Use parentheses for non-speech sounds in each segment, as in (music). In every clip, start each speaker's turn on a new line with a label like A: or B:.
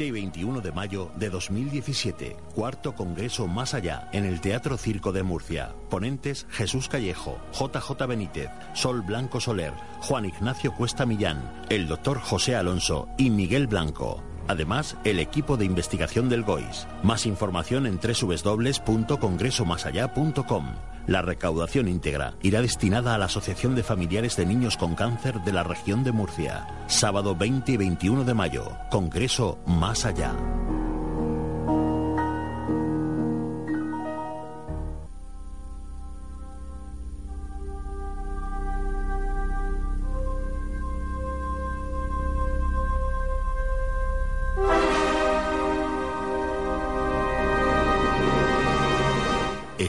A: 20 y 21 de mayo de 2017. Cuarto Congreso Más Allá en el Teatro Circo de Murcia. Ponentes Jesús Callejo, JJ Benítez, Sol Blanco Soler, Juan Ignacio Cuesta Millán, el doctor José Alonso y Miguel Blanco. Además, el equipo de investigación del GOIS. Más información en www.congresomasallá.com. La recaudación íntegra irá destinada a la Asociación de Familiares de Niños con Cáncer de la región de Murcia. Sábado 20 y 21 de mayo. Congreso Más Allá.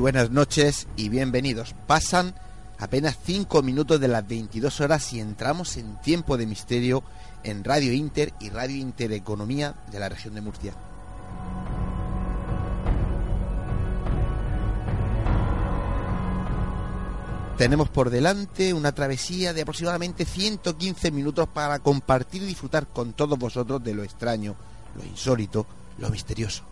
B: Buenas noches y bienvenidos. Pasan apenas 5 minutos de las 22 horas y entramos en tiempo de misterio en Radio Inter y Radio Intereconomía de la región de Murcia. Tenemos por delante una travesía de aproximadamente 115 minutos para compartir y disfrutar con todos vosotros de lo extraño, lo insólito, lo misterioso.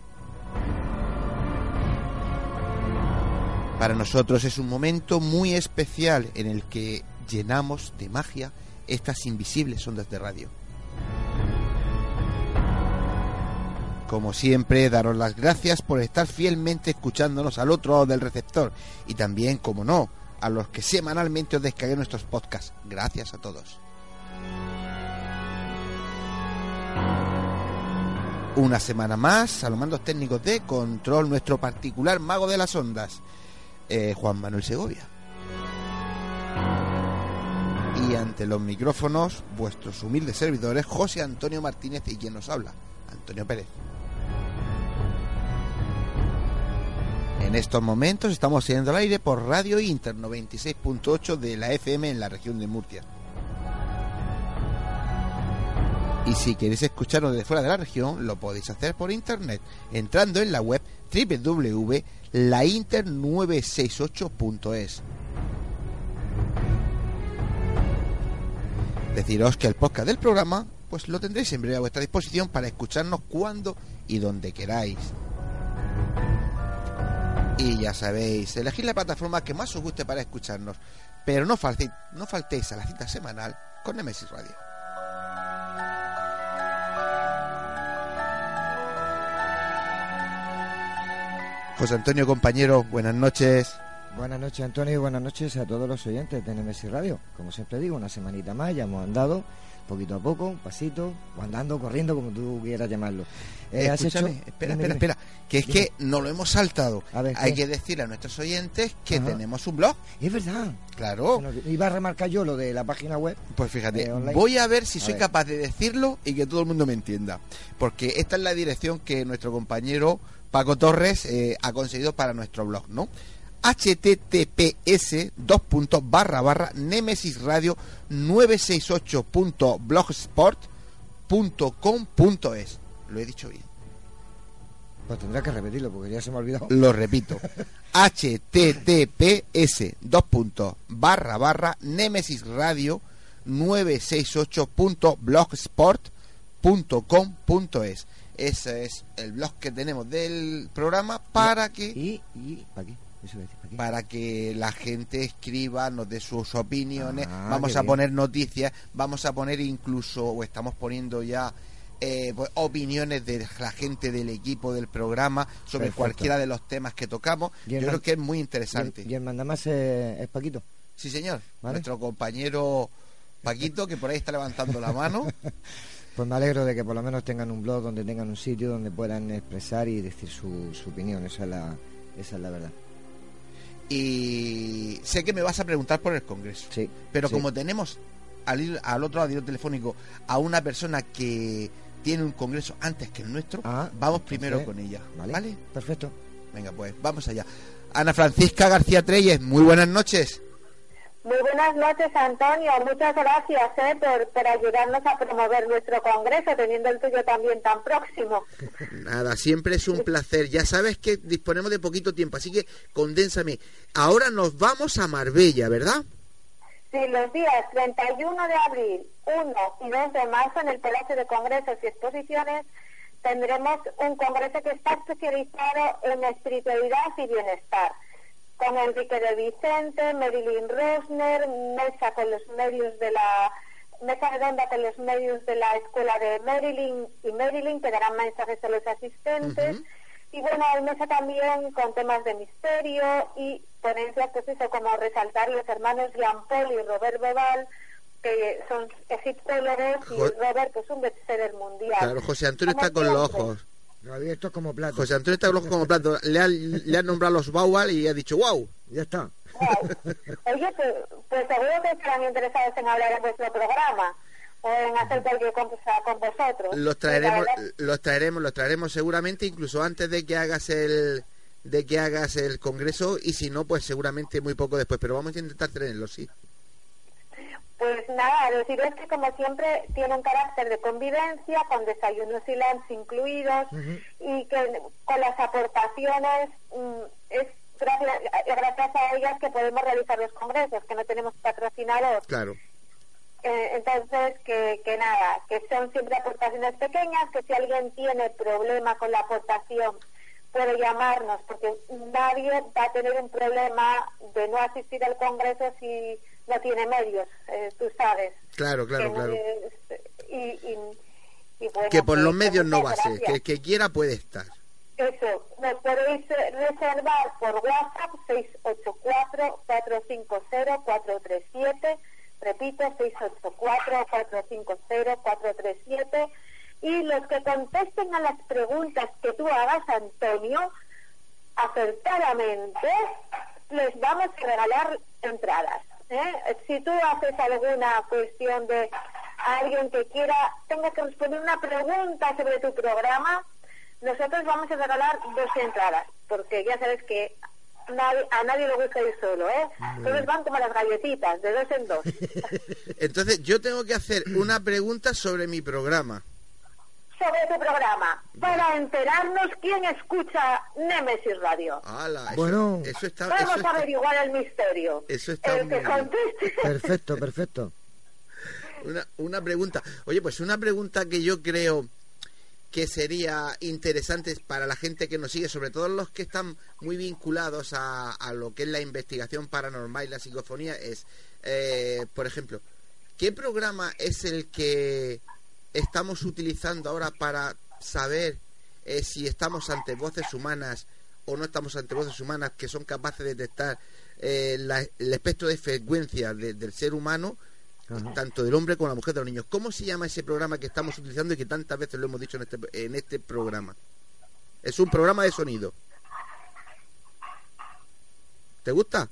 B: Para nosotros es un momento muy especial en el que llenamos de magia estas invisibles ondas de radio. Como siempre, daros las gracias por estar fielmente escuchándonos al otro lado del receptor y también, como no, a los que semanalmente os descarguen nuestros podcasts. Gracias a todos. Una semana más, a los mandos técnicos de control, nuestro particular mago de las ondas, eh, Juan Manuel Segovia. Y ante los micrófonos, vuestros humildes servidores, José Antonio Martínez y quien nos habla, Antonio Pérez. En estos momentos estamos saliendo al aire por Radio Inter 96.8 de la FM en la región de Murcia. Y si queréis escucharnos desde fuera de la región, lo podéis hacer por internet, entrando en la web www.lainter968.es. Deciros que el podcast del programa, pues lo tendréis en breve a vuestra disposición para escucharnos cuando y donde queráis. Y ya sabéis, elegid la plataforma que más os guste para escucharnos, pero no, faltéis, no faltéis a la cita semanal con Nemesis Radio. José Antonio, compañero, buenas noches.
C: Buenas noches, Antonio, y buenas noches a todos los oyentes de Nemesis Radio. Como siempre digo, una semanita más, ya hemos andado poquito a poco, un pasito, o andando, corriendo, como tú quieras llamarlo.
B: Eh, hecho... espera, espera, espera, que es que no lo hemos saltado. Hay que decir a nuestros oyentes que tenemos un blog.
C: Es verdad.
B: Claro.
C: Iba a remarcar yo lo de la página web.
B: Pues fíjate, eh, voy a ver si soy capaz de decirlo y que todo el mundo me entienda. Porque esta es la dirección que nuestro compañero Paco Torres eh, ha conseguido para nuestro blog, ¿no? https dos puntos barra barra nemesis radio 968.blogspot.com.es lo he dicho bien
C: Pues tendrás que repetirlo porque ya se me ha olvidado.
B: Lo repito. (laughs) https dos puntos barra barra Nemesis Radio 968.blogsport.com.es Ese es el blog que tenemos del programa para que
C: ¿Y, y para qué? ¿para
B: que la gente escriba, nos dé sus opiniones,
C: Ah,
B: vamos a
C: bien.
B: poner noticias, vamos a poner incluso, o estamos poniendo ya eh, pues, opiniones de la gente del equipo del programa sobre
C: Perfecto.
B: cualquiera de los temas que tocamos. Yo creo que es muy
C: ¿Y
B: interesante.
C: y el mandamás es, es Paquito?
B: Sí, señor.
C: Vale.
B: Nuestro compañero Paquito, que por ahí está levantando la mano. (laughs)
C: Pues me alegro de que por lo menos tengan un blog, donde tengan un sitio donde puedan expresar y decir su, su opinión. Esa es la, esa es la verdad.
B: Y sé que me vas a preguntar por el Congreso.
C: Sí.
B: Pero
C: sí.
B: como tenemos al, ir- al otro lado telefónico a una persona que tiene un congreso antes que el nuestro,
C: Ah,
B: vamos
C: entonces,
B: primero con ella.
C: Vale.
B: ¿Vale?
C: Perfecto.
B: Venga, pues vamos allá. Ana Francisca García Treyes, muy buenas noches.
D: Muy buenas noches, Antonio. Muchas gracias eh, por, por ayudarnos a promover nuestro congreso, teniendo el tuyo también tan próximo. (laughs)
B: Nada, siempre es un placer. Ya sabes que disponemos de poquito tiempo, así que condénsame. Ahora nos vamos a Marbella, ¿verdad?
D: Sí, los días 31 de abril, 1 y 2 de marzo en el Palacio de Congresos y Exposiciones tendremos un congreso que está especializado en espiritualidad y bienestar, con Enrique de Vicente, Marilyn Rosner, mesa con los medios de la mesa redonda con los medios de la escuela de Marilyn y Marilyn que darán mensajes a los asistentes. Y bueno, hay mesa también con temas de misterio y ponencias, pues eso, como resaltar los hermanos Jean Paul y Robert Bebal, que son egiptólogos, y Robert, que es un bestseller mundial.
B: Claro, José Antonio está con los ojos.
C: Es como plato.
B: José Antonio está ojos como plato. Le han, le han nombrado los Baual y ha dicho, wow.
C: Ya está.
D: Wow. (laughs) Oye, pues, pues seguro que estarán interesados en hablar en vuestro programa o en hacer cualquier cosa con vosotros.
B: Los traeremos, los traeremos, los traeremos seguramente incluso antes de que hagas el de que hagas el congreso y si no pues seguramente muy poco después, pero vamos a intentar tenerlo, sí.
D: Pues nada, deciros que como siempre tiene un carácter de convivencia, con desayunos y lunch incluidos, y que con las aportaciones mm, es gracias, gracias a ellas que podemos realizar los congresos, que no tenemos patrocinador.
B: Claro.
D: Eh, entonces, que, que nada, que son siempre aportaciones pequeñas, que si alguien tiene problema con la aportación puede llamarnos, porque nadie va a tener un problema de no asistir al Congreso si no tiene medios, eh, tú sabes.
B: Claro, claro,
D: Que
B: claro.
D: es- y, y, y bueno,
B: Que por los
D: pues,
B: medios no va a ser, que que quiera puede estar.
D: Eso, nos podéis eh, reservar por WhatsApp 684-450-437, repito, 684-450-437, y los que contesten a las preguntas que tú hagas, Antonio, acertadamente, les vamos a regalar entradas. ¿Eh? Si tú haces alguna cuestión de alguien que quiera, tenga que responder una pregunta sobre tu programa, nosotros vamos a regalar dos entradas, porque ya sabes que nadie- a nadie le gusta ir solo, ¿eh? Entonces van como las galletitas, de dos en dos. (laughs)
B: Entonces yo tengo que hacer una pregunta sobre mi programa.
D: Sobre tu programa, para enterarnos quién escucha Nemesis Radio.
B: Ala, eso,
C: Bueno.
B: eso está,
D: Vamos
B: eso
D: a
B: está-
D: averiguar el misterio.
B: Eso está
D: el
B: muy
D: que
B: bien.
D: conteste. (laughs)
C: Perfecto, perfecto.
B: Una, una pregunta. Oye, pues una pregunta que yo creo que sería interesante para la gente que nos sigue, sobre todo los que están muy vinculados a, a lo que es la investigación paranormal y la psicofonía, es, eh, por ejemplo, ¿qué programa es el que estamos utilizando ahora para saber eh, si estamos ante voces humanas o no estamos ante voces humanas que son capaces de detectar eh, la- el espectro de frecuencia de- del ser humano
C: Ajá.
B: tanto del hombre como de la mujer de los niños. ¿Cómo se llama ese programa que estamos utilizando y que tantas veces lo hemos dicho en este, en este programa? Es un programa de sonido. ¿Te gusta?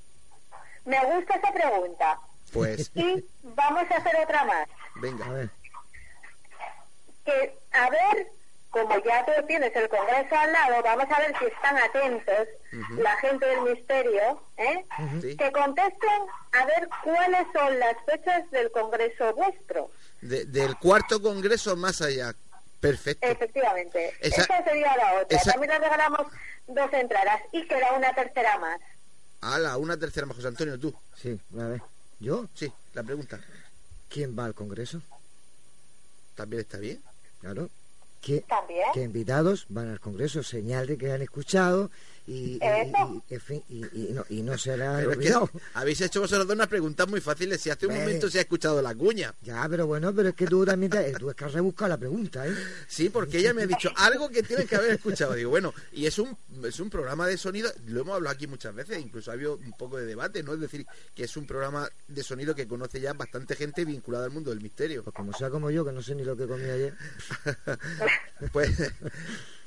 D: Me gusta esa pregunta.
B: Pues
D: Y vamos a hacer otra más.
C: A
B: venga.
C: ver.
D: Que, a ver, como ya tú tienes el Congreso al lado, vamos a ver si están atentos la gente del misterio, ¿eh?
B: Sí.
D: Que contesten a ver cuáles son las fechas del Congreso vuestro.
B: De- del cuarto congreso más allá. Perfecto.
D: Efectivamente.
B: Esa-
D: Esa, sería la otra.
B: esa-
D: También le regalamos dos entradas y queda una tercera más.
B: Ala, una tercera más, José Antonio, tú.
C: Sí, a ver. ¿Yo?
B: Sí, la pregunta.
C: ¿Quién va al Congreso?
B: También está bien.
C: Claro. ¿Qué,
D: También.
C: qué invitados van al Congreso? Señal de que han escuchado y, y, en fin, y, y no, y no se le ha
B: Pero es que
C: olvidado.
B: habéis hecho vosotros dos unas preguntas muy fáciles. Si hace un momento se ha escuchado la cuña.
C: Ya, pero bueno, pero es que tú también te, tú es que has rebuscado la pregunta, ¿eh?
B: Sí, porque ella me ha dicho algo que tienes que haber escuchado. Digo, bueno, y es un, es un programa de sonido, lo hemos hablado aquí muchas veces, incluso ha habido un poco de debate, ¿no? Es decir, que es un programa de sonido que conoce ya bastante gente vinculada al mundo del misterio.
C: Pues como sea como yo, que no sé ni lo que comí ayer. (laughs)
B: Pues,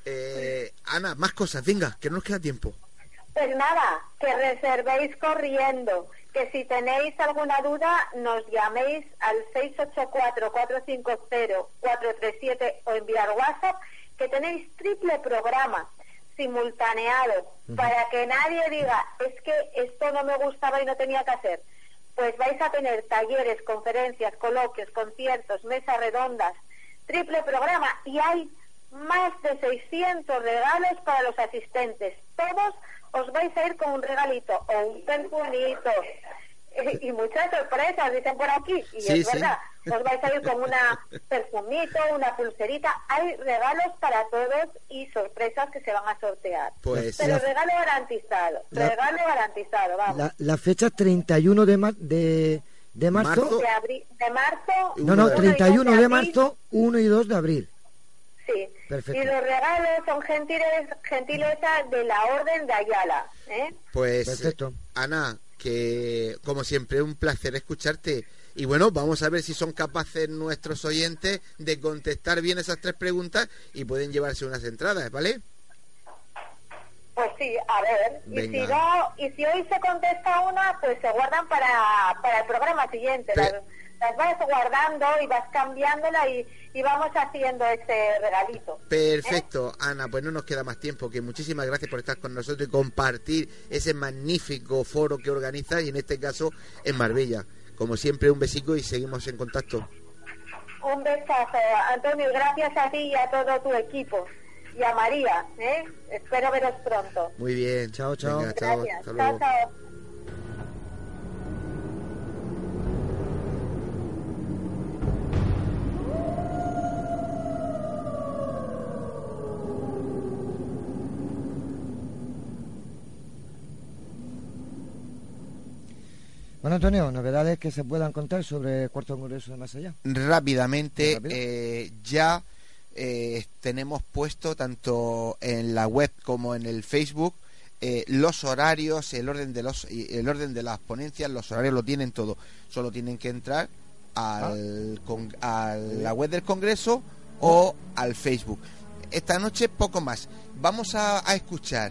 B: eh, Ana, más cosas, venga, que no nos queda tiempo.
D: Pues nada, que reservéis corriendo. Que si tenéis alguna duda, nos llaméis al 684-450-437 o enviar WhatsApp, que tenéis triple programa simultaneado, para que nadie diga, es que esto no me gustaba y no tenía que hacer. Pues vais a tener talleres, conferencias, coloquios, conciertos, mesas redondas, triple programa y hay más de 600 regalos para los asistentes. Todos os vais a ir con un regalito o un perfumito (laughs) y muchas sorpresas, dicen por aquí. Y
B: Sí,
D: es
B: sí.
D: verdad, os vais a ir con una perfumito, una pulserita. Hay regalos para todos y sorpresas que se van a sortear.
B: Pues
D: Pero
C: La-
D: regalo garantizado,
C: la-
D: regalo garantizado, vamos.
C: La, la fecha es 31 de, mar- de, de marzo.
B: Marzo.
D: De, abri- de marzo.
C: No, no,
B: Uno de-
C: 31 de
D: abril.
C: marzo, 1 y 2 de abril.
D: Sí.
C: Perfecto.
D: Y los regalos son gentiles, gentileza de la Orden de Ayala. ¿eh?
B: Pues,
C: Perfecto.
B: Ana, que como siempre un placer escucharte. Y bueno, vamos a ver si son capaces nuestros oyentes de contestar bien esas tres preguntas y pueden llevarse unas entradas, ¿vale?
D: Pues sí, a ver. Y si, no, y si hoy se contesta una, pues se guardan para, para el programa siguiente. Las vas guardando y vas cambiándola y, y vamos haciendo ese regalito.
B: Perfecto, Ana, pues no nos queda más tiempo. Que muchísimas gracias por estar con nosotros y compartir ese magnífico foro que organizas y en este caso en Marbella. Como siempre, un besico y seguimos en contacto.
D: Un besazo, Antonio. Gracias a ti y a todo tu equipo. Y a María. ¿eh? Espero veros pronto.
B: Muy bien.
C: Chao, chao.
B: Venga, chao,
D: Gracias.
B: hasta
D: Chao,
B: luego.
D: chao.
C: Bueno, Antonio, novedades que se puedan contar sobre el cuarto congreso de más allá.
B: Rápidamente, eh, ya eh, tenemos puesto tanto en la web como en el Facebook eh, los horarios, el orden de los, el orden de las ponencias, los horarios lo tienen todo. Solo tienen que entrar al, con- a la web del Congreso o al Facebook. Esta noche poco más. Vamos a, a escuchar.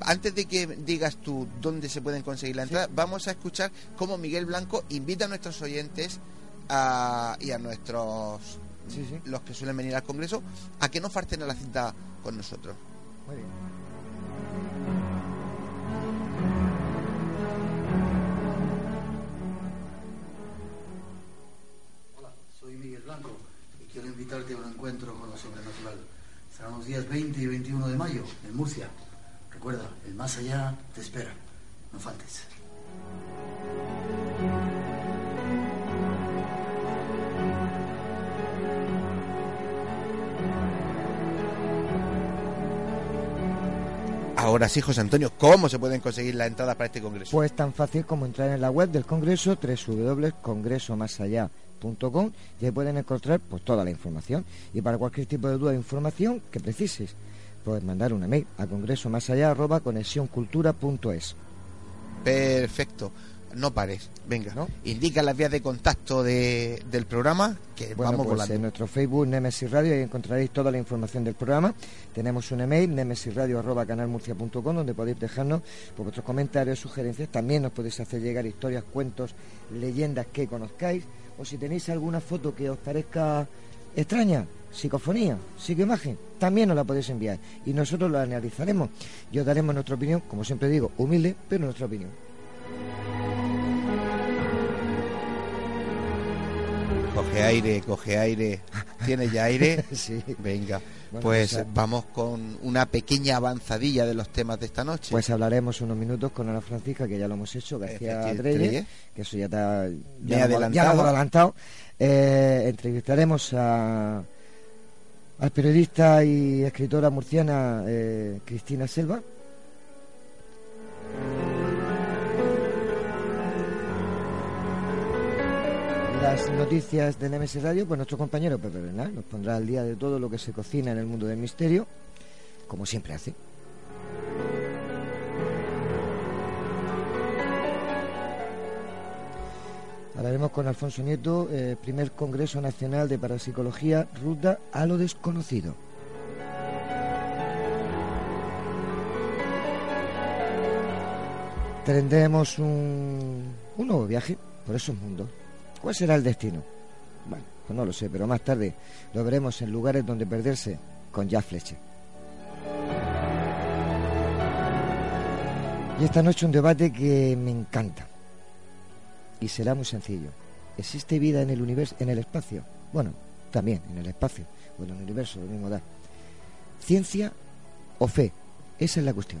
B: Antes de que digas tú dónde se pueden conseguir la entrada, vamos a escuchar cómo Miguel Blanco invita a nuestros oyentes a- y a nuestros
C: Sí, sí.
B: los que suelen venir al Congreso a que no falten a la cita con nosotros.
C: Muy bien.
E: Hola, soy Miguel Blanco y quiero invitarte a un encuentro con lo sobrenatural. Serán los días 20 y 21 de mayo en Murcia. Recuerda, el más allá te espera. No faltes.
B: Ahora sí, José Antonio, ¿cómo se pueden conseguir las entradas para este Congreso?
C: Pues tan fácil como entrar en la web del Congreso, www.congresomasallá.com y ahí pueden encontrar pues toda la información. Y para cualquier tipo de duda o información que precises, pues mandar una mail a congresomasallá.conexioncultura.es.
B: Perfecto. No pares. Venga,
C: ¿No?
B: indica las vías de contacto de- del programa que
C: Bueno,
B: vamos
C: pues
B: volando.
C: en nuestro Facebook Nemesis Radio ahí encontraréis toda la información del programa. Tenemos un email nemesisradio@canalmurcia.com donde podéis dejarnos pues, vuestros comentarios, sugerencias. También nos podéis hacer llegar historias, cuentos, leyendas que conozcáis o si tenéis alguna foto que os parezca extraña, psicofonía, psicoimagen, también nos la podéis enviar y nosotros la analizaremos y os daremos nuestra opinión, como siempre digo, humilde, pero nuestra opinión.
B: Coge aire, coge aire. ¿Tienes ya aire? (laughs)
C: sí.
B: Venga,
C: Bueno,
B: pues
C: o sea-
B: vamos con una pequeña avanzadilla de los temas de esta noche.
C: Pues hablaremos unos minutos con Ana Francisca, que ya lo hemos hecho, García Treyes, que eso ya está
B: Me
C: ya, lo lo adelantado. Eh, entrevistaremos a al periodista y escritora murciana eh, Cristina Selva. Las noticias de Nemesis Radio, pues nuestro compañero Pepe Bernal nos pondrá al día de todo lo que se cocina en el mundo del misterio, como siempre hace. Hablaremos con Alfonso Nieto, eh, primer Congreso Nacional de Parapsicología, Ruta a lo Desconocido. Tendremos un nuevo viaje por esos mundos. ¿Cuál será el destino? Bueno, pues no lo sé, pero más tarde lo veremos en lugares donde perderse con Jack Fletcher. Y esta noche un debate que me encanta. Y será muy sencillo. ¿Existe vida en el universo, en el espacio? Bueno, también en el espacio o en el universo, lo mismo da. ¿Ciencia o fe? Esa es la cuestión.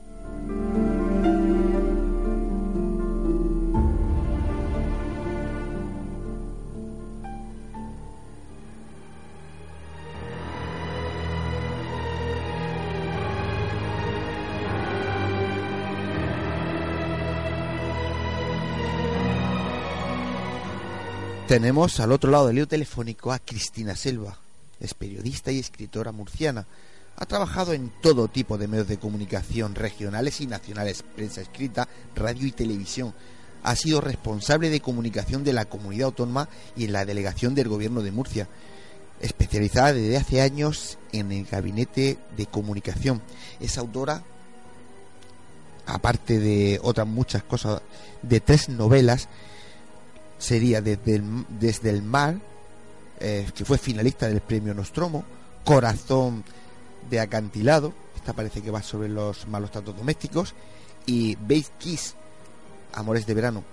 B: Tenemos al otro lado del lío telefónico a Cristina Selva. Es periodista y escritora murciana. Ha trabajado en todo tipo de medios de comunicación regionales y nacionales, prensa escrita, radio y televisión. Ha sido responsable de comunicación de la comunidad autónoma y en la delegación del gobierno de Murcia. Especializada desde hace años en el gabinete de comunicación. Es autora, aparte de otras muchas cosas, de tres novelas sería desde el, desde el mar, eh, que fue finalista del premio Nostromo, Corazón de acantilado, esta parece que va sobre los malos tratos domésticos, y Base Kiss, Amores de verano.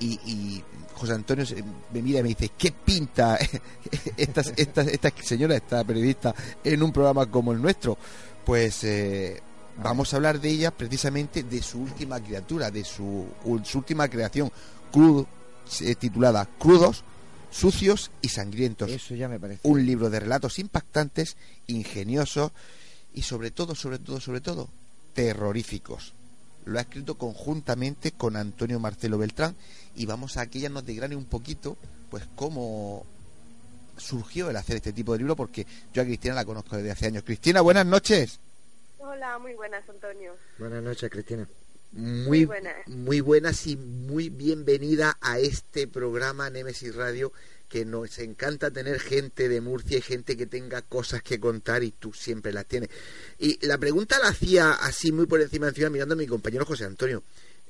B: Y, José Antonio me mira y me dice, ¿qué pinta (laughs) esta, esta, esta señora, esta periodista, en un programa como el nuestro? Pues eh, vamos a hablar de ella precisamente de su última criatura, de su, su última creación, crudo, eh, titulada Crudos, Sucios y Sangrientos.
C: Eso ya me parece.
B: Un libro de relatos impactantes, ingeniosos y sobre todo, sobre todo, sobre todo, terroríficos. Lo ha escrito conjuntamente con Antonio Marcelo Beltrán y vamos a que ella nos desgrane un poquito, pues cómo surgió el hacer este tipo de libro, porque yo a Cristina la conozco desde hace años. Cristina, buenas noches.
F: Hola, muy buenas, Antonio.
C: Buenas noches, Cristina.
B: Muy,
F: buenas.
B: muy buenas y muy bienvenida a este programa Nemesis Radio que nos encanta tener gente de Murcia y gente que tenga cosas que contar y tú siempre las tienes. Y la pregunta la hacía así muy por encima encima mirando a mi compañero José Antonio,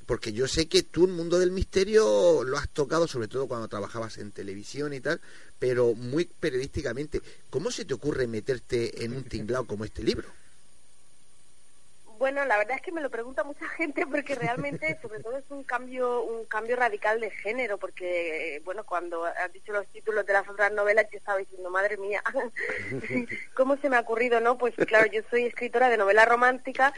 B: porque yo sé que tú el mundo del misterio lo has tocado sobre todo cuando trabajabas en televisión y tal, pero muy periodísticamente. ¿Cómo se te ocurre meterte en un (laughs) tinglado como este libro?
F: Bueno, la verdad es que me lo pregunta mucha (laughs) gente porque realmente, sobre todo, es un cambio, un cambio radical de género, porque, bueno, cuando has dicho los títulos de las otras novelas, yo estaba diciendo, madre mía, (laughs) ¿cómo se me ha ocurrido, no? Pues claro, yo soy escritora de novela romántica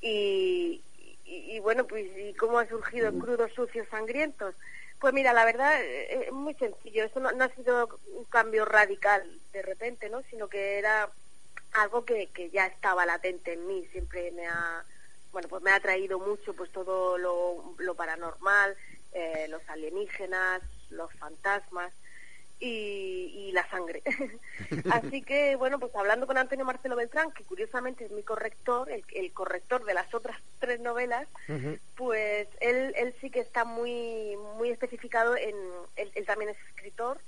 F: y, y, bueno, pues, ¿y cómo ha surgido Crudos, Sucios, Sangrientos? Pues mira, la verdad es muy sencillo. Eso no, no, ha sido un cambio radical de repente, ¿no? Sino que era algo que, que ya estaba latente en mí, siempre me ha, bueno, pues me ha atraído mucho pues todo lo, lo paranormal, eh, los alienígenas, los fantasmas y, y la sangre. (laughs) Así que, bueno, pues hablando con Antonio Marcelo Beltrán, que curiosamente es mi corrector, el, el corrector de las otras tres novelas, pues él, él sí que está muy, muy especificado en, él, él también es escritor,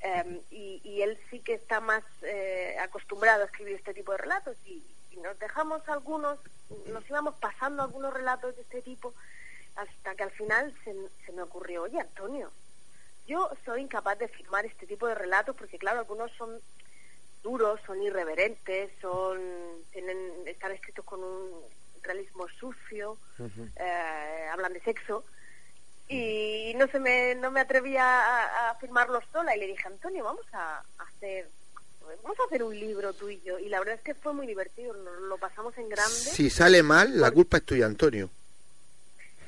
F: Um, y, y, él sí que está más eh, acostumbrado a escribir este tipo de relatos y, y, nos dejamos algunos, nos íbamos pasando algunos relatos de este tipo hasta que al final se, se, me ocurrió, oye Antonio, yo soy incapaz de firmar este tipo de relatos porque claro, algunos son duros, son irreverentes, son tienen están escritos con un realismo sucio, uh -huh. eh, hablan de sexo y no se me no me atrevía a, a, firmarlo sola. Y le dije Antonio vamos a, hacer vamos a hacer un libro tú y yo y la verdad es que fue muy divertido nos lo pasamos en grande.
B: Si sale mal la culpa es tuya Antonio.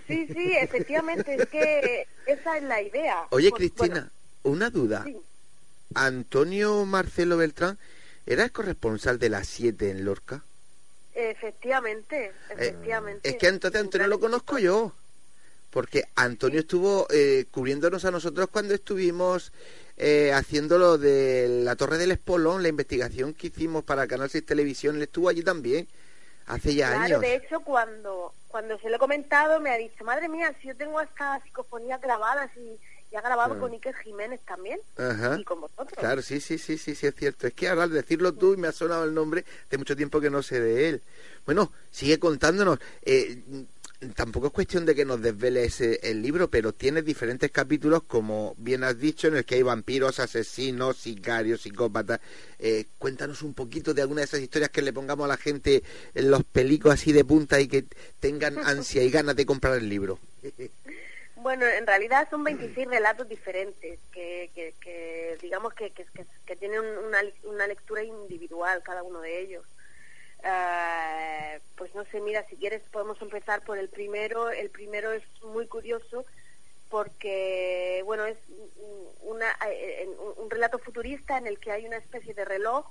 F: Sí sí efectivamente es que esa es la idea.
B: Oye pues, Cristina bueno, una duda.
F: sí.
B: Antonio Marcelo Beltrán era el corresponsal de las 7 en Lorca
F: efectivamente efectivamente.
B: eh, es que entonces Antonio lo conozco yo porque Antonio estuvo eh, cubriéndonos a nosotros cuando estuvimos eh, haciendo lo de la Torre del Espolón, la investigación que hicimos para Canal 6 Televisión, él estuvo allí también, hace ya
F: claro,
B: años.
F: de hecho, cuando, cuando se lo he comentado, me ha dicho, madre mía, si yo tengo hasta psicofonías grabadas y, y ha grabado
B: Ah.
F: con Iker Jiménez también,
B: Ajá.
F: y con vosotros.
B: Claro, sí, sí, sí, sí, sí, es cierto. Es que ahora al decirlo tú y me ha sonado el nombre de mucho tiempo que no sé de él. Bueno, sigue contándonos. Eh, tampoco es cuestión de que nos desveles el libro, pero tiene diferentes capítulos, como bien has dicho, en el que hay vampiros, asesinos, sicarios, psicópatas. Eh, cuéntanos un poquito de alguna de esas historias que le pongamos a la gente en los pelicos así de punta y que tengan (laughs) ansia y ganas de comprar el libro.
F: Bueno, en realidad son 26 relatos diferentes que, que, que digamos que, que, que tienen una, una lectura individual cada uno de ellos. Uh, pues no sé, mira, si quieres podemos empezar por el primero. El primero es muy curioso porque, bueno, es una, eh, un, un relato futurista en el que hay una especie de reloj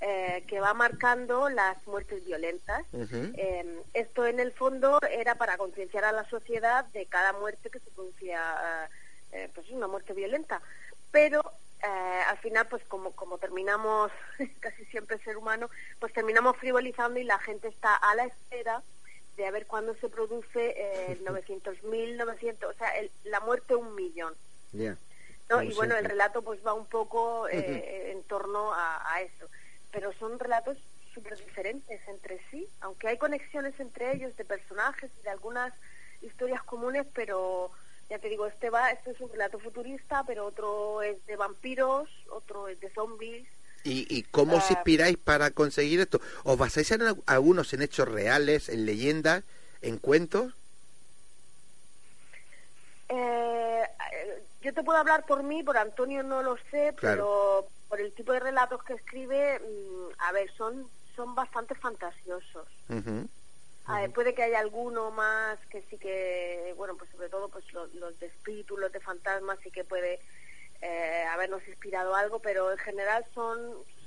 F: eh, que va marcando las muertes violentas.
B: Uh -huh.
F: eh, esto en el fondo era para concienciar a la sociedad de cada muerte que se producía, eh, pues una muerte violenta. Pero eh, al final, pues como, como terminamos, (laughs) casi siempre el ser humano, pues terminamos frivolizando y la gente está a la espera de a ver cuándo se produce eh, 900.000, 900, (laughs) o sea, el, la muerte un millón.
B: Yeah.
F: ¿no? Y bueno, el relato pues va un poco eh, en torno a, a eso. Pero son relatos súper diferentes entre sí, aunque hay conexiones entre ellos de personajes y de algunas historias comunes, pero ya te digo, este va, este es un relato futurista, pero otro es de vampiros, otro es de zombies.
B: ¿Y, y cómo uh, os inspiráis para conseguir esto? ¿Os basáis en algunos en hechos reales, en leyendas, en cuentos?
F: Eh, yo te puedo hablar por mí, por Antonio no lo sé,
B: claro.
F: pero por el tipo de relatos que escribe, mmm, a ver, son, son bastante fantasiosos.
B: Uh -huh.
F: Ver, puede que haya alguno más que sí que, bueno, pues sobre todo pues los, los de espíritus, los de fantasmas, sí que puede eh, habernos inspirado algo, pero en general son,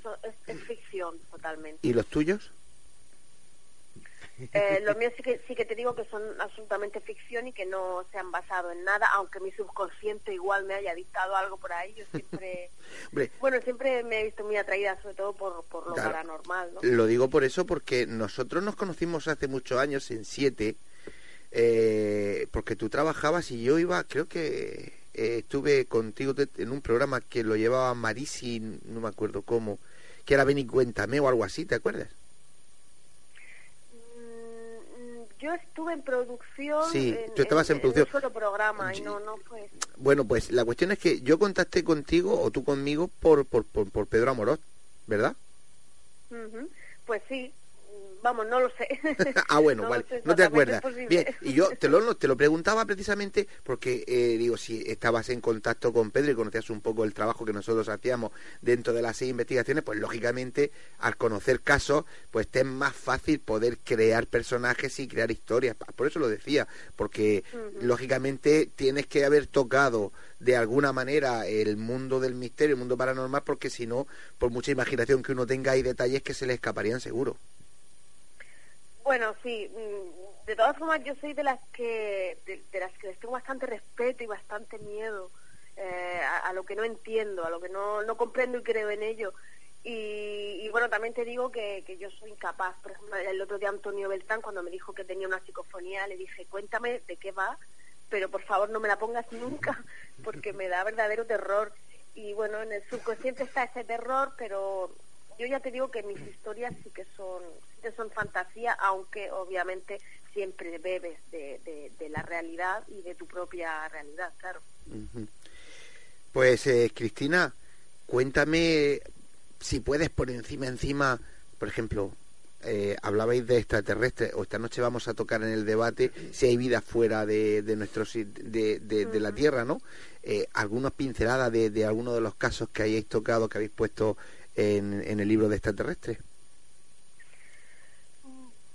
F: son es, es, ficción totalmente.
B: ¿Y los tuyos?
F: Eh, (laughs) los míos sí que, sí que te digo que son absolutamente ficción y que no se han basado en nada, aunque mi subconsciente igual me haya dictado algo por ahí. Yo siempre, (laughs) bueno, siempre me he visto muy atraída, sobre todo por, por lo claro, paranormal. ¿no?
B: Lo digo por eso, porque nosotros nos conocimos hace muchos años, en siete, eh, porque tú trabajabas y yo iba, creo que eh, estuve contigo en un programa que lo llevaba Marisi, no me acuerdo cómo, que era Ven y Cuéntame o algo así, ¿te acuerdas?
F: Yo estuve en producción.
B: Sí,
F: en,
B: tú estabas en,
F: en
B: producción.
F: un solo programa y no, no fue.
B: Bueno, pues la cuestión es que yo contacté contigo o tú conmigo por, por, por, por Pedro Amorós, ¿verdad?
F: Uh -huh. Pues sí, vamos, no lo sé. (laughs)
B: ah, bueno, (laughs)
F: No
B: vale, no te acuerdas. Bien, y yo te lo, te lo preguntaba precisamente porque, eh, digo, si estabas en contacto con Pedro y conocías un poco el trabajo que nosotros hacíamos dentro de las seis investigaciones, pues lógicamente, al conocer casos, pues te es más fácil poder crear personajes y crear historias. Por eso lo decía, porque lógicamente tienes que haber tocado de alguna manera el mundo del misterio, el mundo paranormal, porque si no, por mucha imaginación que uno tenga, hay detalles que se le escaparían seguro.
F: Bueno, sí. mm, De todas formas, yo soy de las que de, de las que les tengo bastante respeto y bastante miedo eh, a, lo que no entiendo, a lo que no, no comprendo y creo en ello. Y, y bueno, también te digo que, que yo soy incapaz. Por ejemplo, el otro día Antonio Beltrán, cuando me dijo que tenía una psicofonía, le dije, cuéntame de qué va, pero por favor no me la pongas (laughs) nunca, porque me da verdadero terror. Y bueno, en el subconsciente está ese terror, pero yo ya te digo que mis historias sí que son, son fantasía, aunque obviamente siempre bebes de, de, de la realidad y de tu propia realidad, claro.
B: Pues eh, Cristina, cuéntame si puedes por encima encima, por ejemplo, eh, hablabais de extraterrestres o esta noche vamos a tocar en el debate si hay vida fuera de, de nuestro si- de, de, de la Tierra, ¿no? Eh, algunas pinceladas de, de algunos de los casos que hayáis tocado, que habéis puesto en, en el libro de extraterrestres.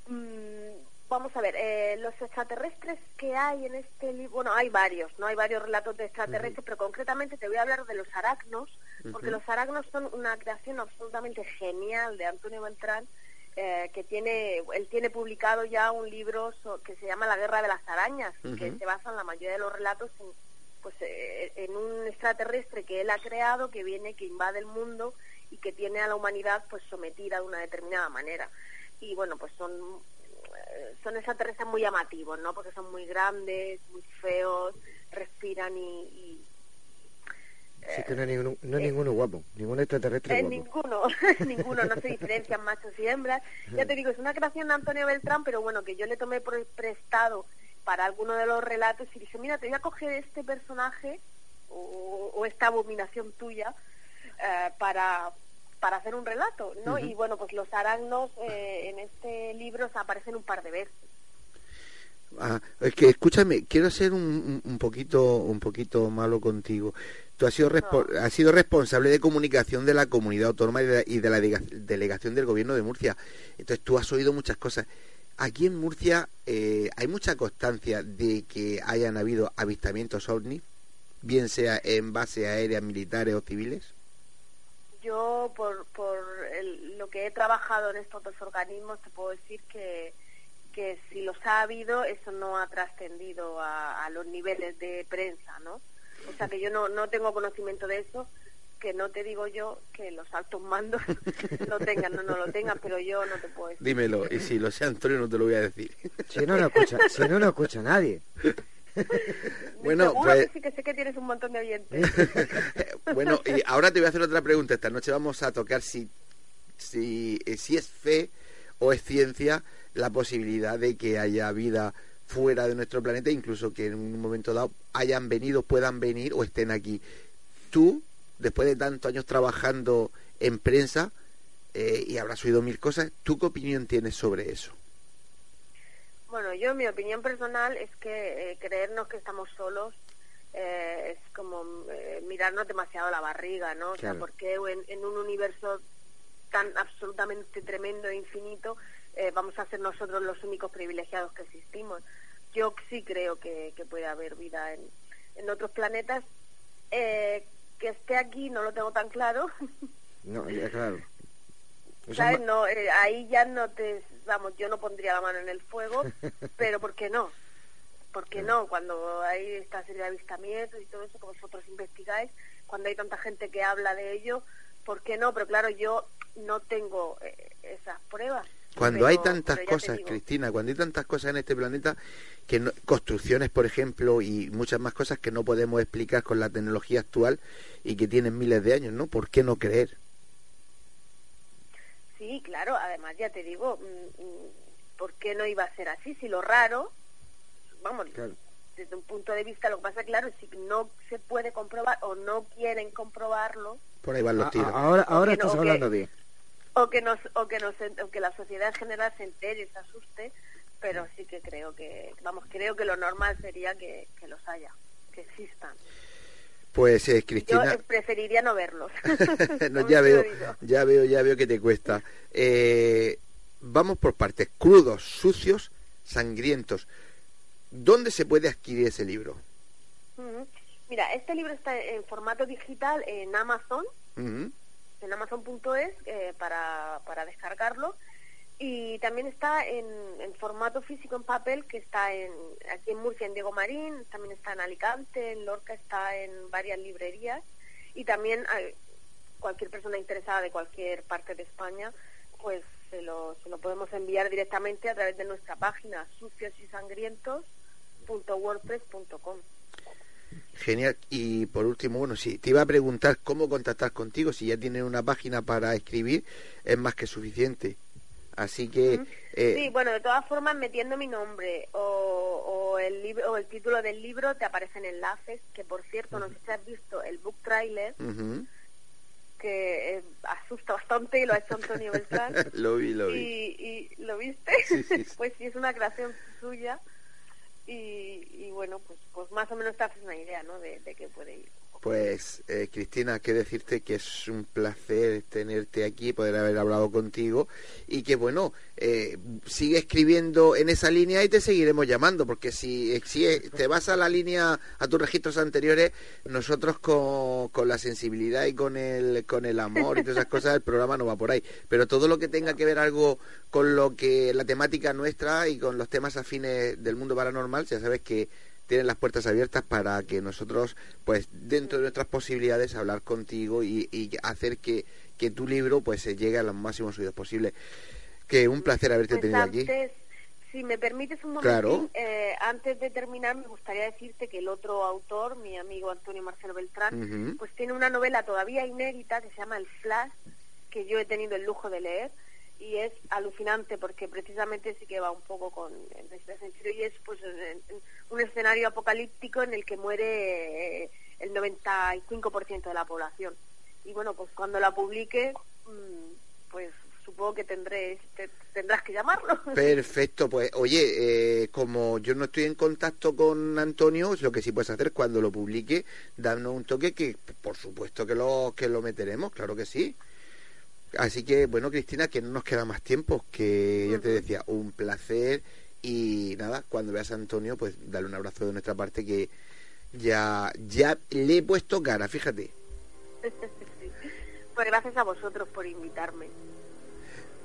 F: Mm, vamos a ver, eh, los extraterrestres que hay en este libro, bueno, hay varios, ¿no? Hay varios relatos de extraterrestres, pero concretamente te voy a hablar de los aracnos, porque los aracnos son una creación absolutamente genial de Antonio Beltrán, eh, que tiene, él tiene publicado ya un libro so- que se llama La Guerra de las Arañas, que
B: Ujú.
F: se basa en la mayoría de los relatos en, pues, eh, en un extraterrestre que él ha creado, que viene, que invade el mundo y que tiene a la humanidad pues sometida de una determinada manera. Y bueno, pues son son extraterrestres muy llamativos, ¿no? Porque son muy grandes, muy feos, respiran y, y
C: Sí, que no hay ninguno, no hay ninguno guapo, ningún extraterrestre
F: Eh,
C: guapo.
F: ninguno, (laughs) ninguno, no se diferencian machos y hembras. Ya te digo, es una creación de Antonio Beltrán, pero bueno, que yo le tomé por prestado para alguno de los relatos y dije, mira, te voy a coger este personaje o, o esta abominación tuya eh, para, para hacer un relato, ¿no? Y bueno, pues los aragnos eh, en este libro se aparecen un par de veces.
B: Ah, es que escúchame, quiero ser un, un- poquito un poquito malo contigo. Tú has sido respo- has sido responsable de comunicación de la comunidad autónoma y de la, y de la dega- delegación del gobierno de Murcia. Entonces tú has oído muchas cosas. Aquí en Murcia eh, hay mucha constancia de que hayan habido avistamientos ovni, bien sea en base aéreas militares o civiles.
F: Yo, por, por el- lo que he trabajado en estos dos organismos, te puedo decir que, que si los ha habido, eso no ha trascendido a, a los niveles de prensa, ¿no? O sea que yo no, no tengo conocimiento de eso, que no te digo yo que los altos mandos (laughs) lo tengan, no, no lo tengan, pero yo no te puedo decir.
B: Dímelo, y si lo sé Antonio no te lo voy a decir.
C: Si no, no escucha, si no, no escucha nadie. (laughs)
B: bueno,
F: Seguro
B: pues
F: que sí que sé que tienes un montón de oyentes. (laughs)
B: bueno, y ahora te voy a hacer otra pregunta. Esta noche vamos a tocar si, si, eh, si es fe o es ciencia la posibilidad de que haya vida fuera de nuestro planeta, incluso que en un momento dado hayan venido, puedan venir o estén aquí. Tú, después de tantos años trabajando en prensa eh, y habrás oído mil cosas, ¿tú qué opinión tienes sobre eso?
F: Bueno, yo mi opinión personal es que eh, creernos que estamos solos eh, es como eh, mirarnos demasiado la barriga, ¿no? O sea, porque en, en un universo tan absolutamente tremendo e infinito eh, vamos a ser nosotros los únicos privilegiados que existimos. Yo sí creo que, que puede haber vida en, en otros planetas. Eh, que esté aquí no lo tengo tan claro.
C: No, ya, claro.
F: ¿Sabes? No, eh, ahí ya no te, vamos, yo no pondría la mano en el fuego, (laughs) pero ¿por qué no? ¿Por qué no? Cuando hay esta serie de avistamientos y todo eso que vosotros investigáis, cuando hay tanta gente que habla de ello, ¿por qué no? Pero claro, yo no tengo eh, esas pruebas.
B: Cuando
F: Pero-
B: hay tantas cosas, Cristina, cuando hay tantas cosas en este planeta, que no- construcciones, por ejemplo, y muchas más cosas que no podemos explicar con la tecnología actual y que tienen miles de años, ¿no? ¿Por qué no creer?
F: Sí, claro, además ya te digo, mm, mm, ¿por qué no iba a ser así? Si lo raro, vamos,
C: Claro.
F: desde un punto de vista, lo que pasa, claro, si no se puede comprobar o no quieren comprobarlo,
B: Por ahí van los tiros.
C: a- ahora ahora
F: que no,
C: estás
F: que-
C: hablando bien.
F: o que nos o que nos o que la sociedad en general se entere se asuste pero sí que creo que vamos creo que lo normal sería que, que los haya que existan
B: pues eh, Cristina
F: yo preferiría no verlos. (laughs) (laughs)
B: No, ya veo ya veo ya veo que te cuesta. Eh, vamos por partes. Crudos sucios sangrientos. Dónde se puede adquirir ese libro
F: mira este libro está en formato digital en Amazon. En amazon.es eh, para, para descargarlo y también está en, en, formato físico en papel que está en aquí en Murcia en Diego Marín también está en Alicante en Lorca está en varias librerías y también hay, cualquier persona interesada de cualquier parte de España pues se lo, podemos enviar directamente a través de nuestra página sucios
B: Genial. Y por último, bueno, si te iba a preguntar cómo contactar contigo, si ya tienes una página para escribir, es más que suficiente. Así que...
F: Eh, sí, bueno, de todas formas, metiendo mi nombre o, o, el libro, o el título del libro, te aparecen enlaces, que por cierto, no sé si has visto el book trailer, que eh, asusta bastante y lo ha hecho Antonio Beltrán. (laughs)
B: lo vi, lo vi.
F: Y, y ¿Lo viste? (laughs) pues sí, es una creación suya y, bueno, pues, pues más o menos te haces una idea, ¿no? De, de qué puede ir.
B: Pues eh, Cristina, que decirte que es un placer tenerte aquí, poder haber hablado contigo y que bueno, eh, sigue escribiendo en esa línea y te seguiremos llamando, porque si, si te vas a la línea, a tus registros anteriores, nosotros con, con la sensibilidad y con el, con el amor y todas esas cosas, el programa no va por ahí. Pero todo lo que tenga que ver algo con lo que la temática nuestra y con los temas afines del mundo paranormal, ya sabes que tienen las puertas abiertas para que nosotros, pues dentro de nuestras posibilidades, hablar contigo y, y hacer que, que, tu libro pues llegue a los máximos oídos posibles. Que un placer haberte
F: pues
B: tenido aquí.
F: Si me permites un momento, eh, antes de terminar me gustaría decirte que el otro autor, mi amigo Antonio Marcelo Beltrán, pues tiene una novela todavía inédita que se llama El Flash, que yo he tenido el lujo de leer y es alucinante porque precisamente sí que va un poco con este sentido y es pues un escenario apocalíptico en el que muere eh, el 95% de la población. Y bueno pues cuando la publique mm, pues supongo que tendré tendrás que llamarlo. (laughs)
B: Perfecto pues oye eh, como yo no estoy en contacto con Antonio lo que sí puedes hacer cuando lo publique darnos un toque que por supuesto que lo que lo meteremos claro que sí Así que, bueno, Cristina, que no nos queda más tiempo, que ya te decía, un placer y nada, cuando veas a Antonio, pues dale un abrazo de nuestra parte que ya, ya le he puesto cara, fíjate. (laughs)
F: Pues gracias a vosotros por invitarme.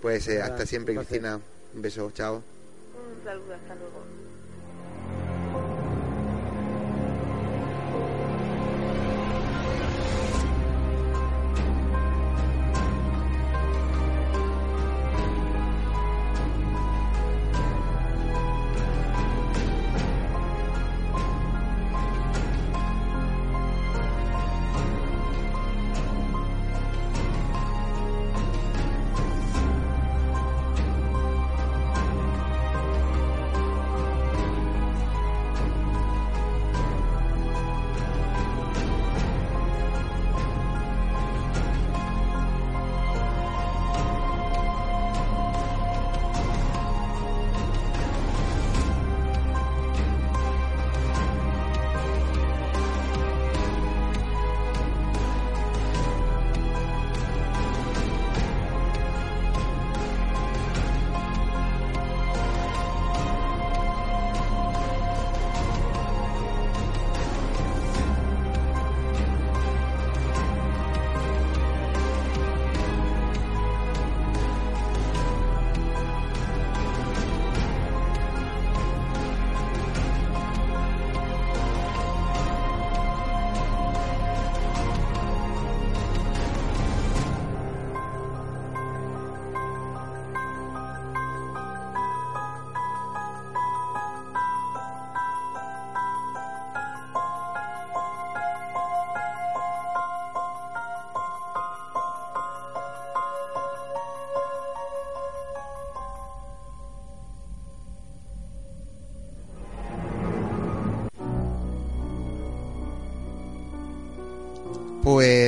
B: Pues eh, hasta siempre, Cristina. Un beso, chao.
F: Un saludo, hasta luego.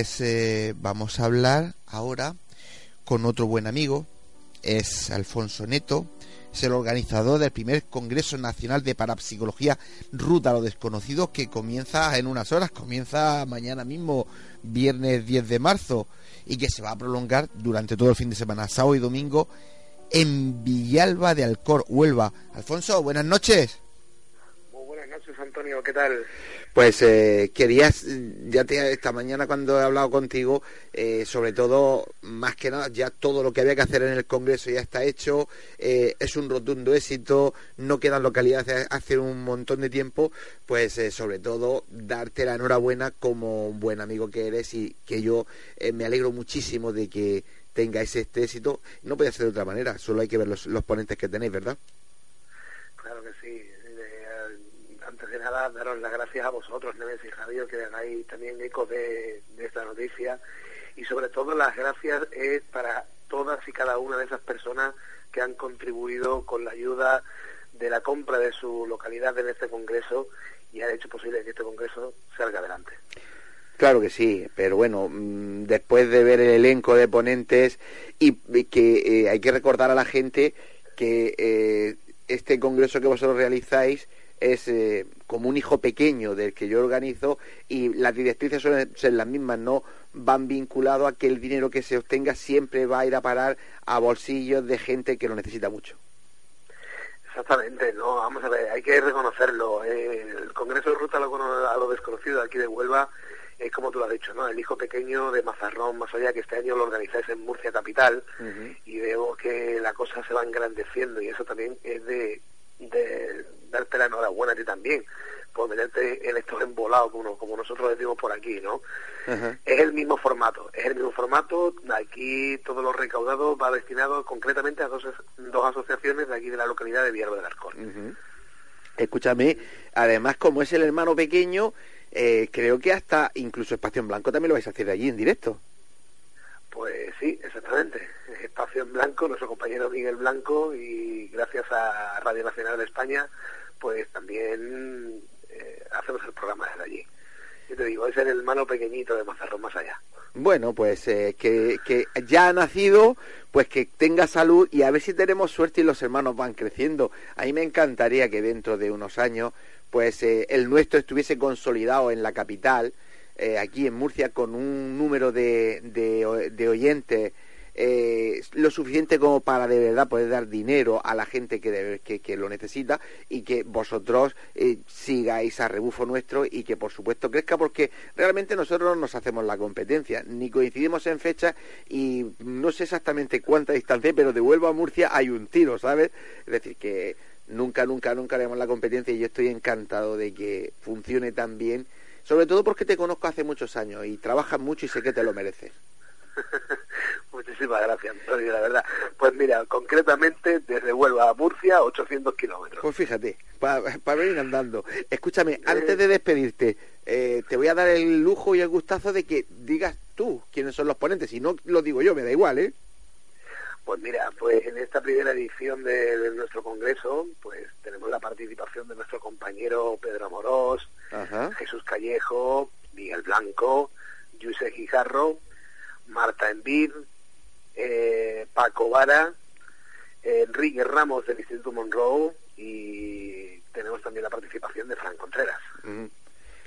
B: Pues eh, vamos a hablar ahora con otro buen amigo, es Alfonso Neto, es el organizador del primer Congreso Nacional de Parapsicología Ruta a lo Desconocido que comienza en unas horas, comienza mañana mismo, viernes 10 de marzo, y que se va a prolongar durante todo el fin de semana, sábado y domingo, en Villalba de Alcor, Huelva. Alfonso, buenas noches.
G: Buenas noches, Antonio, ¿qué tal?
B: Pues eh, querías, ya te, esta mañana cuando he hablado contigo, eh, sobre todo, más que nada, ya todo lo que había que hacer en el Congreso ya está hecho, eh, es un rotundo éxito, no quedan localidades hace un montón de tiempo, pues eh, sobre todo darte la enhorabuena como buen amigo que eres y que yo me alegro muchísimo de que tengáis este éxito. No puede ser de otra manera, solo hay que ver los, los ponentes que tenéis, ¿verdad?
G: Claro que sí. De nada, daros las gracias a vosotros, Neves y Radio, que hagáis también eco de, de esta noticia. Y sobre todo las gracias es para todas y cada una de esas personas que han contribuido con la ayuda de la compra de su localidad en este congreso y han hecho posible que este congreso salga adelante.
B: Claro que sí, pero bueno, mm, después de ver el elenco de ponentes y que eh, hay que recordar a la gente que eh, este congreso que vosotros realizáis es eh, como un hijo pequeño del que yo organizo y las directrices suelen ser las mismas, no van vinculado a que el dinero que se obtenga siempre va a ir a parar a bolsillos de gente que lo necesita mucho.
G: Exactamente, no, vamos a ver, hay que reconocerlo. Eh, el Congreso de Ruta a lo, a lo Desconocido de aquí de Huelva es como tú lo has dicho, ¿no? El hijo pequeño de Mazarrón, más allá que este año lo organizáis en Murcia Capital y veo que la cosa se va engrandeciendo y eso también es de, de darte la enhorabuena a ti también por meterte en estos embolados como, como nosotros decimos por aquí, ¿no? Es el mismo formato, es el mismo formato, aquí todo lo recaudado va destinado concretamente a dos, dos asociaciones de aquí de la localidad de Villarro del Arcón.
B: Escúchame, además como es el hermano pequeño, eh, creo que hasta incluso Espacio en Blanco también lo vais a hacer allí en directo.
G: Pues sí, exactamente. Espacio en Blanco, nuestro compañero Miguel Blanco y gracias a Radio Nacional de España, pues también eh, hacemos el programa desde allí. Yo te digo, es el hermano pequeñito de Mazarrón más allá.
B: Bueno, pues eh, que, ya ha nacido, pues que tenga salud y a ver si tenemos suerte y los hermanos van creciendo. A mí me encantaría que dentro de unos años, pues eh, el nuestro estuviese consolidado en la capital, eh, aquí en Murcia, con un número de, de, de oyentes eh, lo suficiente como para de verdad poder dar dinero a la gente que, que, lo necesita y que vosotros eh, sigáis a rebufo nuestro y que por supuesto crezca porque realmente nosotros no nos hacemos la competencia ni coincidimos en fecha y no sé exactamente cuánta distancia pero de Huelva a Murcia hay un tiro, ¿sabes? Es decir que nunca, nunca, nunca haremos la competencia y yo estoy encantado de que funcione tan bien sobre todo porque te conozco hace muchos años y trabajas mucho y sé que te lo mereces. (laughs)
G: Muchísimas gracias, Antonio, la verdad. Pues mira, concretamente desde Huelva a Murcia, 800 kilómetros.
B: Pues fíjate, para venir andando. Escúchame, antes de despedirte, eh, te voy a dar el lujo y el gustazo de que digas tú quiénes son los ponentes. Si no lo digo yo, me da igual, ¿eh?
G: Pues mira, pues en esta primera edición de, de nuestro congreso, pues tenemos la participación de nuestro compañero Pedro Amorós,
B: Ajá.
G: Jesús Callejo, Miguel Blanco, Yuse Gijarro, Marta Envid, eh, Paco Vara, Enrique Ramos del Instituto Monroe y tenemos también la participación de Fran Contreras.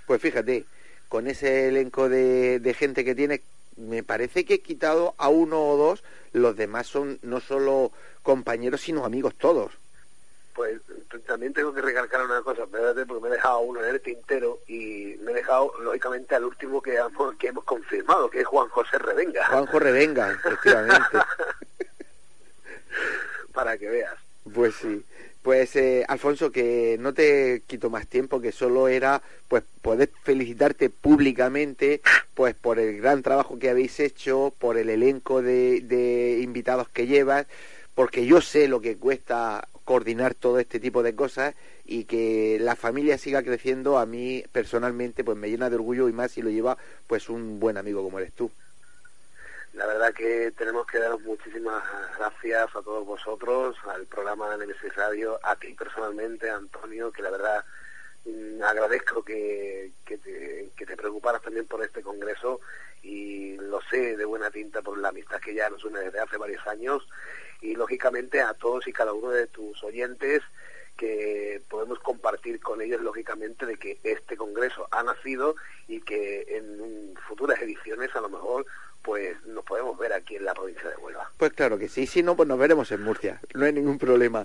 B: Pues fíjate, con ese elenco de, de gente que tiene, me parece que he quitado a uno o dos, los demás son no solo compañeros, sino amigos todos.
G: Pues también tengo que recalcar una cosa, espérate, porque me he dejado uno en el tintero y me he dejado, lógicamente, al último que hemos, que hemos confirmado, que es Juan José Revenga.
B: Juanjo Revenga, efectivamente. (laughs)
G: Para que veas.
B: Pues sí. Pues eh, Alfonso, que no te quito más tiempo, que solo era pues poder felicitarte públicamente pues por el gran trabajo que habéis hecho, por el elenco de, de invitados que llevas, porque yo sé lo que cuesta coordinar todo este tipo de cosas y que la familia siga creciendo a mí personalmente pues me llena de orgullo y más si lo lleva pues un buen amigo como eres tú.
G: La verdad que tenemos que daros muchísimas gracias a todos vosotros, al programa de Nemesis Radio, a ti personalmente, Antonio, que la verdad mm, agradezco que, que, te, que te preocuparas también por este congreso y lo sé de buena tinta por la amistad que ya nos une desde hace cada uno de tus oyentes que podemos compartir con ellos lógicamente de que este congreso ha nacido y que en futuras ediciones a lo mejor pues nos podemos ver aquí en la provincia de Huelva.
B: Pues claro que sí, si no pues nos veremos en Murcia, no hay ningún problema.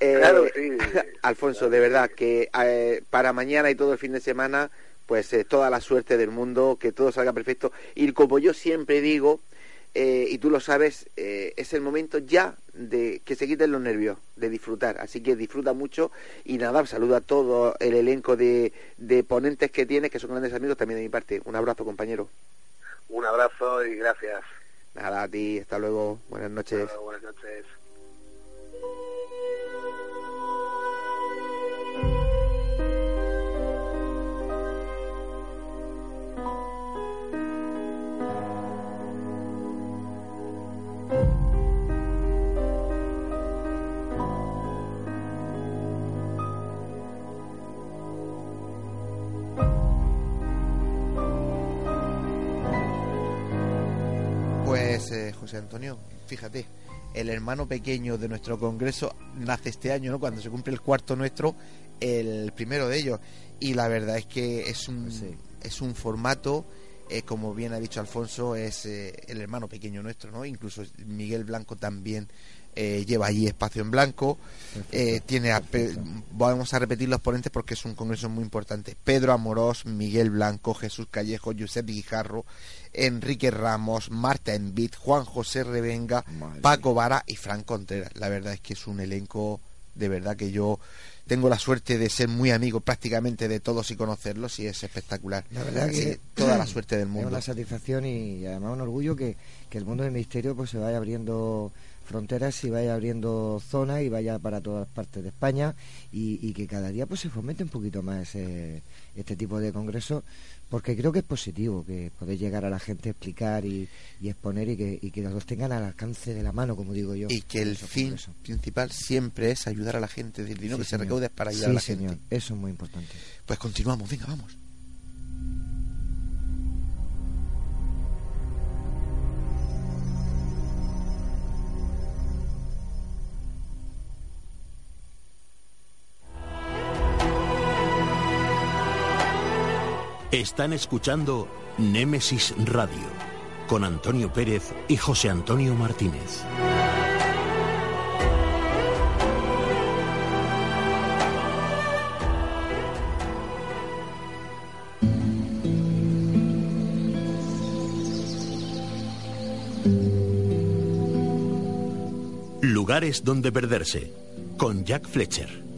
G: Eh, claro, sí.
B: Alfonso, de verdad que eh, para mañana y todo el fin de semana pues eh, toda la suerte del mundo, que todo salga perfecto y como yo siempre digo, eh, y tú lo sabes, eh, es el momento ya de que se quiten los nervios, de disfrutar. Así que disfruta mucho y nada, saluda a todo el elenco de, de ponentes que tienes, que son grandes amigos también de mi parte. Un abrazo, compañero.
G: Un abrazo y gracias.
B: Nada, a ti, hasta luego. Buenas noches.
G: buenas noches.
B: Antonio, fíjate, el hermano pequeño de nuestro congreso nace este año, ¿no? Cuando se cumple el cuarto nuestro, el primero de ellos. Y la verdad es que es un, pues es un formato, eh, como bien ha dicho Alfonso, es eh, el hermano pequeño nuestro, ¿no? Incluso Miguel Blanco también eh, lleva allí espacio en blanco. tiene vamos a repetir los ponentes porque es un congreso muy importante. Pedro Amorós, Miguel Blanco, Jesús Callejo, Josep Guijarro, Enrique Ramos, Marta Envid, Juan José Revenga, Paco Vara y Fran Contreras. La verdad es que es un elenco de verdad que yo tengo la suerte de ser muy amigo prácticamente de todos y conocerlos y es espectacular.
C: La verdad que
B: toda la suerte del mundo. Es
C: una satisfacción y, además un orgullo que, que, el mundo del misterio pues se vaya abriendo fronteras y vaya abriendo zonas y vaya para todas partes de España y, que cada día pues se fomente un poquito más este tipo de congresos porque creo que es positivo que podéis llegar a la gente, explicar y, exponer y que, y que los tengan al alcance de la mano, como digo yo.
B: Y que el fin principal siempre es ayudar a la gente, el dinero que se recaude para ayudar a la gente.
C: Eso es muy importante.
B: Pues continuamos, venga, vamos.
A: Están escuchando Némesis Radio con Antonio Pérez y José Antonio Martínez. Lugares donde perderse con Jack Fletcher.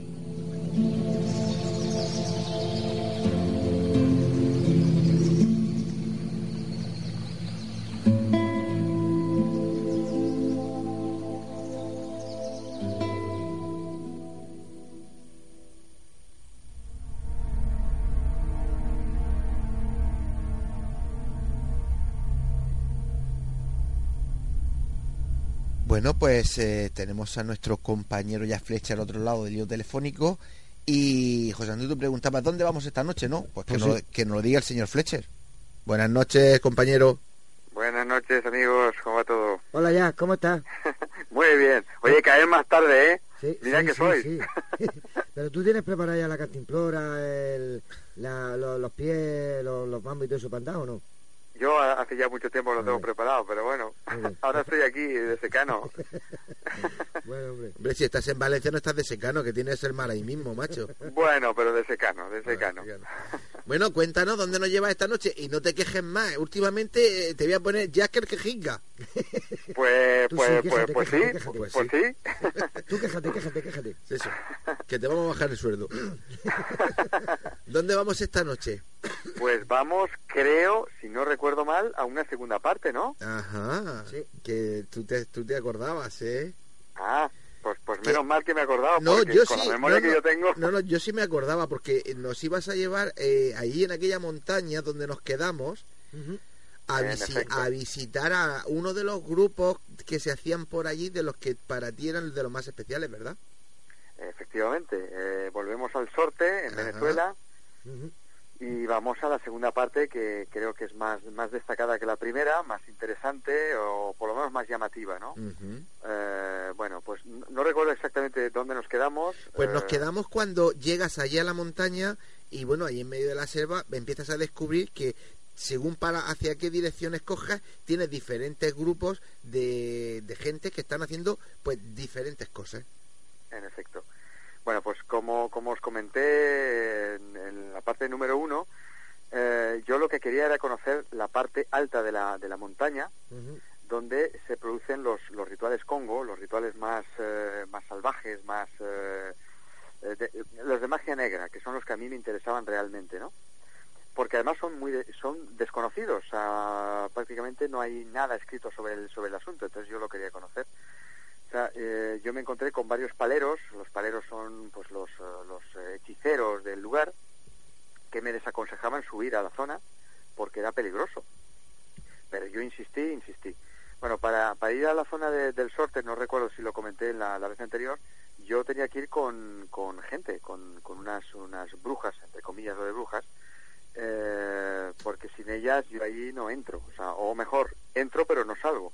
B: Bueno, pues eh, tenemos a nuestro compañero ya Flecha al otro lado del lío telefónico. Y José Antonio, tú preguntabas, ¿dónde vamos esta noche? No, pues, que, pues que nos lo diga el señor Fletcher. Buenas noches, compañero.
H: Buenas noches, amigos. ¿Cómo va todo?
C: Hola, ya, ¿cómo estás? (laughs)
H: Muy bien. Oye, caer más tarde, ¿eh? Sí, Mira que soy. (laughs) (laughs)
C: Pero tú tienes preparada ya la cantimplora, el, los, pies, los, los y todo eso para o no?
H: Yo hace ya mucho tiempo lo tengo preparado, pero bueno, (laughs) ahora estoy aquí de secano. (laughs)
B: bueno, hombre. si estás en Valencia no estás de secano, que tienes el mar ahí mismo, macho.
H: Bueno, pero de secano, de secano.
B: Bueno, cuéntanos dónde nos llevas esta noche y no te quejes más. Últimamente eh, te voy a poner Jacker que jinga.
H: Pues, pues, pues, pues, sí, pues, sí.
C: Tú quéjate, quéjate, quéjate.
B: Eso, que te vamos a bajar el sueldo. (laughs) ¿Dónde vamos esta noche?
H: Pues vamos, creo, si no recuerdo mal, a una segunda parte, ¿no?
B: Ajá, sí. que tú te, tú te acordabas, ¿eh?
H: Ah, pues, pues menos mal que me he acordado,
B: no, yo
H: con
B: sí,
H: la memoria
B: no,
H: que yo tengo...
B: No, no, yo sí me acordaba, porque nos ibas a llevar eh, ahí en aquella montaña donde nos quedamos... A, a, visitar a uno de los grupos que se hacían por allí, de los que para ti eran de los más especiales, ¿verdad?
H: Efectivamente, eh, volvemos al sorte en Venezuela Y vamos a la segunda parte que creo que es más, más destacada que la primera, más interesante o por lo menos más llamativa, ¿no? Eh, bueno, pues no recuerdo exactamente dónde nos quedamos.
B: Pues nos
H: eh,
B: quedamos cuando llegas allá a la montaña y bueno, ahí en medio de la selva empiezas a descubrir que según para hacia qué dirección escojas, tienes diferentes grupos de, de gente que están haciendo pues diferentes cosas.
H: En efecto. Bueno, pues como, como os comenté en, en la parte número uno, eh, yo lo que quería era conocer la parte alta de la, de la montaña, donde se producen los, los rituales Congo, los rituales más, eh, más salvajes, más eh, eh, de- los de magia negra, que son los que a mí me interesaban realmente, ¿no? Porque además son muy de- son desconocidos, sea, prácticamente no hay nada escrito sobre el sobre el asunto, entonces yo lo quería conocer. O sea, eh, yo me encontré con varios paleros, los paleros son pues los, eh, los eh, hechiceros del lugar, que me desaconsejaban subir a la zona porque era peligroso. Pero yo insistí, insistí. Bueno, para, para ir a la zona de- del sorte, no recuerdo si lo comenté en la, la vez anterior, yo tenía que ir con, con gente, con, con unas, unas brujas, entre comillas lo de brujas, eh, porque sin ellas yo ahí no entro, o sea, o mejor, entro pero no salgo.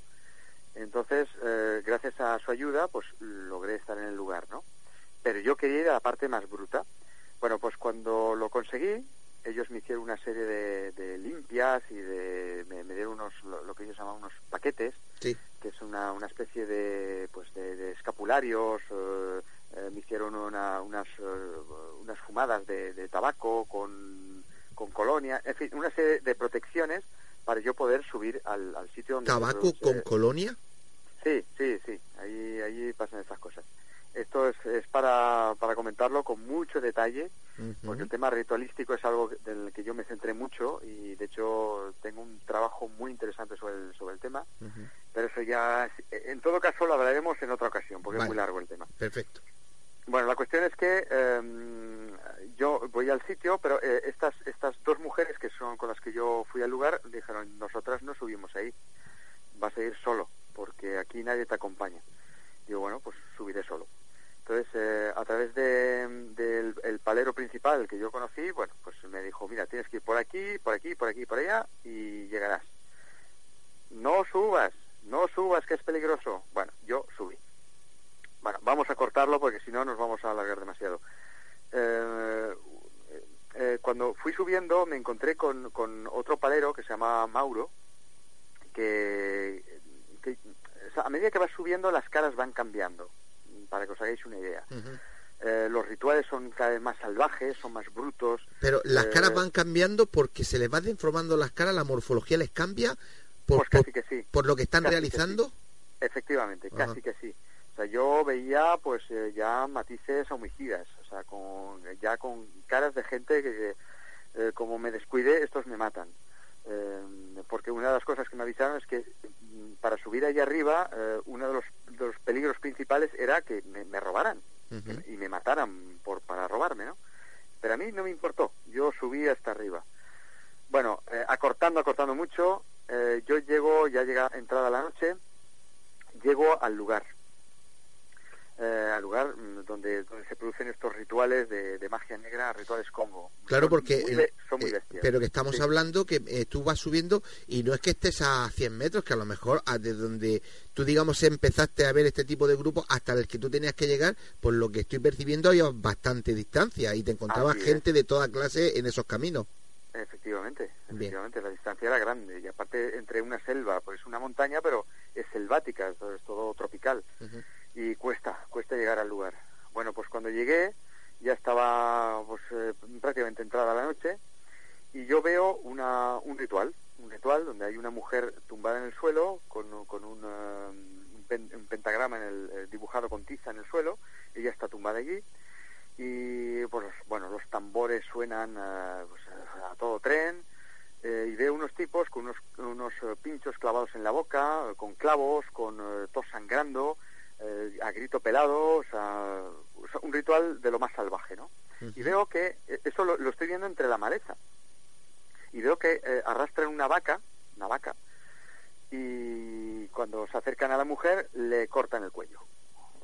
H: Entonces, eh, gracias a su ayuda, pues logré estar en el lugar, ¿no? Pero yo quería ir a la parte más bruta. Bueno, pues cuando lo conseguí, ellos me hicieron una serie de, de limpias y de, me, me dieron unos, lo, lo que ellos llaman unos paquetes,
B: Sí.
H: que es una, una especie de, pues de, de escapularios, eh, eh, me hicieron una- unas, eh, unas fumadas de, de tabaco con, con colonia, en fin, una serie de protecciones para yo poder subir al, al sitio donde...
B: ¿Tabaco con colonia?
H: Sí, sí, sí, ahí, ahí pasan estas cosas. Esto es, es para, para comentarlo con mucho detalle, porque el tema ritualístico es algo del que yo me centré mucho y de hecho tengo un trabajo muy interesante sobre el, sobre el tema, pero eso ya, en todo caso lo hablaremos en otra ocasión, porque
B: Vale.
H: es muy largo el tema.
B: Perfecto.
H: Bueno, la cuestión es que em, yo voy al sitio, pero eh, estas estas dos mujeres que son con las que yo fui al lugar dijeron, nosotras no subimos ahí, vas a ir solo, porque aquí nadie te acompaña. Digo, bueno, pues subiré solo. Entonces, eh, a través de, del el palero principal que yo conocí, bueno, pues me dijo, mira, tienes que ir por aquí, por aquí, por aquí, por allá, y llegarás. No subas, no subas, que es peligroso. Bueno, yo subí. Bueno, vamos a cortarlo porque si no nos vamos a alargar demasiado. Eh, eh, cuando fui subiendo me encontré con, con otro palero que se llama Mauro, que, que o sea, a medida que vas subiendo las caras van cambiando, para que os hagáis una idea. Eh, los rituales son cada vez más salvajes, son más brutos.
B: Pero las
H: Eh,
B: caras van cambiando porque se les va deformando las caras, la morfología les cambia por,
H: Pues casi
B: por-
H: que sí.
B: por lo que están
H: Casi que
B: realizando.
H: sí. Efectivamente, casi que sí. O sea, yo veía pues eh, ya matices homicidas, o sea, con, ya con caras de gente que eh, como me descuide, estos me matan. Eh, porque una de las cosas que me avisaron es que mm, para subir allá arriba, uno de los, de los peligros principales era que me, me robaran y me mataran por para robarme, ¿no? Pero a mí no me importó, yo subí hasta arriba. Bueno, acortando, acortando mucho, eh, yo llego, ya llega entrada la noche, llego al lugar, eh, al lugar mm, donde, donde se producen estos rituales de, de magia negra, rituales Congo.
B: Claro,
H: Son
B: porque
H: muy
B: eh,
H: son muy
B: eh,
H: bestias.
B: pero que estamos
H: Sí.
B: hablando que eh, tú vas subiendo y no es que estés a 100 metros, que a lo mejor de donde tú digamos empezaste a ver este tipo de grupos hasta el que tú tenías que llegar, por lo que estoy percibiendo había bastante distancia y te encontrabas
H: Así es.
B: gente de toda clase en esos caminos.
H: Efectivamente,
B: Bien.
H: efectivamente, la distancia era grande y aparte entre una selva, pues es una montaña, pero es selvática, es, todo tropical. Y cuesta, cuesta llegar al lugar. Bueno, pues cuando llegué ya estaba pues, eh, prácticamente entrada la noche y yo veo una, un ritual, un ritual donde hay una mujer tumbada en el suelo con, con un, eh, un pen- un pentagrama en el, eh, dibujado con tiza en el suelo, ella está tumbada allí y pues bueno los tambores suenan eh, pues, a todo tren y veo unos tipos con unos, unos pinchos clavados en la boca con clavos con eh, tos sangrando eh, a grito pelado o sea, o sea, un ritual de lo más salvaje no y veo que eh, eso lo, lo estoy viendo entre la maleza. Y veo que eh, arrastran una vaca una vaca y cuando se acercan a la mujer le cortan el cuello.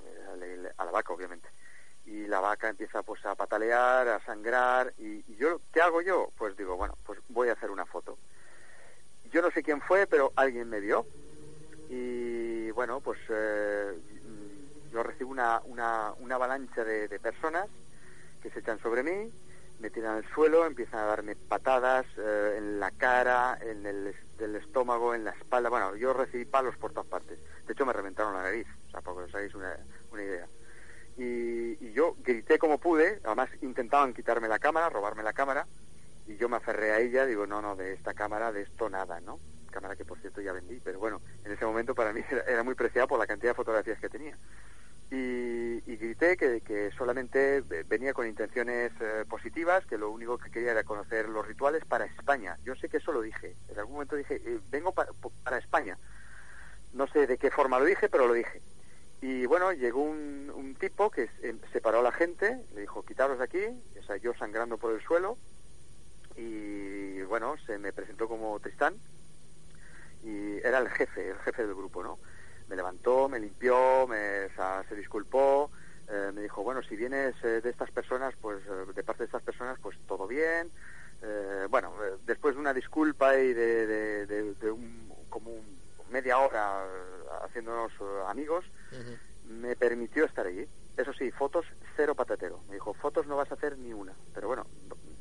H: Eh, le- le- a la vaca obviamente. Y la vaca empieza pues a patalear, a sangrar y, y yo ¿qué hago yo? Pues digo, bueno, pues voy a hacer una foto. Yo no sé quién fue, pero alguien me vio. Y bueno, pues eh, yo recibo una, una, una avalancha de, de personas que se echan sobre mí, me tiran al suelo, empiezan a darme patadas eh, en la cara, en el del estómago, en la espalda. Bueno, yo recibí palos por todas partes. De hecho, me reventaron la nariz, o sea, para que os hagáis una, una idea. Y, yo grité como pude, además intentaban quitarme la cámara, robarme la cámara, y yo me aferré a ella, digo, no, no, de esta cámara, de esto nada, ¿no? Cámara que por cierto ya vendí, pero bueno, en ese momento para mí (laughs) era muy preciada por la cantidad de fotografías que tenía y, grité que, que solamente ve- venía con intenciones eh, positivas, que lo único que quería era conocer los rituales para España. Yo sé que eso lo dije. En algún momento dije, eh, vengo pa- po- para España. No sé de qué forma lo dije, pero lo dije. Y bueno, llegó un, un tipo que se- separó a la gente, le dijo, quitaros de aquí, o sea, yo sangrando por el suelo, y bueno, se me presentó como Tristán, y era el jefe, el jefe del grupo, ¿no? Me levantó, me limpió, me, o sea, se disculpó, eh, me dijo, bueno, si vienes eh, de estas personas, pues eh, de parte de estas personas, pues todo bien. Eh, bueno, después de una disculpa y de, de, de- de un, como un- media hora haciéndonos amigos, me permitió estar allí. Eso sí, fotos cero patatero. Me dijo, fotos no vas a hacer ni una, pero bueno,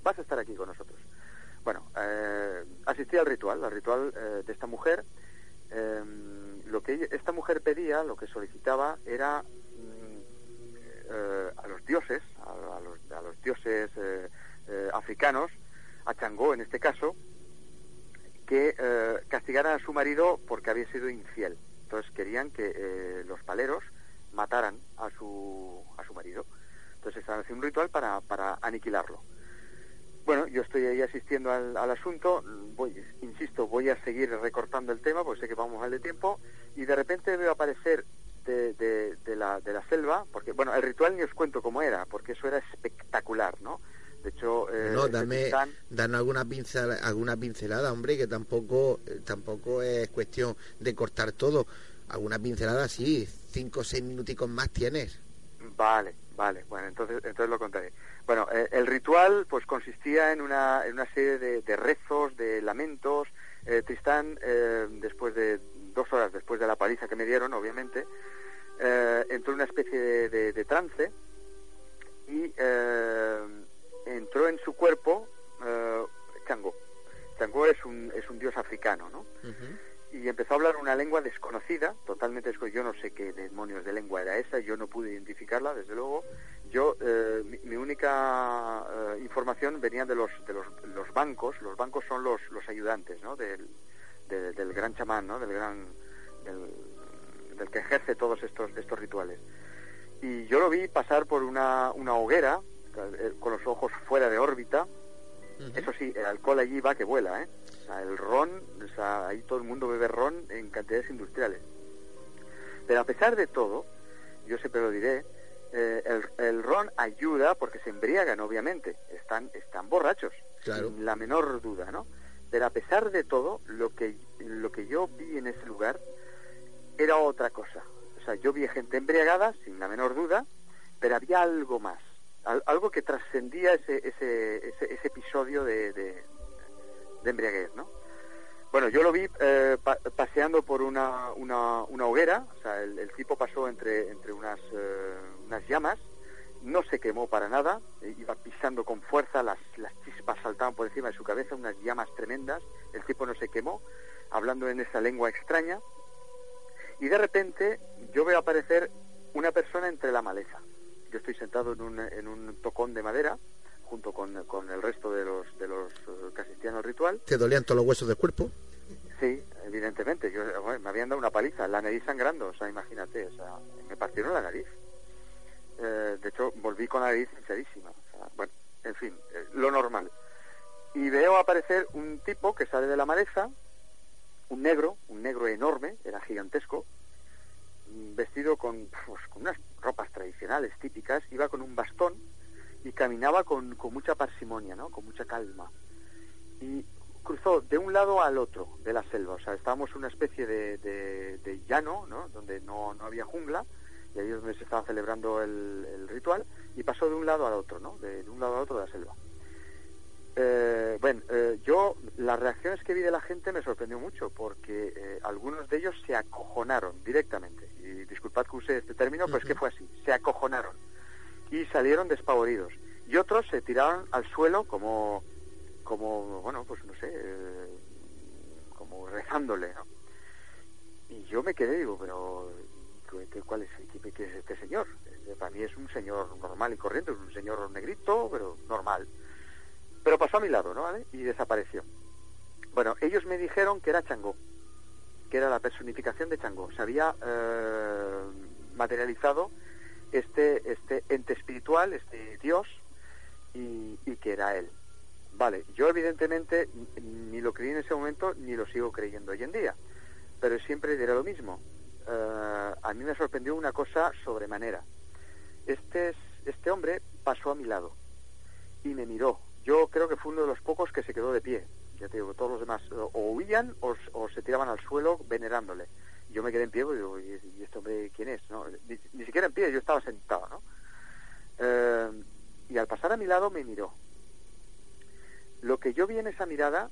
H: vas a estar aquí con nosotros. Bueno, asistí al ritual, al ritual eh, de esta mujer. Eh, lo que esta mujer pedía, lo que solicitaba, era mm, eh, a los dioses, a, los, a los dioses eh, eh, africanos, a Changó en este caso, que castigaran a su marido porque había sido infiel. Entonces querían que los paleros mataran a su, a su marido. Entonces estaban haciendo un ritual para, para aniquilarlo. Bueno, yo estoy ahí asistiendo al, al asunto, voy, insisto, voy a seguir recortando el tema, porque sé que vamos mal de tiempo, y de repente veo aparecer de, de, de la, de la selva, porque, bueno, el ritual ni os cuento cómo era, porque eso era espectacular, ¿no? De hecho, eh,
B: no, dame,
H: titán-
B: danos alguna pincelada, alguna pincelada, hombre, que tampoco, eh, tampoco es cuestión de cortar todo. Alguna pincelada, sí, cinco o seis minuticos más tienes.
H: Vale, vale. Bueno, entonces, entonces lo contaré. Bueno, eh, el ritual pues consistía en una, en una serie de, de rezos, de lamentos. Eh, Tristán, eh, después de dos horas después de la paliza que me dieron, obviamente, eh, entró en una especie de, de- de trance y eh, entró en su cuerpo eh, Changó. Changó es un, es un dios africano, ¿no? y empezó a hablar una lengua desconocida, totalmente desconocida. Yo no sé qué demonios de lengua era esa, yo no pude identificarla, desde luego. Yo, eh, mi, mi única eh, información venía de los, de los, los bancos. Los bancos son los, los ayudantes, ¿no? Del, de- del gran chamán, ¿no? Del gran, del, del que ejerce todos estos, estos rituales. Y yo lo vi pasar por una, una hoguera, eh, con los ojos fuera de órbita. Eso sí, el alcohol allí va que vuela, ¿eh? O sea, el ron, o sea, ahí todo el mundo bebe ron en cantidades industriales. Pero a pesar de todo, yo siempre lo diré, eh, el, el ron ayuda porque se embriagan, obviamente. Están, están borrachos,
B: Claro.
H: sin la menor duda, ¿no? Pero a pesar de todo, lo que, lo que yo vi en ese lugar era otra cosa. O sea, yo vi gente embriagada, sin la menor duda, pero había algo más. Al- algo que trascendía ese, ese, ese, ese episodio de, de, de embriaguez, ¿no? Bueno, yo lo vi eh, pa- paseando por una, una, una hoguera, o sea, el, el tipo pasó entre, entre unas, eh, unas llamas, no se quemó para nada, eh, iba pisando con fuerza, las, las chispas saltaban por encima de su cabeza, unas llamas tremendas, el tipo no se quemó, hablando en esa lengua extraña, y de repente yo veo aparecer una persona entre la maleza. Yo estoy sentado en un, en un tocón de madera, junto con, con el resto de los, de los eh, que asistían al ritual,
B: ¿Te dolían todos los huesos del cuerpo?
H: Sí, evidentemente. Yo, bueno, me habían dado una paliza, la nariz sangrando, o sea, imagínate, o sea, me partieron la nariz. Eh, de hecho, volví con la nariz hinchadísima. Bueno, en fin, eh, lo normal. Y veo aparecer un tipo que sale de la maleza, un negro, un negro enorme, era gigantesco, vestido con, pues, con unas ropas tradicionales típicas, iba con un bastón y caminaba con, con mucha parsimonia, ¿no? Con mucha calma. Y cruzó de un lado al otro de la selva. O sea, estábamos en una especie de, de- de llano, ¿no? Donde no, no había jungla, y ahí es donde se estaba celebrando el, el ritual. y pasó de un lado al otro, ¿no? De, un lado al otro de la selva. Eh, bueno, eh, yo las reacciones que vi de la gente me sorprendió mucho porque eh, algunos de ellos se acojonaron directamente. Y disculpad que use este término, pero es que fue así, se acojonaron y salieron despavoridos. Y otros se tiraron al suelo como, como bueno, pues no sé, como rezándole, ¿no? Y yo me quedé, digo, pero ¿cuál es, qué, es este señor? Para mí es un señor normal y corriente, es un señor negrito, pero normal. Pero pasó a mi lado, ¿no? ¿Vale? Y desapareció. Bueno, ellos me dijeron que era Changó, que era la personificación de Changó. Se había eh, materializado este, este ente espiritual, este Dios, y, y que era él. Vale, yo evidentemente ni lo creí en ese momento ni lo sigo creyendo hoy en día, pero siempre diré lo mismo. Eh, a mí me sorprendió una cosa sobremanera. Este, este hombre pasó a mi lado y me miró. Yo creo que fue uno de los pocos que se quedó de pie. Ya te digo, todos los demás o huían o, se tiraban al suelo venerándole. Yo me quedé en pie y digo, ¿y este hombre quién es? ¿No? Ni, siquiera en pie, yo estaba sentado, ¿no? Eh, y al pasar a mi lado me miró. Lo que yo vi en esa mirada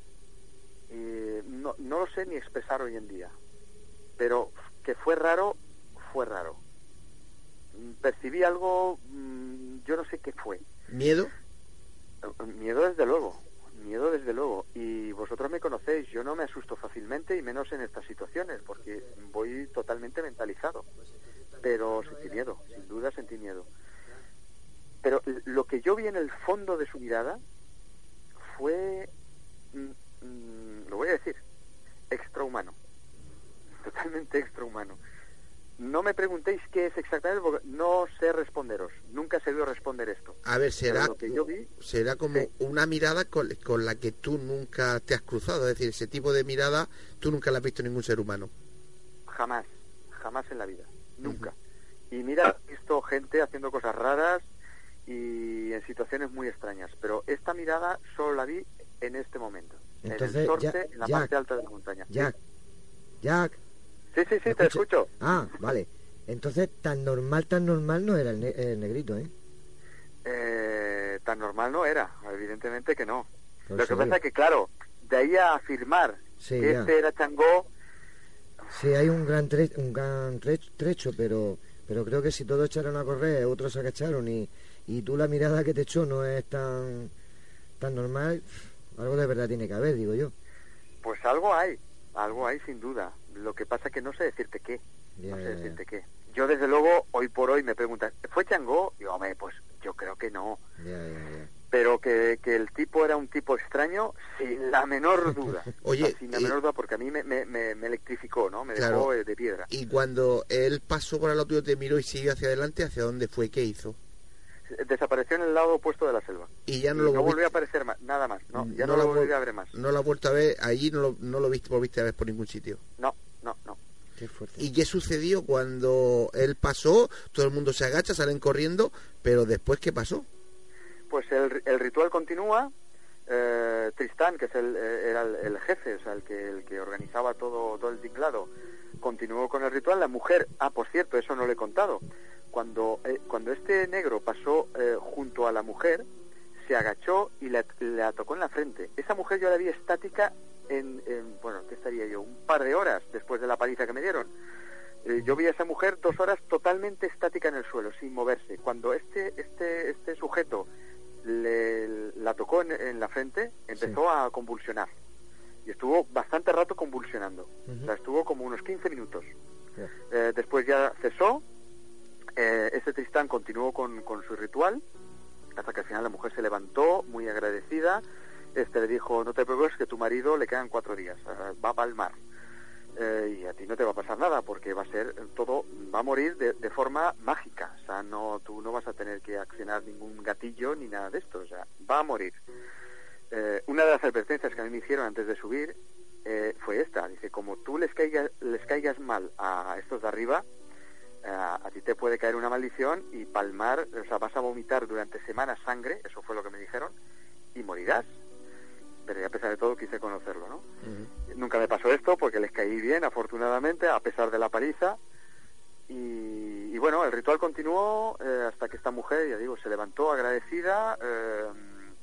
H: eh, no, no lo sé ni expresar hoy en día, pero que fue raro, fue raro. Percibí algo, mm, yo no sé qué fue.
B: ¿Miedo?
H: Miedo desde luego, miedo desde luego. Y vosotros me conocéis, yo no me asusto fácilmente y menos en estas situaciones, porque voy totalmente mentalizado. Pero sentí miedo, sin duda sentí miedo. Pero lo que yo vi en el fondo de su mirada fue, mm, mm, lo voy a decir, extrahumano totalmente extrahumano. No me preguntéis qué es exactamente porque no sé responderos. Nunca he sabido responder esto.
B: A ver, será, será como una mirada con, la que tú nunca te has cruzado. Es decir, ese tipo de mirada tú nunca la has visto en ningún ser humano.
H: Jamás, jamás en la vida. Nunca. Y mira, he visto gente haciendo cosas raras y en situaciones muy extrañas. Pero esta mirada solo la vi en este momento.
C: Entonces,
H: en el sorte, en la parte alta de la montaña.
C: Jack, Jack,
H: Sí, sí, sí, te escucho.
C: Ah, vale. Entonces, tan normal, tan normal no era el, negrito, ¿eh?
H: ¿eh? Tan normal no era, evidentemente que no. Lo que pasa es que, claro, de ahí a afirmar que este era Changó...
C: Sí, hay un gran, un gran trecho, pero pero creo que si todos echaron a correr, otros se agacharon y, y tú la mirada que te echó no es tan, tan normal, algo de verdad tiene que haber, digo yo.
H: Pues algo hay, algo hay sin duda. Lo que pasa es que no sé decirte qué. no sé decirte qué. Yo, desde luego, hoy por hoy me preguntan, ¿fue Changó? Y hombre, pues yo creo que no. Pero que, que, el tipo era un tipo extraño, sin la menor (laughs) duda.
B: Oye,
H: sin la menor duda, porque a mí me, me, me, electrificó, ¿no? Me dejó de piedra.
B: Y cuando él pasó por el lado tuyo, te miró y siguió hacia adelante, ¿hacia dónde fue? ¿Qué hizo?
H: Desapareció en el lado opuesto de la selva.
B: Y ya no lo
H: volvió a aparecer más, nada más, ¿no? Ya no, lo volví a ver más.
B: No lo ha vuelto a ver, allí no lo, no lo viste, volviste a ver por ningún sitio.
H: No, no, no.
B: Qué fuerte. ¿Y qué sucedió cuando él pasó? Todo el mundo se agacha, salen corriendo, pero después, ¿qué pasó?
H: Pues el, el ritual continúa. Eh, Tristán, que es el, eh, era el, jefe, o sea, el que, el que organizaba todo, todo el tinglado, continuó con el ritual. La mujer, ah, por cierto, eso no le he contado cuando, eh, cuando este negro pasó eh, junto a la mujer, se agachó y le, le, tocó en la frente. Esa mujer yo la vi estática en, bueno, ¿qué estaría yo? Un par de horas después de la paliza que me dieron. Eh, yo vi a esa mujer dos horas totalmente estática en el suelo, sin moverse. Cuando este, este, este sujeto le, la tocó en, la frente, empezó a convulsionar. Y estuvo bastante rato convulsionando. O sea, estuvo como unos 15 minutos. después ya cesó eh, ese Tristán continuó con, con, su ritual hasta que al final la mujer se levantó muy agradecida. Este le dijo, no te preocupes que tu marido le quedan cuatro días, va a palmar. Eh, y a ti no te va a pasar nada porque va a ser todo, va a morir de, de, forma mágica. O sea, no, tú no vas a tener que accionar ningún gatillo ni nada de esto. O sea, va a morir. Eh, una de las advertencias que a mí me hicieron antes de subir eh, fue esta. Dice, como tú les caigas, les caigas mal a estos de arriba, a, ti te puede caer una maldición y palmar, o sea, vas a vomitar durante semanas sangre, eso fue lo que me dijeron, y morirás. Pero a pesar de todo quise conocerlo, ¿no? Nunca me pasó esto porque les caí bien, afortunadamente, a pesar de la paliza, Y, bueno, el ritual continuó eh, hasta que esta mujer, ya digo, se levantó agradecida eh,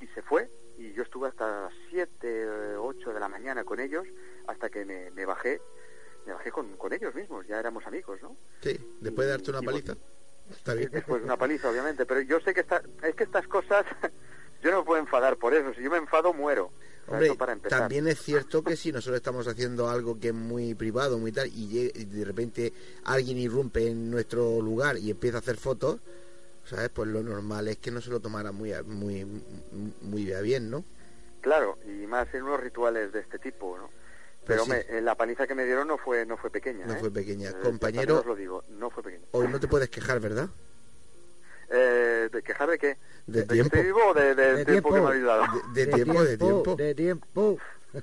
H: y se fue. Y yo estuve hasta las 7, 8 de la mañana con ellos hasta que me, bajé. Me bajé con, con, ellos mismos, ya éramos amigos, ¿no?
B: Sí, después de darte una paliza. Está bien.
H: Después de una paliza, obviamente. Pero yo sé que esta, es que estas cosas, (laughs) yo no me puedo enfadar por eso. Si yo me enfado, muero.
B: Hombre, también es cierto que si nosotros estamos haciendo algo que es muy privado, muy tal, y de repente alguien irrumpe en nuestro lugar y empieza a hacer fotos, ¿sabes? Pues lo normal es que no se lo tomara muy, muy, muy bien, ¿no?
H: Claro, y más en unos rituales de este tipo, ¿no? Pero eh, la paliza que me dieron no fue no fue pequeña.
B: No
H: ¿eh?
B: fue pequeña. Compañero,
H: os lo digo, no fue pequeña.
B: Hoy no te puedes quejar, ¿verdad?
H: Eh, ¿De quejar de qué?
B: ¿De, tiempo?
H: estoy vivo o de, tiempo, que me ha dado?
B: De, tiempo, de tiempo.
C: De tiempo. (laughs)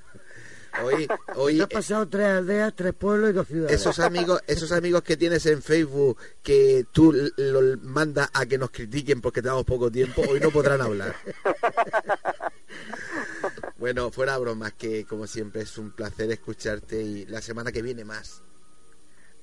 B: Hoy, hoy,
C: has pasado tres aldeas, tres pueblos y dos ciudades.
B: Esos amigos, esos amigos que tienes en Facebook que tú los mandas a que nos critiquen porque tenemos poco tiempo, hoy no podrán hablar. (laughs) (laughs) bueno, fuera bromas, que como siempre es un placer escucharte y la semana que viene más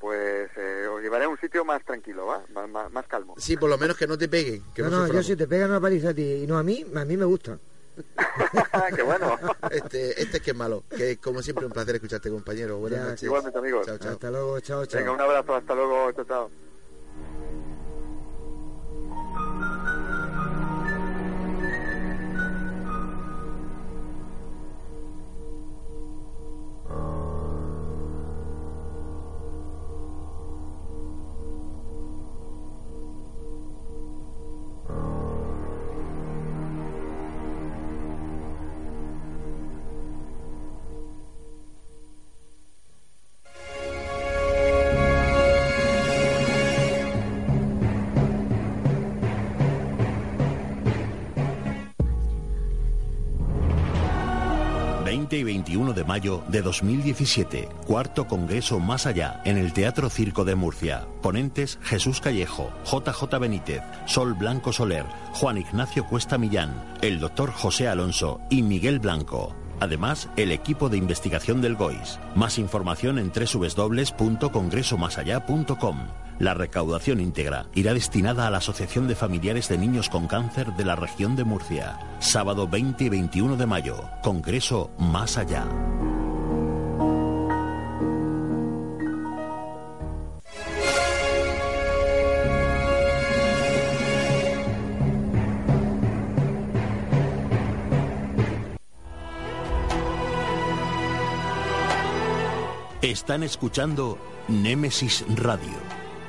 H: pues eh, os llevaré a un sitio más tranquilo, ¿va? Más, calmo.
B: Sí, por lo menos que no te peguen. Que
C: no, no, yo si te pegan una paliza a ti y no a mí, a mí me gusta. (laughs)
H: Qué bueno.
B: Este, este es que es malo. Que como siempre un placer escucharte, compañero. Buenas noches.
H: Igualmente, amigos.
B: Chao, chao.
C: Hasta luego, chao, chao.
H: Venga, un abrazo, hasta luego, chao, chao.
A: 20 y 21 de mayo de 2017, cuarto Congreso Más Allá, en el Teatro Circo de Murcia. Ponentes Jesús Callejo, JJ Benítez, Sol Blanco Soler, Juan Ignacio Cuesta Millán, el doctor José Alonso y Miguel Blanco. Además, el equipo de investigación del GOIS. Más información en www.congresomasallá.com. La recaudación íntegra irá destinada a la Asociación de Familiares de Niños con Cáncer de la región de Murcia. Sábado 20 y 21 de mayo. Congreso Más Allá. Están escuchando Némesis Radio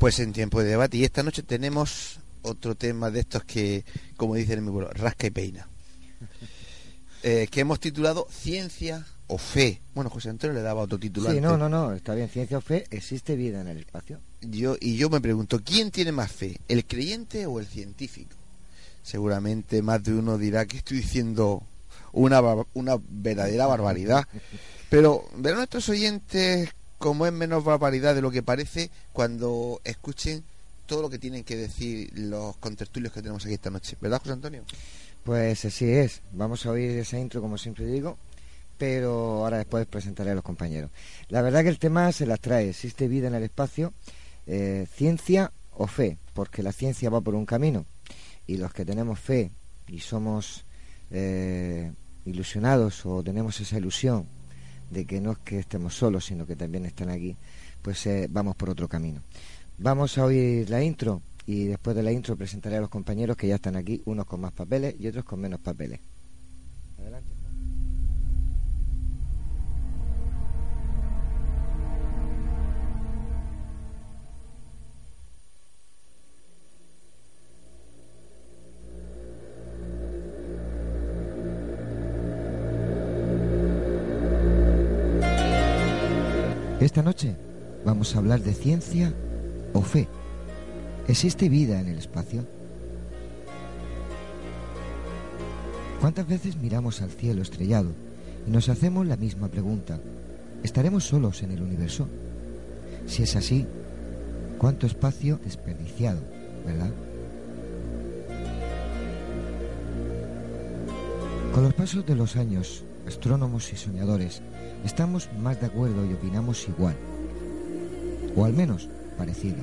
B: Pues en tiempo de debate. Y esta noche tenemos otro tema de estos que, como dice en mi pueblo, rasca y peina. (laughs) Eh, que hemos titulado Ciencia o Fe. Bueno, José Antonio le daba otro título.
C: Sí, no, no, no, está bien. Ciencia o Fe, existe vida en el espacio.
B: Yo, y yo me pregunto, ¿quién tiene más fe, el creyente o el científico? Seguramente más de uno dirá que estoy diciendo una, una verdadera barbaridad. (laughs) Pero ver a nuestros oyentes como es menos barbaridad de lo que parece cuando escuchen todo lo que tienen que decir los contertulios que tenemos aquí esta noche. ¿Verdad, José Antonio?
C: Pues así es. Vamos a oír esa intro, como siempre digo, pero ahora después presentaré a los compañeros. La verdad que el tema se las trae. ¿Existe vida en el espacio? Eh, ¿Ciencia o fe? Porque la ciencia va por un camino y los que tenemos fe y somos eh, ilusionados o tenemos esa ilusión de que no es que estemos solos, sino que también están aquí, pues eh, vamos por otro camino. Vamos a oír la intro y después de la intro presentaré a los compañeros que ya están aquí, unos con más papeles y otros con menos papeles. Adelante. Esta noche vamos a hablar de ciencia o fe. ¿Existe vida en el espacio? ¿Cuántas veces miramos al cielo estrellado y nos hacemos la misma pregunta? ¿Estaremos solos en el universo? Si es así, ¿cuánto espacio desperdiciado, verdad? Con los pasos de los años, astrónomos y soñadores, estamos más de acuerdo y opinamos igual. O al menos parecido.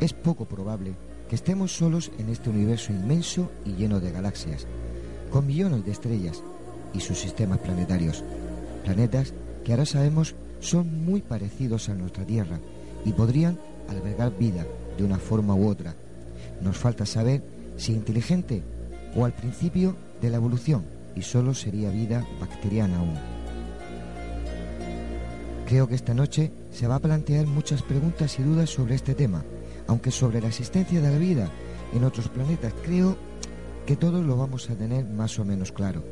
C: Es poco probable que estemos solos en este universo inmenso y lleno de galaxias, con millones de estrellas y sus sistemas planetarios. Planetas que ahora sabemos son muy parecidos a nuestra Tierra y podrían albergar vida de una forma u otra. Nos falta saber si inteligente o al principio de la evolución y solo sería vida bacteriana aún. Creo que esta noche se va a plantear muchas preguntas y dudas sobre este tema, aunque sobre la existencia de la vida en otros planetas creo que todos lo vamos a tener más o menos claro.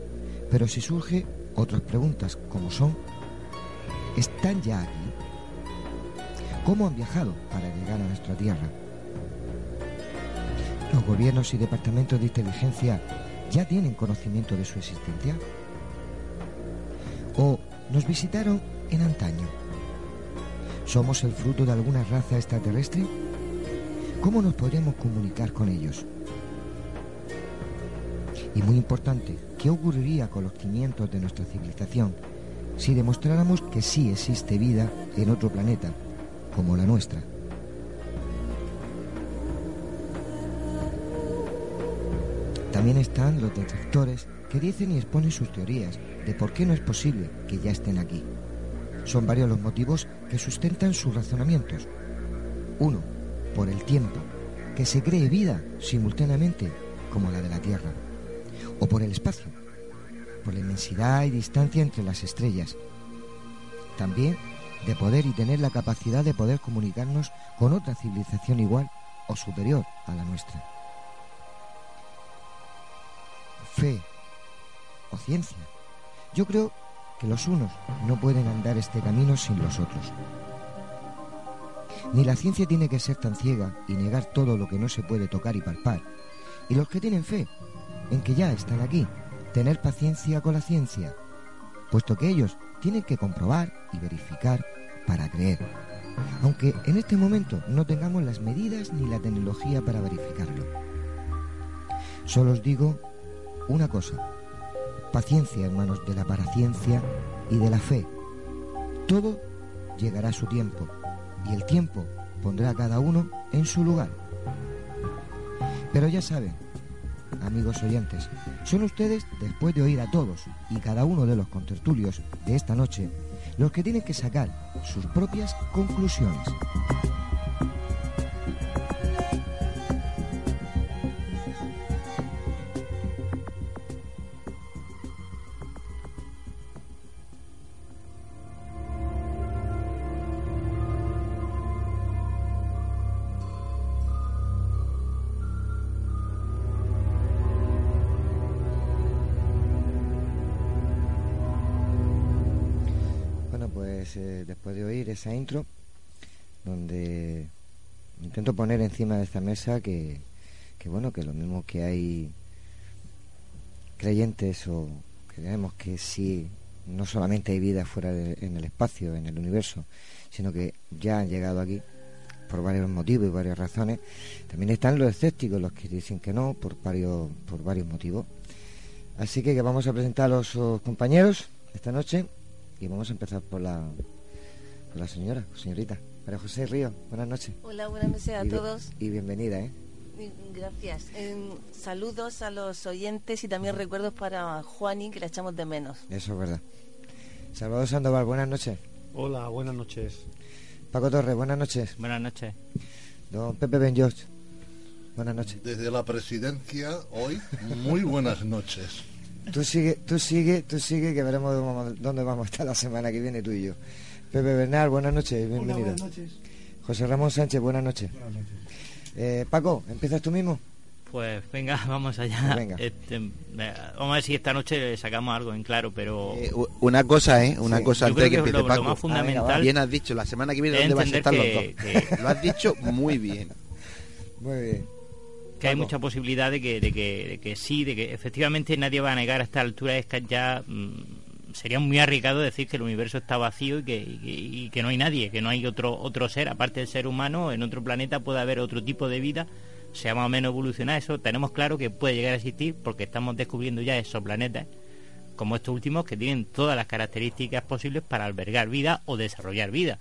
C: Pero si surge otras preguntas como son, ¿están ya aquí? ¿Cómo han viajado para llegar a nuestra Tierra? ¿Los gobiernos y departamentos de inteligencia ya tienen conocimiento de su existencia? ¿O nos visitaron en antaño? ¿Somos el fruto de alguna raza extraterrestre? ¿Cómo nos podríamos comunicar con ellos? Y muy importante, ¿qué ocurriría con los cimientos de nuestra civilización si demostráramos que sí existe vida en otro planeta, como la nuestra? También están los detractores que dicen y exponen sus teorías de por qué no es posible que ya estén aquí. Son varios los motivos que sustentan sus razonamientos. Uno, por el tiempo, que se cree vida simultáneamente como la de la Tierra. O por el espacio, por la inmensidad y distancia entre las estrellas. También de poder y tener la capacidad de poder comunicarnos con otra civilización igual o superior a la nuestra. Fe o ciencia. Yo creo que los unos no pueden andar este camino sin los otros. Ni la ciencia tiene que ser tan ciega y negar todo lo que no se puede tocar y palpar. Y los que tienen fe en que ya están aquí, tener paciencia con la ciencia, puesto que ellos tienen que comprobar y verificar para creer. Aunque en este momento no tengamos las medidas ni la tecnología para verificarlo. Solo os digo una cosa. Paciencia, hermanos, de la paraciencia y de la fe. Todo llegará a su tiempo y el tiempo pondrá a cada uno en su lugar. Pero ya saben, amigos oyentes, son ustedes, después de oír a todos y cada uno de los contertulios de esta noche, los que tienen que sacar sus propias conclusiones. Encima de esta mesa que, que bueno, que lo mismo que hay creyentes o creemos que sí, no solamente hay vida fuera de, en el espacio, en el universo, sino que ya han llegado aquí por varios motivos y varias razones. También están los escépticos, los que dicen que no, por varios, por varios motivos. Así que, que vamos a presentar a los oh, compañeros esta noche y vamos a empezar por la, por la señora, señorita. María José Río, buenas noches.
I: Hola, buenas noches a
C: Y
I: todos.
C: Y bienvenida, ¿eh?
I: Gracias. Eh, saludos a los oyentes y también recuerdos para Juani, que la echamos de menos.
C: Eso es verdad. Salvador Sandoval, buenas noches.
J: Hola, buenas noches.
C: Paco Torres, buenas noches.
K: Buenas noches.
C: Don Pepe Ben George, buenas noches.
L: Desde la presidencia hoy, muy buenas noches.
C: Tú sigue, tú sigue, tú sigue, que veremos dónde vamos- dónde vamos a estar la semana que viene tú y yo. Pepe Bernal, buenas noches, bienvenido.
J: buenas noches.
C: José Ramón Sánchez, buenas noches.
J: Buenas noches.
C: Eh, Paco, ¿empiezas tú mismo?
J: Pues venga, (laughs) vamos allá.
C: Venga.
J: Este, vamos a ver si esta noche sacamos algo en claro, pero
B: Eh, una cosa, ¿eh? Una
J: Sí,
B: cosa
J: yo
B: antes de que
J: creo que
B: empiece
J: lo- más fundamental-
B: Ah, venga, bien has dicho, la semana que viene dónde vais a estar los dos.
J: que- que- (laughs)
B: Lo has dicho muy bien.
C: Muy bien.
J: que hay mucha posibilidad de que, de que, de que sí, de que efectivamente nadie va a negar a esta altura, es que ya mm, sería muy arriesgado decir que el universo está vacío y que, y y que no hay nadie, que no hay otro, otro ser, aparte del ser humano, en otro planeta puede haber otro tipo de vida, sea más o menos evolucionada, eso tenemos claro que puede llegar a existir porque estamos descubriendo ya esos planetas como estos últimos que tienen todas las características posibles para albergar vida o desarrollar vida.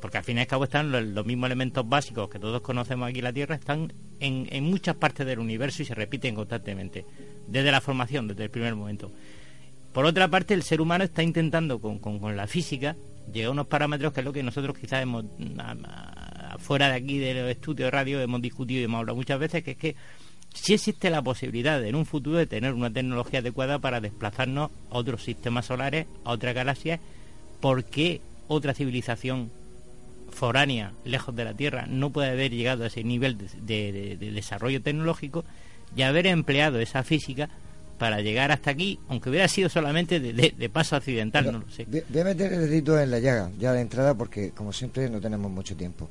J: Porque al fin y al cabo están los, los mismos elementos básicos que todos conocemos aquí en la Tierra, están en, en muchas partes del universo y se repiten constantemente, desde la formación, desde el primer momento. Por otra parte, el ser humano está intentando con, con- la física llegar a unos parámetros que es lo que nosotros quizás hemos, fuera de aquí del estudio de radio, hemos discutido y hemos hablado muchas veces, que es que si existe la posibilidad de, en un futuro de tener una tecnología adecuada para desplazarnos a otros sistemas solares, a otras galaxias, ¿por qué otra civilización foránea, lejos de la Tierra, no puede haber llegado a ese nivel de- de- de desarrollo tecnológico y haber empleado esa física para llegar hasta aquí, aunque hubiera sido solamente de, de- de paso accidental,
C: Pero
J: no lo sé.
C: Voy voy a meter el dedito en la llaga, ya de entrada, porque como siempre no tenemos mucho tiempo.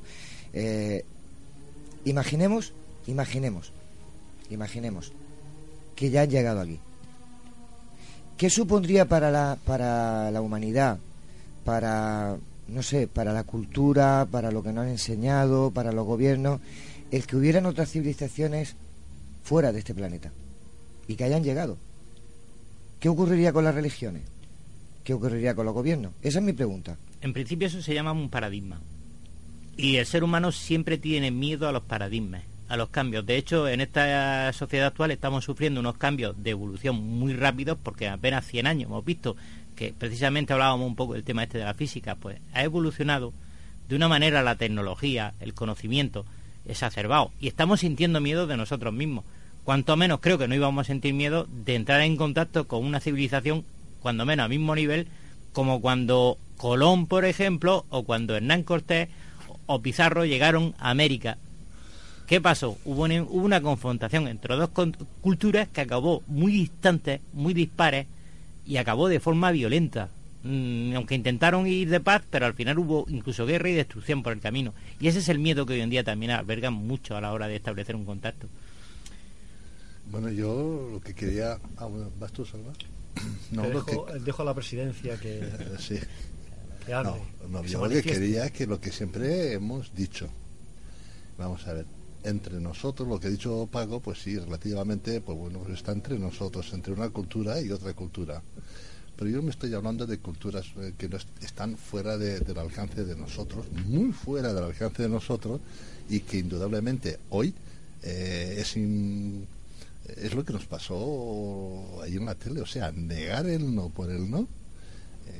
C: Eh, imaginemos, imaginemos, imaginemos que ya han llegado aquí. ¿Qué supondría para la, para la humanidad, para, no sé, para la cultura, para lo que nos han enseñado, para los gobiernos, el que hubieran otras civilizaciones fuera de este planeta y que hayan llegado? ¿Qué ocurriría con las religiones? ¿Qué ocurriría con los gobiernos? Esa es mi pregunta.
J: En principio eso se llama un paradigma. Y el ser humano siempre tiene miedo a los paradigmas, a los cambios. De hecho, en esta sociedad actual estamos sufriendo unos cambios de evolución muy rápidos porque en apenas 100 años hemos visto que precisamente hablábamos un poco del tema este de la física, pues ha evolucionado de una manera la tecnología, el conocimiento exacerbado y estamos sintiendo miedo de nosotros mismos. Cuanto menos creo que no íbamos a sentir miedo de entrar en contacto con una civilización, cuando menos al mismo nivel, como cuando Colón, por ejemplo, o cuando Hernán Cortés o Pizarro llegaron a América. ¿Qué pasó? Hubo una, hubo una confrontación entre dos culturas que acabó muy distantes, muy dispares y acabó de forma violenta. Mm, aunque intentaron ir de paz, pero al final hubo incluso guerra y destrucción por el camino. Y ese es el miedo que hoy en día también albergan mucho a la hora de establecer un contacto.
L: Bueno, yo lo que quería... Ah, bueno, ¿vas tú, Salva? (clears throat) No, lo
K: dejo,
L: que...
K: dejo a la presidencia que, (laughs)
L: Sí.
K: que hable,
L: No, no,
K: que se
L: yo lo que quería es que lo que siempre hemos dicho. Vamos a ver, entre nosotros, lo que ha dicho Paco, pues sí, relativamente, pues bueno, pues está entre nosotros, entre una cultura y otra cultura. Pero yo me estoy hablando de culturas eh, que no est- están fuera de- del alcance de nosotros, muy fuera del alcance de nosotros, y que indudablemente hoy eh, es, in- es lo que nos pasó ahí en la tele, o sea, negar el no por el no.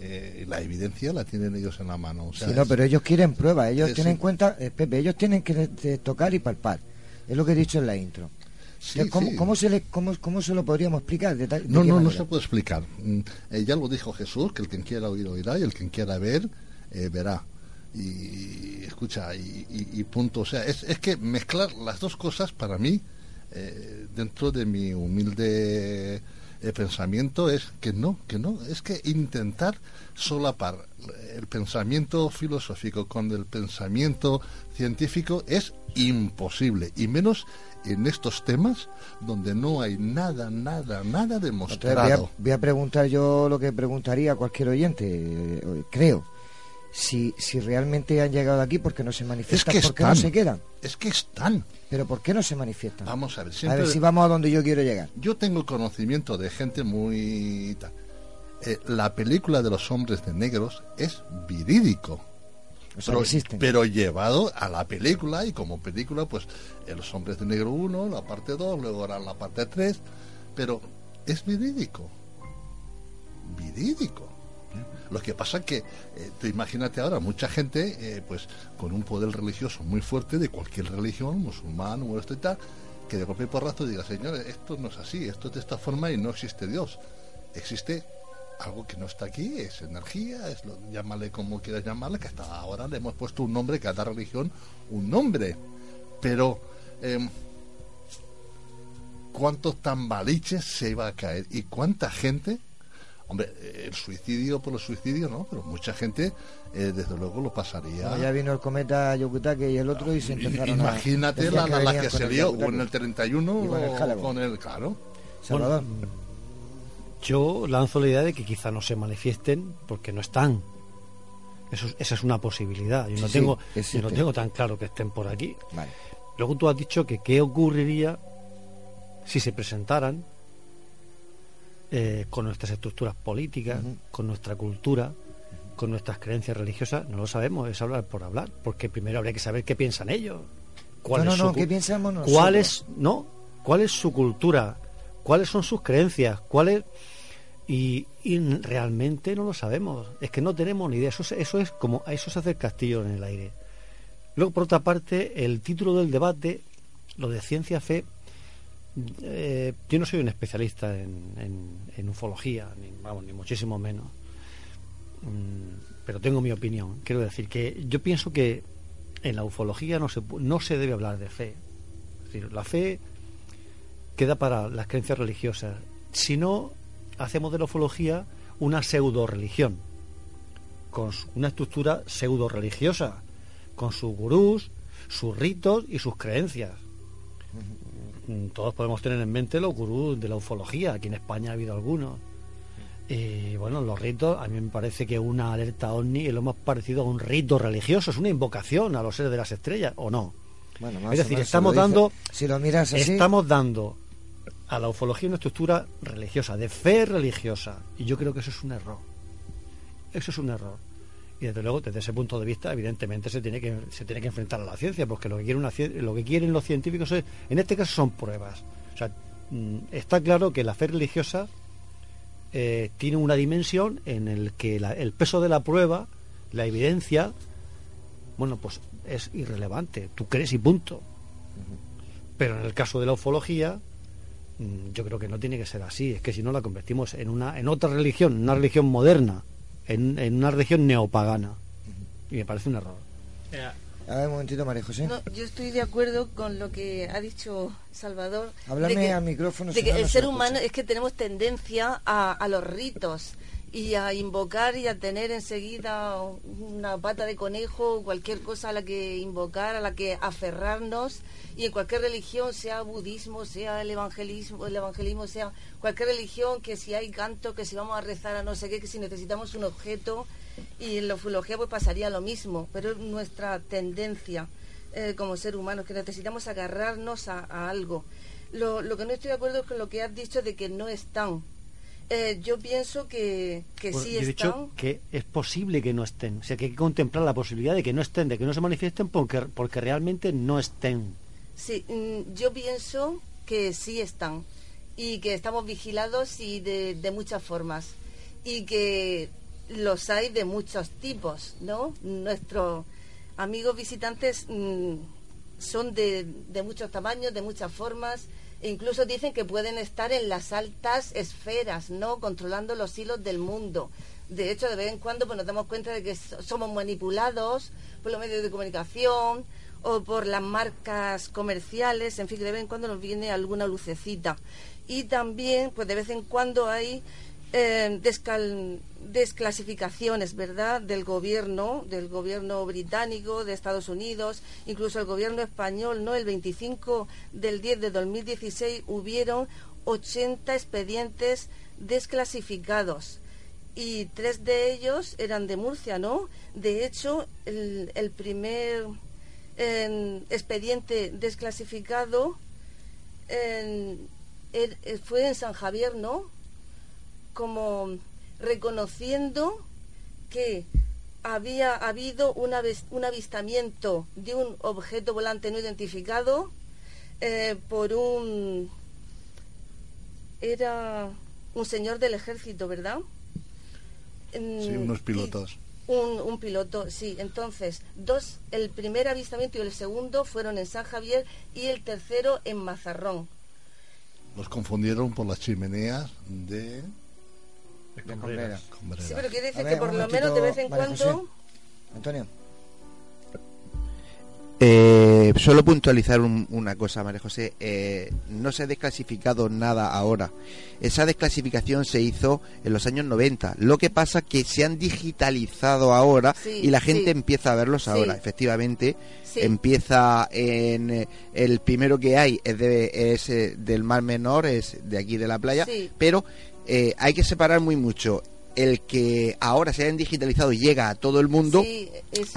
L: eh, la evidencia la tienen ellos en la mano. O sea,
C: Sí, no,
L: es-
C: pero ellos quieren pruebas, ellos
L: es-
C: tienen en cuenta, eh, Pepe, ellos tienen que de- tocar y palpar. Es lo que he dicho en la intro.
L: Sí,
C: ¿cómo,
L: sí.
C: cómo se le, cómo, cómo se lo podríamos explicar? ¿De, ta- de
L: No, no, no
C: manera?
L: se puede explicar. Mm, eh, ya lo dijo Jesús, que el quien quiera oír oirá y el quien quiera ver eh, verá. Y escucha, y, y- y punto. O sea, es, es que mezclar las dos cosas para mí, eh, dentro de mi humilde eh, pensamiento, es que no, que no. Es que intentar solapar el pensamiento filosófico con el pensamiento científico es imposible. Y menos en estos temas donde no hay nada, nada, nada demostrado.
C: voy, a, voy a preguntar yo lo que preguntaría a cualquier oyente, eh, creo. Si, si realmente han llegado aquí, ¿por qué no se manifiestan?
L: que
C: ¿Por qué no se quedan?
L: Es que están.
C: ¿Pero por qué no se manifiestan?
L: Vamos a ver,
C: a
L: siempre-
C: ver si vamos a donde yo quiero llegar.
L: Yo tengo conocimiento de gente muy... Eh, la película de los hombres de negros es verídico.
C: O sea,
L: pero,
C: existen.
L: pero llevado a la película y como película, pues eh, Los Hombres de Negro 1, la parte 2, luego ahora la parte 3, pero es verídico. Verídico. Lo que pasa que, eh, imagínate ahora, mucha gente, eh, pues con un poder religioso muy fuerte de cualquier religión, musulmán o esto y tal, que de golpe y porrazo diga, señores, esto no es así, esto es de esta forma y no existe Dios. Existe algo que no está aquí, es energía, es lo, llámale como quieras llamarle, que hasta ahora le hemos puesto un nombre, cada religión un nombre. Pero em, cuántos tambaliches se iba a caer y cuánta gente Hombre, eh, el suicidio por el suicidio no, pero mucha gente eh, desde luego lo pasaría.
C: Bueno, ya vino el cometa Yokutake y el otro y se empezaron
L: Imagínate
C: a...
L: la, la, la que
C: con
L: se
C: el
L: lió o en el 31
C: Y con el
L: o
C: Halloween.
L: con el claro.
C: Salvador.
K: Yo lanzo la idea de que quizá no se manifiesten porque no están. Eso, es- esa es una posibilidad. Yo no,
C: sí,
K: tengo, yo no tengo tan claro que estén por aquí.
C: Vale.
K: Luego tú has dicho que qué ocurriría si se presentaran eh, con nuestras estructuras políticas, con nuestra cultura, con nuestras creencias religiosas. No lo sabemos, es hablar por hablar, porque primero habría que saber qué piensan ellos. ¿Cuál
C: No,
K: es
C: no,
K: su
C: no, ¿qué pensamos nosotros?
K: ¿Cuál es, no? ¿Cuál es su cultura? ¿Cuáles son sus creencias? ¿Cuál es...? Y, y realmente no lo sabemos. Es que no tenemos ni idea. Eso, es- eso es como eso es hacer castillo en el aire. Luego, por otra parte, el título del debate, lo de ciencia fe, eh, yo no soy un especialista en, ufología, ni, vamos, ni muchísimo menos. Mm, pero tengo mi opinión. Quiero decir que yo pienso que en la ufología no se, no se debe hablar de fe. Es decir, la fe queda para las creencias religiosas. Si no, hacemos de la ufología una pseudo religión, con una estructura pseudo religiosa, con sus gurús, sus ritos y sus creencias. Mm, Todos podemos tener en mente los gurús de la ufología, aquí en España ha habido algunos. Y bueno, los ritos, a mí me parece que una alerta ovni es lo más parecido a un rito religioso, es una invocación a los seres de las estrellas, ¿o no?
C: Bueno, más
K: es decir, estamos dando
C: Si lo miras así...
K: estamos dando a la ufología una estructura religiosa, de fe religiosa, y yo creo que eso es un error. Eso es un error. Y desde luego, desde ese punto de vista, evidentemente se tiene que se tiene que enfrentar a la ciencia, porque lo que quieren una lo que quieren los científicos es, en este caso son pruebas. O sea, mm, está claro que la fe religiosa eh, tiene una dimensión en el que la- el peso de la prueba, la evidencia, bueno, pues es irrelevante. Tú crees y punto. Pero en el caso de la ufología, mm, yo creo que no tiene que ser así. Es que si no la convertimos en una en otra religión, una religión moderna, en, en una religión neopagana. Y me parece un error.
C: A ver, un momentito, María José.
I: No, yo estoy de acuerdo con lo que ha dicho Salvador.
C: Háblame
I: de que-
C: al micrófono,
I: De que el
C: se
I: ser
C: escucha.
I: humano es que tenemos tendencia a, a los ritos y a invocar y a tener enseguida una pata de conejo, cualquier cosa a la que invocar, a la que aferrarnos y en cualquier religión, sea budismo, sea el evangelismo, el evangelismo, sea cualquier religión, que si hay canto, que si vamos a rezar a no sé qué, que si necesitamos un objeto y en la ufología pues pasaría lo mismo, pero es nuestra tendencia eh, como ser humano, que necesitamos agarrarnos a, a algo. Lo, lo que no estoy de acuerdo es con lo que has dicho de que no están. Eh, yo pienso que, que sí están.
K: dicho que es posible que no estén. O sea, que hay que contemplar la posibilidad de que no estén, de que no se manifiesten porque, porque realmente no estén.
I: Sí, mm, yo pienso que sí están y que estamos vigilados y de, de muchas formas y que los hay de muchos tipos, ¿no? Nuestros amigos visitantes mm, son de, de muchos tamaños, de muchas formas incluso dicen que pueden estar en las altas esferas, ¿no? Controlando los hilos del mundo. De hecho, de vez en cuando pues, nos damos cuenta de que so- somos manipulados por los medios de comunicación o por las marcas comerciales, en fin, de vez en cuando nos viene alguna lucecita. Y también, pues de vez en cuando hay eh, descal- desclasificaciones, ¿verdad?, del gobierno, del gobierno británico, de Estados Unidos, incluso el gobierno español, ¿no? El 25 del 10 de 2016 hubieron 80 expedientes desclasificados y tres de ellos eran de Murcia, ¿no? De hecho, el, el primer expediente desclasificado er- fue en San Javier, ¿no? Como reconociendo que había habido un, avistamiento de un objeto volante no identificado eh, por un era un señor del ejército, ¿verdad?
L: Sí, unos
I: y-
L: pilotos.
I: un, un piloto, sí. Entonces, dos, el primer avistamiento y el segundo fueron en San Javier y el tercero en Mazarrón.
L: Los confundieron por las chimeneas de
I: Sí, pero quiere decir
C: ver,
I: que por lo menos de vez en cuando...
C: José. Antonio.
B: Eh, solo puntualizar un- una cosa, María José. Eh, no se ha desclasificado nada ahora. Esa desclasificación se hizo en los años 90. Lo que pasa que se han digitalizado ahora
I: Sí,
B: y la gente
I: sí.
B: empieza a verlos
I: Sí.
B: ahora. Efectivamente,
I: Sí.
B: empieza en eh, el primero que hay es, de, es eh, del Mar Menor, es de aquí de la playa,
I: Sí.
B: pero eh, hay que separar muy mucho el que ahora se hayan digitalizado y llega a todo el mundo
I: Sí,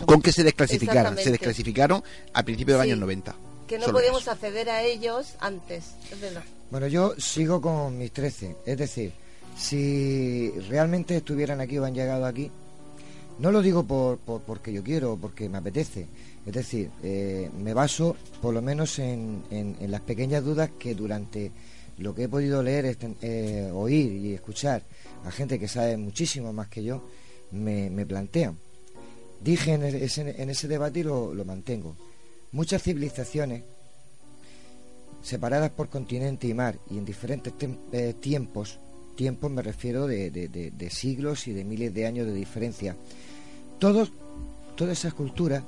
B: con que se desclasificaran. Se desclasificaron a principios de los
I: Sí.
B: años 90.
I: Que no podíamos
B: eso.
I: acceder a ellos antes, es verdad.
C: Bueno, yo sigo con mis 13. Es decir, si realmente estuvieran aquí o han llegado aquí, no lo digo por, por- porque yo quiero o porque me apetece. Es decir, eh, me baso por lo menos en, en- en las pequeñas dudas que durante lo que he podido leer, este- eh, oír y escuchar a gente que sabe muchísimo más que yo, me, me plantean. Dije en ese, debate y lo, mantengo. Muchas civilizaciones separadas por continente y mar y en diferentes eh, tiempos, tiempos me refiero de siglos y de miles de años de diferencia, todos, todas esas culturas,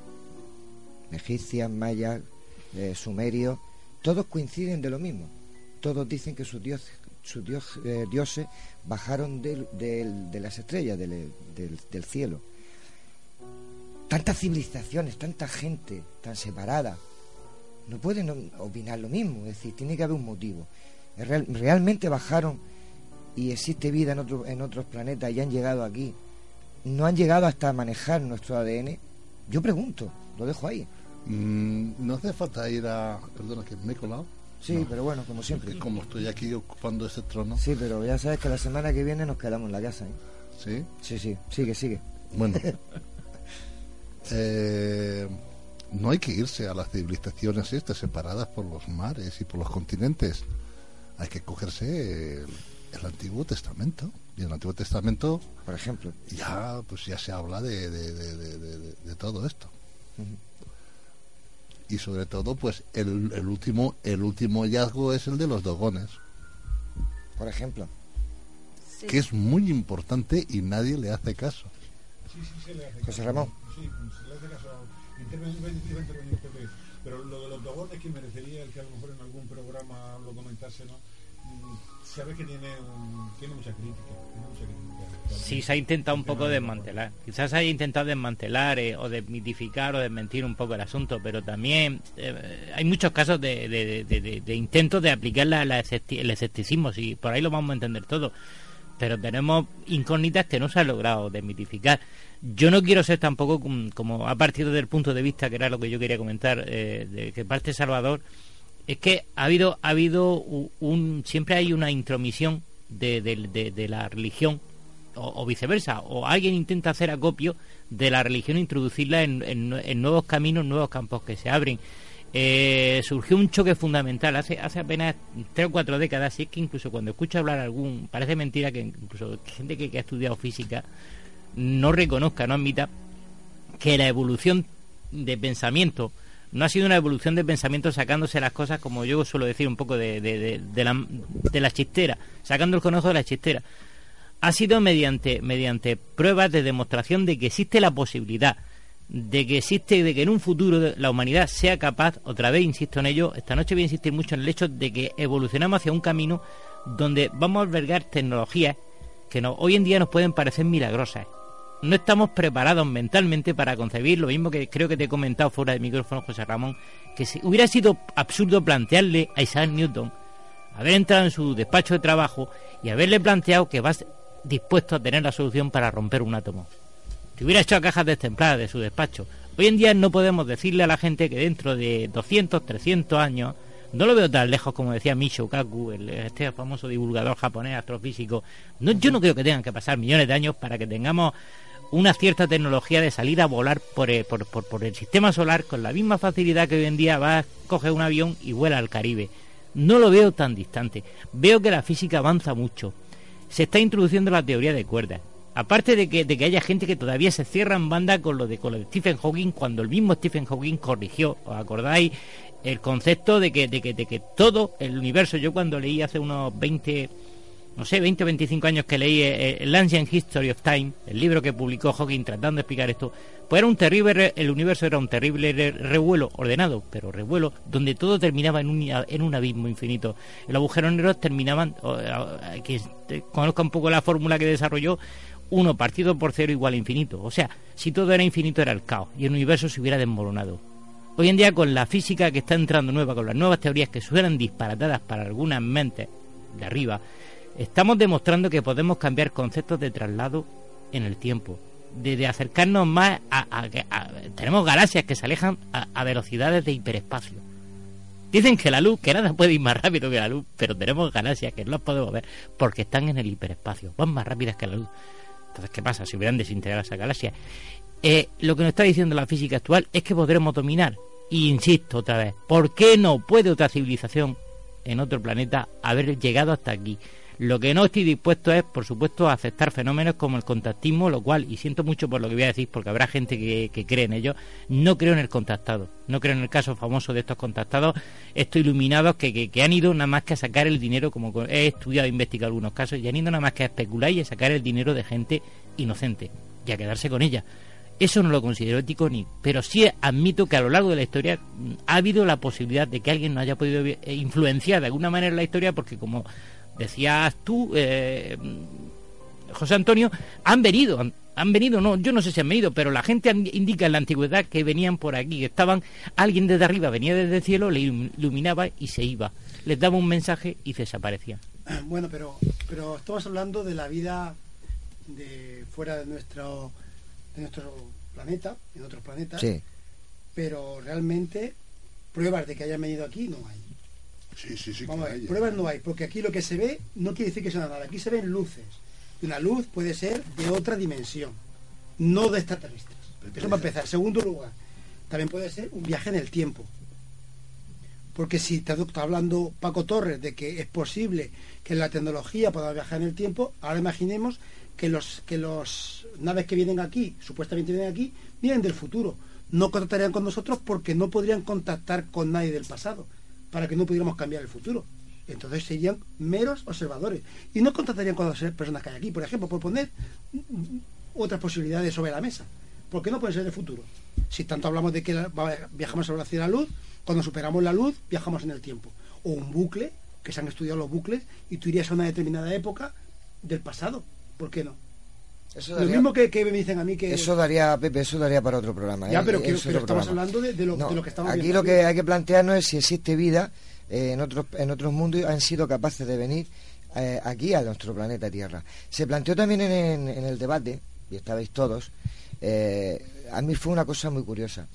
C: egipcias, mayas, eh, sumerios, todos coinciden de lo mismo. Todos dicen que sus, dios, sus dios- eh, dioses bajaron de las estrellas, del- cielo. Tantas civilizaciones, tanta gente tan separada, no pueden opinar lo mismo, es decir, tiene que haber un motivo. Realmente bajaron y existe vida en, en otros planetas y han llegado aquí. No han llegado hasta manejar nuestro ADN. Yo pregunto, lo dejo ahí.
L: Mm, no hace falta ir a... Perdona, que me he colado.
C: Sí,
L: No.
C: pero bueno, como siempre.
L: Porque como estoy aquí ocupando ese trono.
C: Sí, pero ya sabes que la semana que viene nos quedamos en la casa. ¿eh?
L: ¿Sí?
C: Sí, sí, sigue, sigue.
L: Bueno. (laughs) Eh, no hay que irse a las civilizaciones estas separadas por los mares y por los continentes. Hay que cogerse el, el Antiguo Testamento. Y en el Antiguo Testamento,
C: por ejemplo,
L: ya pues ya se habla de, de- de- de- de- de- de todo esto. Y sobre todo, pues el, el último el último hallazgo es el de los dogones,
C: Por ejemplo.
L: que es muy importante y nadie le hace caso.
M: Sí, sí, se le hace
C: José
M: caso.
C: Ramón.
M: Sí, se le hace caso. Pero lo de los dogones que merecería el que a lo mejor en algún programa lo comentase, ¿no? Mm, Sabe que tiene, un- tiene mucha crítica. Tiene mucha crítica.
J: Sí, se ha intentado un poco desmantelar. Quizás se haya intentado desmantelar eh, o desmitificar o desmentir un poco el asunto, pero también eh, hay muchos casos de, de- de- de- intentos de aplicar la- el escepticismo, y por ahí lo vamos a entender todo. Pero tenemos incógnitas que no se ha logrado desmitificar. Yo no quiero ser tampoco como, como a partir del punto de vista que era lo que yo quería comentar, eh, de que parte Salvador, es que ha habido ha habido un siempre hay una intromisión de, de- de- de la religión o, viceversa o alguien intenta hacer acopio de la religión e introducirla en, en- nuevos caminos nuevos campos que se abren Eh, surgió un choque fundamental hace hace apenas tres o cuatro décadas y es que incluso cuando escucho hablar algún parece mentira que incluso gente que, ha estudiado física no reconozca no admita que la evolución de pensamiento no ha sido una evolución de pensamiento sacándose las cosas, como yo suelo decir, un poco de, de, de- de la, la chistera, sacando el conejo de la chistera. Ha sido mediante, mediante pruebas de demostración de que existe la posibilidad, de que existe, de que en un futuro la humanidad sea capaz, otra vez insisto en ello, esta noche voy a insistir mucho en el hecho de que evolucionamos hacia un camino donde vamos a albergar tecnologías que hoy en día nos pueden parecer milagrosas, no estamos preparados mentalmente para concebir lo mismo que creo que te he comentado fuera de micrófono José Ramón que si hubiera sido absurdo plantearle a Isaac Newton haber entrado en su despacho de trabajo y haberle planteado que vas dispuesto a tener la solución para romper un átomo que hubiera hecho a cajas destempladas de su despacho hoy en día no podemos decirle a la gente que dentro de 200 300 años no lo veo tan lejos como decía Michio Kaku, el, este famoso divulgador japonés astrofísico. No, yo no creo que tengan que pasar millones de años para que tengamos una cierta tecnología de salir a volar por el, por, por- por el sistema solar con la misma facilidad que hoy en día vas, coges un avión y vuela al Caribe. No lo veo tan distante. Veo que la física avanza mucho. Se está introduciendo la teoría de cuerdas. Aparte de que, de que haya gente que todavía se cierra en banda con lo de, con lo de Stephen Hawking, cuando el mismo Stephen Hawking corrigió, ¿os acordáis? El concepto de que, de que, de que todo el universo, yo cuando leí hace unos 20, no sé, 20 o 25 años que leí eh, el Ancient History of Time, el libro que publicó Hawking tratando de explicar esto, pues era un terrible, el universo era un terrible revuelo, ordenado, pero revuelo, donde todo terminaba en un, en un abismo infinito. Los agujeros negros terminaban, que conozca un poco la fórmula que desarrolló, uno partido por cero igual a infinito. O sea, si todo era infinito era el caos y el universo se hubiera desmoronado. Hoy en día con la física que está entrando nueva, con las nuevas teorías que suenan disparatadas para algunas mentes de arriba, estamos demostrando que podemos cambiar conceptos de traslado en el tiempo, de, acercarnos más a, Tenemos galaxias que se alejan a, velocidades de hiperespacio. Dicen que la luz, que nada puede ir más rápido que la luz, pero tenemos galaxias que no las podemos ver porque están en el hiperespacio, van más rápidas que la luz. Entonces, ¿qué pasa? Si hubieran desintegrado esa galaxia. Eh, lo que nos está diciendo la física actual es que podremos dominar y insisto otra vez, ¿por qué no puede otra civilización en otro planeta haber llegado hasta aquí? Lo que no estoy dispuesto es, por supuesto, a aceptar fenómenos como el contactismo, lo cual, y siento mucho por lo que voy a decir, porque habrá gente que, cree en ello, no creo en el contactado, no creo en el caso famoso de estos contactados, estos iluminados que, que han ido nada más que a sacar el dinero, como he estudiado e investigado algunos casos, y han ido nada más que a especular y a sacar el dinero de gente inocente y a quedarse con ella. Eso no lo considero ético ni, pero sí admito que a lo largo de la historia mm, ha habido la posibilidad de que alguien no haya podido eh, influenciar de alguna manera la historia, porque como decías tú, eh, José Antonio, han venido, han, venido, no, yo no sé si han venido, pero la gente indica en la antigüedad que venían por aquí, que estaban, alguien desde arriba venía desde el cielo, le iluminaba y se iba, les daba un mensaje y desaparecía. (coughs)
N: Bueno, pero, pero estamos hablando de la vida de fuera de nuestro en nuestro planeta, en otros planetas, pero realmente pruebas de que hayan venido aquí no hay.
L: Sí, sí, sí.
N: Vamos a ver, pruebas no hay, porque aquí lo que se ve no quiere decir que sea nada, aquí se ven luces. Y una luz puede ser de otra dimensión, no de extraterrestres. Eso para empezar. Segundo lugar, también puede ser un viaje en el tiempo. Porque si está hablando Paco Torres de que es posible que la tecnología pueda viajar en el tiempo, ahora imaginemos que los que los naves que vienen aquí, supuestamente vienen aquí, vienen del futuro. No contactarían con nosotros porque no podrían contactar con nadie del pasado, para que no pudiéramos cambiar el futuro. Entonces serían meros observadores. Y no contactarían con las personas que hay aquí. Por ejemplo, por poner otras posibilidades sobre la mesa. ¿Por qué no puede ser el futuro? Si tanto hablamos de que viajamos a la velocidad de la luz, cuando superamos la luz, viajamos en el tiempo. O un bucle, que se han estudiado los bucles, y tú irías a una determinada época del pasado ¿Por qué no? Lo mismo que, me dicen a mí que...
C: Eso daría, Pepe, eso daría para otro programa.
N: Ya, ¿eh? pero, que, estamos hablando de, lo, que estamos
C: Aquí lo que hay que plantearnos es si existe vida eh, en, otros, en otros mundos y han sido capaces de venir eh, aquí a nuestro planeta Tierra. Se planteó también en, el debate, y estabais todos, a mí fue una cosa muy curiosa.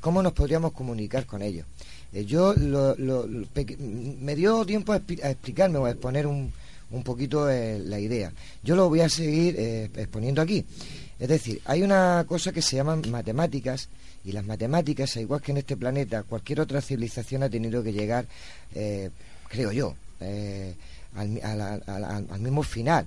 C: ¿Cómo nos podríamos comunicar con ellos? yo me dio tiempo a, a explicarme o a exponer un, un poquito eh, la idea. Yo lo voy a seguir eh, exponiendo aquí. Es decir, hay una cosa que se llaman matemáticas y las matemáticas, igual que en este planeta, cualquier otra civilización ha tenido que llegar, eh, creo yo, al, mismo final,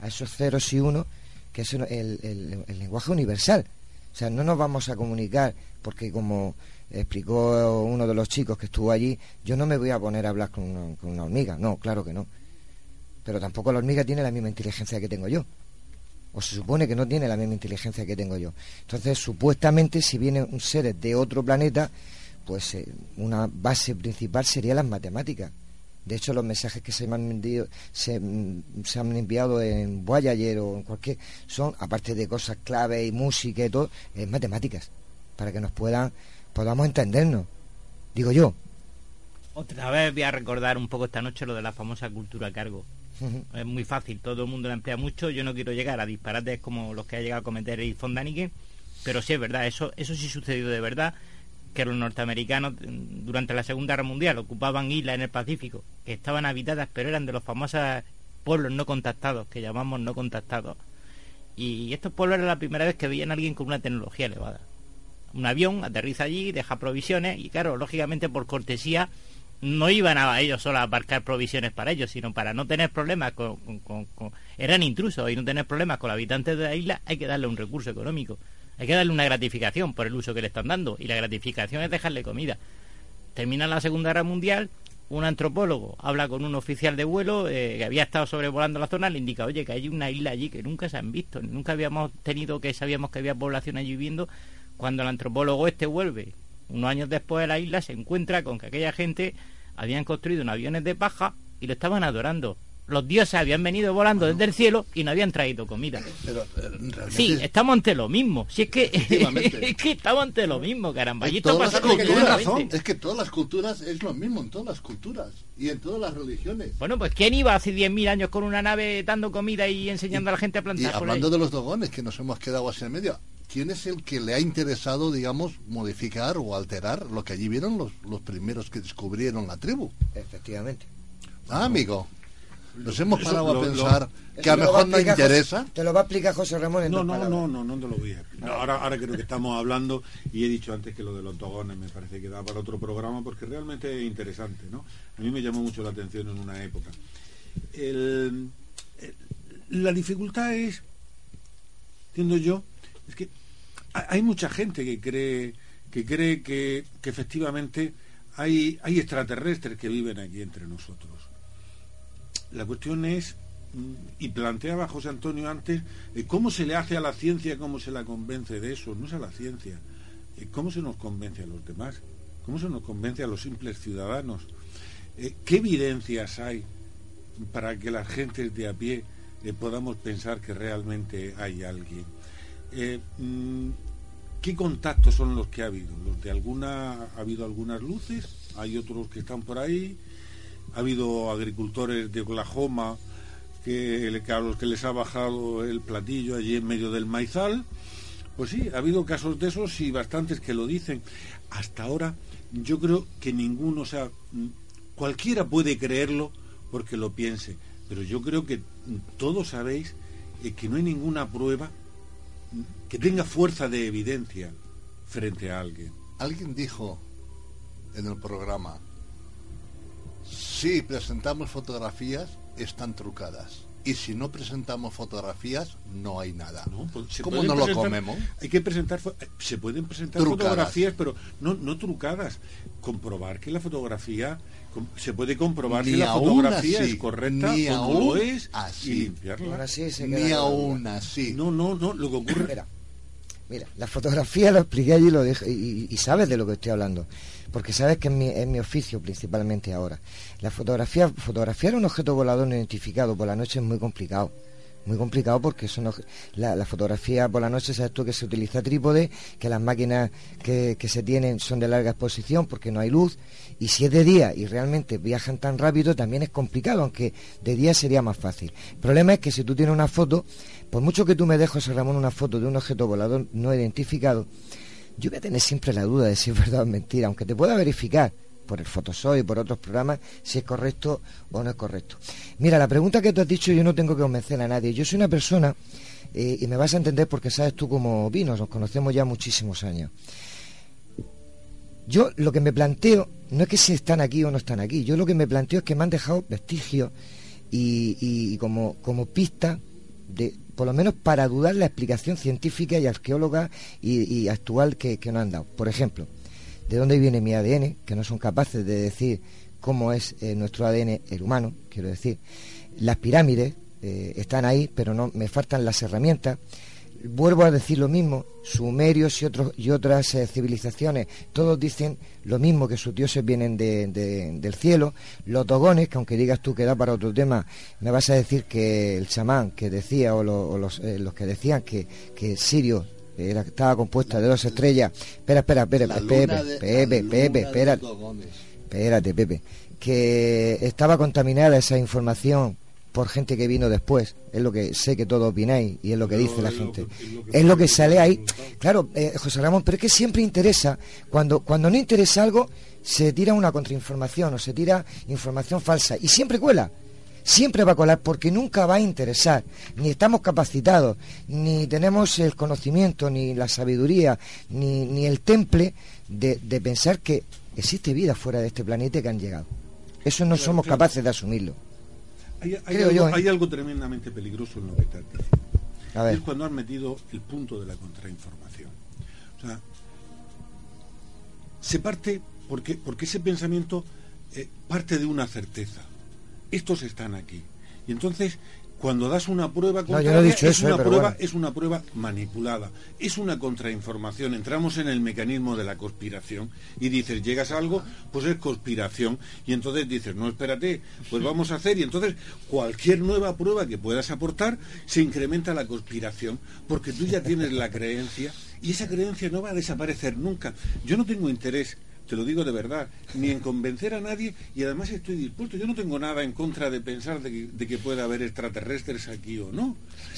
C: a esos ceros y unos, que es el, lenguaje universal. O sea, no nos vamos a comunicar porque como explicó uno de los chicos que estuvo allí, yo no me voy a poner a hablar con una hormiga. No, claro que no pero tampoco la hormiga tiene la misma inteligencia que tengo yo. O se supone que no tiene la misma inteligencia que tengo yo. Entonces, supuestamente, si vienen un seres de otro planeta, pues eh, una base principal sería las matemáticas. De hecho, los mensajes que se me han mm, se, han enviado en Voyager o en cualquier, son, aparte de cosas clave y música y todo, es matemáticas, para que nos puedan, podamos entendernos. Digo yo.
J: Otra vez voy a recordar un poco esta noche lo de la famosa cultura cargo. Es muy fácil, todo el mundo la emplea mucho. Yo no quiero llegar a disparates como los que ha llegado a cometer el Fondanique, pero sí es verdad, eso, eso sí sucedió de verdad, que los norteamericanos mm, durante la Segunda Guerra Mundial ocupaban islas en el Pacífico, que estaban habitadas, pero eran de los famosos pueblos no contactados, que llamamos no contactados. Y estos pueblos era la primera vez que veían a alguien con una tecnología elevada. Un avión aterriza allí, deja provisiones y claro, lógicamente por cortesía no iban a ellos solo a aparcar provisiones para ellos, sino para no tener problemas con, Eran intrusos y no tener problemas con los habitantes de la isla hay que darle un recurso económico. Hay que darle una gratificación por el uso que le están dando. Y la gratificación es dejarle comida. Termina la Segunda Guerra Mundial, un antropólogo habla con un oficial de vuelo eh, que había estado sobrevolando la zona, le indica, oye, que hay una isla allí que nunca se han visto, nunca habíamos tenido que sabíamos que había población allí viviendo. Cuando el antropólogo este vuelve, unos años después de la isla, se encuentra con que aquella gente habían construido un aviones de paja y lo estaban adorando los dioses habían venido volando desde el cielo y no habían traído comida.
L: Pero, eh,
J: Sí, estamos ante lo mismo. Si es que, (laughs) es que estamos ante lo mismo, caramba. Y
L: todas las culturas,
J: continuamente.
L: es que todas las culturas es lo mismo en todas las culturas y en todas las religiones.
J: Bueno, pues ¿quién iba hace 10.000 años con una nave dando comida y enseñando a la gente a
L: Y
J: plantar por ahí?
L: hablando de los dogones, que nos hemos quedado así en medio, ¿quién es el que le ha interesado, digamos, modificar o alterar lo que allí vieron los, los primeros que descubrieron la tribu?
C: Efectivamente.
L: Ah, amigo. Nos hemos parado a
O: lo-
L: pensar que a lo mejor no interesa.
C: José- te lo va a explicar José Ramón en
O: No,
C: dos
O: no,
C: palabras.
O: no, no, no te lo voy a explicar. Ahora, ahora creo que estamos hablando y he dicho antes que lo de los dogones me parece que da para otro programa porque realmente es interesante, ¿no? A mí me llamó mucho la atención en una época. El- el- la dificultad es, entiendo yo, es que ha- hay mucha gente que cree que cree que, efectivamente hay, hay extraterrestres que viven aquí entre nosotros. La cuestión es, mm, y planteaba José Antonio antes, eh, cómo se le hace a la ciencia, cómo se la convence de eso. No es a la ciencia. Eh, ¿Cómo se nos convence a los demás? ¿Cómo se nos convence a los simples ciudadanos? Eh, ¿Qué evidencias hay para que las gentes de a pie podamos pensar que realmente hay alguien? Eh, mm, ¿Qué contactos son los que ha habido? Los de alguna, ha habido algunas luces, hay otros que están por ahí, ha habido agricultores de Oklahoma que, a los que les ha bajado el platillo allí en medio del maizal. Pues sí, ha habido casos de esos y bastantes que lo dicen. Hasta ahora yo creo que ninguno, o sea, cualquiera puede creerlo porque lo piense, pero yo creo que todos sabéis eh, que no hay ninguna prueba que tenga fuerza de evidencia frente a alguien.
L: Alguien dijo en el programa, si presentamos fotografías, están trucadas. Y si no presentamos fotografías, no hay nada.
O: pues
L: ¿Cómo no lo comemos?
O: Hay que presentar, se pueden presentar
L: Trucadas.
O: fotografías, pero no, no trucadas. Comprobar que la fotografía, se puede comprobar
L: Ni
O: si la fotografía
L: así,
O: es correcta
L: ni
O: o no
L: aún
O: lo es
L: así.
O: y limpiarla.
C: Se
L: Ni aún así.
O: No, no, no, lo que ocurre...
C: mira, la fotografía lo expliqué allí lo dije, y, sabes de lo que estoy hablando, porque sabes que es mi, oficio principalmente ahora. La fotografía, fotografiar un objeto volador no identificado por la noche es muy complicado. Muy complicado porque son obje- la, fotografía por la noche, sabes tú que se utiliza trípode, que las máquinas que se tienen son de larga exposición porque no hay luz, y si es de día y realmente viajan tan rápido también es complicado, aunque de día sería más fácil. El problema es que si tú tienes una foto, por mucho que tú me dejes, Ramón, una foto de un objeto volador no identificado, yo voy a tener siempre la duda de si es verdad o mentira, aunque te pueda verificar por el Photoshop y por otros programas si es correcto o no es correcto. Mira, la pregunta que tú has dicho yo no tengo que convencer a nadie. Yo soy una persona, eh, y me vas a entender porque sabes tú cómo vino, nos conocemos ya muchísimos años. Yo lo que me planteo no es que si están aquí o no están aquí, yo lo que me planteo es que me han dejado vestigios y, y- y como, como pista de, por lo menos para dudar la explicación científica y arqueóloga y, actual que, que nos han dado. Por ejemplo, de dónde viene mi ADN, que no son capaces de decir cómo es eh, nuestro ADN el humano, quiero decir. Las pirámides eh, están ahí, pero no me faltan las herramientas. Vuelvo a decir lo mismo, sumerios y, otros, y otras eh, civilizaciones, todos dicen lo mismo, que sus dioses vienen de- de- del cielo. Los dogones, que aunque digas tú que da para otro tema, me vas a decir que el chamán que decía, o, lo- o los, eh, los que decían que, que Sirio era, estaba compuesta de dos estrellas. Espera, espera, espera, Pepe,
L: de-
C: Pepe, Pepe, espérate. Espérate, Pepe. Que estaba contaminada esa información por gente que vino después. Es lo que sé que todos opináis y es lo que dice la
O: lo
C: gente.
O: que- es lo que
C: Es lo que
O: pasa,
C: sale ahí. Claro, eh, José Ramón, pero es que siempre interesa. Cuando, cuando no interesa algo, se tira una contrainformación o se tira información falsa. Y siempre cuela. Siempre va a colar porque nunca va a interesar. Ni estamos capacitados, ni tenemos el conocimiento, ni la sabiduría, ni, ni el temple de, de pensar que existe vida fuera de este planeta que han llegado. Eso no somos capaces de asumirlo.
O: Hay, hay
C: Creo
O: algo,
C: yo, ¿eh?
O: hay algo tremendamente peligroso en lo que estás diciendo.
C: A ver.
O: Es cuando has metido el punto de la contrainformación. O sea, se parte porque, porque ese pensamiento eh, parte de una certeza. Estos están aquí. Y entonces, cuando das una prueba
C: no
O: contraria,
C: dicho
O: es,
C: eso,
O: una
C: eh,
O: prueba,
C: bueno.
O: es una prueba manipulada, es una contrainformación. Entramos en el mecanismo de la conspiración y dices, llegas a algo, pues es conspiración. Y entonces dices, no, espérate, pues vamos a hacer. Y entonces cualquier nueva prueba que puedas aportar se incrementa la conspiración, porque tú ya tienes la creencia y esa creencia no va a desaparecer nunca. Yo no tengo interés te lo digo de verdad, ni en convencer a nadie y además estoy dispuesto, yo no tengo nada en contra de pensar de que, de que pueda haber extraterrestres aquí o no,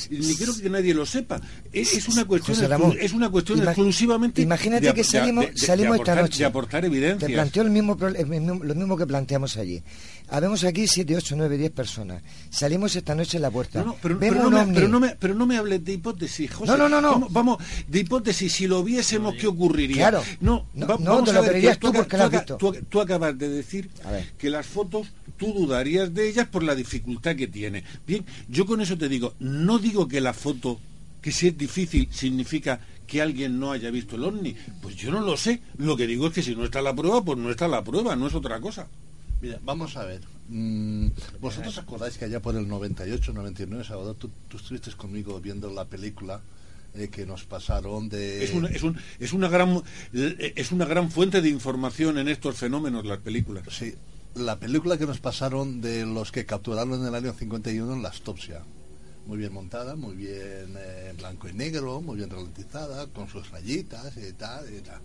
O: ni quiero que nadie lo sepa, es, es una cuestión,
C: Ramón,
O: es una cuestión exclusivamente
C: Imagínate
O: de
C: que salimos,
O: de-
C: salimos esta noche.
O: de aportar evidencias.
C: Te planteo el mismo, el mismo- lo mismo que planteamos allí. Habemos aquí 7, 8, 9, 10 personas. Salimos esta noche en la puerta.
O: No, no, pero, no me,
C: ovni.
O: pero, no me, pero no me hables de hipótesis, José.
C: No, no, no, no.
O: Vamos, vamos, de hipótesis, si lo viésemos, ¿qué ocurriría?
C: Claro.
O: No,
C: No,
O: va-
C: no,
O: vamos
C: te
O: a
C: lo
O: ver,
C: creerías
O: que
C: tú
O: aca-
C: porque lo has
O: aca-
C: visto.
O: tú- tú acabas de decir que las fotos tú dudarías de ellas por la dificultad que tiene. Bien, yo con eso te digo, no digo que la foto, que si es difícil, significa que alguien no haya visto el ovni. Pues yo no lo sé. Lo que digo es que si no está la prueba, pues no está la prueba, no es otra cosa.
L: Mira, vamos a ver. Mm, ¿Vosotros acordáis que allá por el 98, 99, Salvador, tú, tú estuviste conmigo viendo la película eh, que nos pasaron de...
O: Es una, es, un- es una gran eh, es una gran fuente de información en estos fenómenos las películas.
L: Sí, la película que nos pasaron de los que capturaron en el año 51 en la Astopsia. Muy bien montada, muy bien eh, en blanco y negro, muy bien ralentizada, con sus rayitas y tal y tal.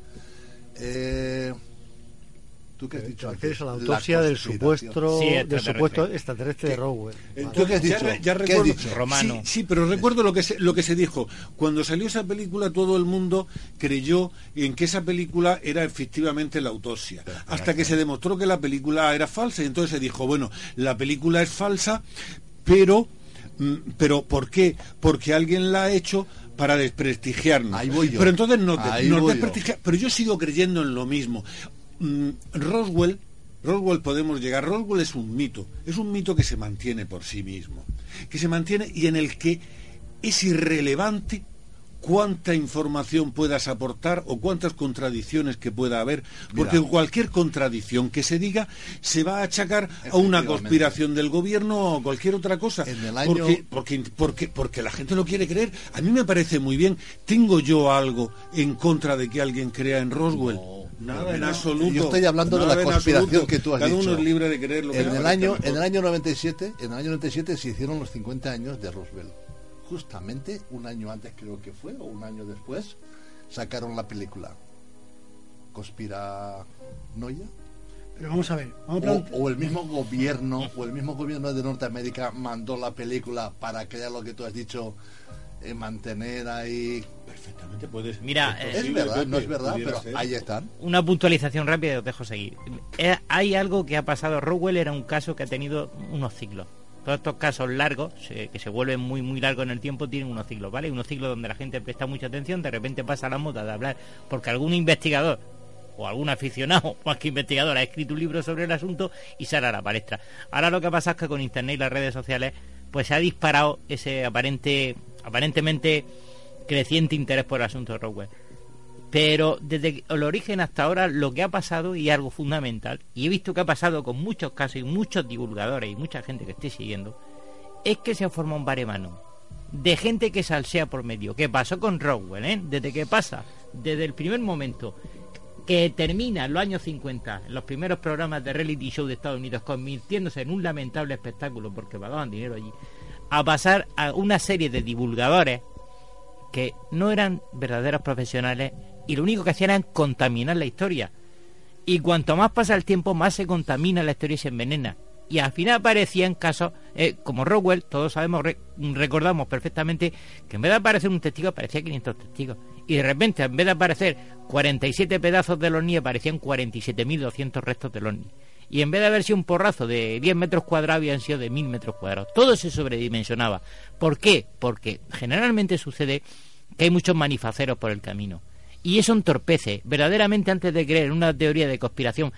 L: Eh, ¿Tú qué has dicho?
K: ¿Te refieres
L: antes?
K: a la autopsia del supuesto, del supuesto extraterrestre de Roswell?
O: Entonces,
L: ¿Qué has
O: ya
L: dicho?
O: ya
L: ¿Qué has
O: recuerdo,
L: dicho?
J: Romano.
O: Sí, sí, pero recuerdo lo que se, lo que se dijo. Cuando salió esa película, todo el mundo creyó en que esa película era efectivamente la autopsia. Hasta que se demostró que la película era falsa. Y entonces se dijo, bueno, la película es falsa, pero, mm, pero ¿por qué? Porque alguien la ha hecho para desprestigiarnos.
L: Ahí voy yo.
O: Pero entonces nos, de-
L: Ahí
O: nos
L: voy yo.
O: desprestigia- Pero yo sigo creyendo en lo mismo. Mm, Roswell, Roswell podemos llegar. Roswell es un mito. Es un mito que se mantiene por sí mismo. Que se mantiene y en el que es irrelevante cuánta información puedas aportar o cuántas contradicciones que pueda haber, porque
L: Mira.
O: cualquier contradicción que se diga se va a achacar a una conspiración del gobierno o cualquier otra cosa.
L: En el año-
O: porque, porque, porque, porque la gente lo quiere creer. A mí me parece muy bien. ¿Tengo yo algo en contra de que alguien crea en Roswell? Nada en absoluto.
L: Yo estoy hablando de la conspiración que tú has
O: Cada
L: dicho.
O: uno es libre de creer lo que
L: en el año. En el año 97, en el año 97 se hicieron los 50 años de Roosevelt. Justamente un año antes creo que fue, o un año después, sacaron la película. Conspiranoia.
N: Pero vamos a ver, vamos a
L: O,
N: plante-
L: o el mismo gobierno, o el mismo gobierno de Norteamérica mandó la película para crear lo que tú has dicho, eh, mantener ahí.
O: Perfectamente puedes.
J: Mira,
L: es
J: eh,
L: verdad, no es verdad, pero
O: ser.
L: ahí están.
J: Una puntualización rápida y os dejo seguir. Eh, hay algo que ha pasado. Rowell era un caso que ha tenido unos ciclos. Todos estos casos largos, se- que se vuelven muy muy largos en el tiempo, tienen unos ciclos, ¿vale? Unos ciclos donde la gente presta mucha atención, de repente pasa la moda de hablar, porque algún investigador o algún aficionado, (laughs) más que investigador, ha escrito un libro sobre el asunto y sale a la palestra. Ahora lo que pasa es que con internet y las redes sociales, pues se ha disparado ese aparente, aparentemente creciente interés por el asunto de Rowell. Pero desde el origen hasta ahora lo que ha pasado y algo fundamental, y he visto que ha pasado con muchos casos y muchos divulgadores y mucha gente que estoy siguiendo, es que se ha formado un baremano de gente que salsea por medio. ¿Qué pasó con Roswell? eh? Desde que pasa, desde el primer momento que termina en los años 50, en los primeros programas de reality show de Estados Unidos, convirtiéndose en un lamentable espectáculo porque pagaban dinero allí, a pasar a una serie de divulgadores que no eran verdaderos profesionales y lo único que hacían era contaminar la historia. Y cuanto más pasa el tiempo, más se contamina la historia y se envenena. Y al final aparecían casos eh, como Rockwell, todos sabemos, re- recordamos perfectamente que en vez de aparecer un testigo aparecía 500 testigos. Y de repente, en vez de aparecer 47 pedazos del ovni, aparecían 47.200 restos del ovni. Y en vez de haber sido un porrazo de 10 metros cuadrados, habían sido de 1000 metros cuadrados. Todo se sobredimensionaba. ¿Por qué? Porque generalmente sucede que hay muchos manifaceros por el camino. Y eso entorpece. Verdaderamente, antes de creer en una teoría de conspiración,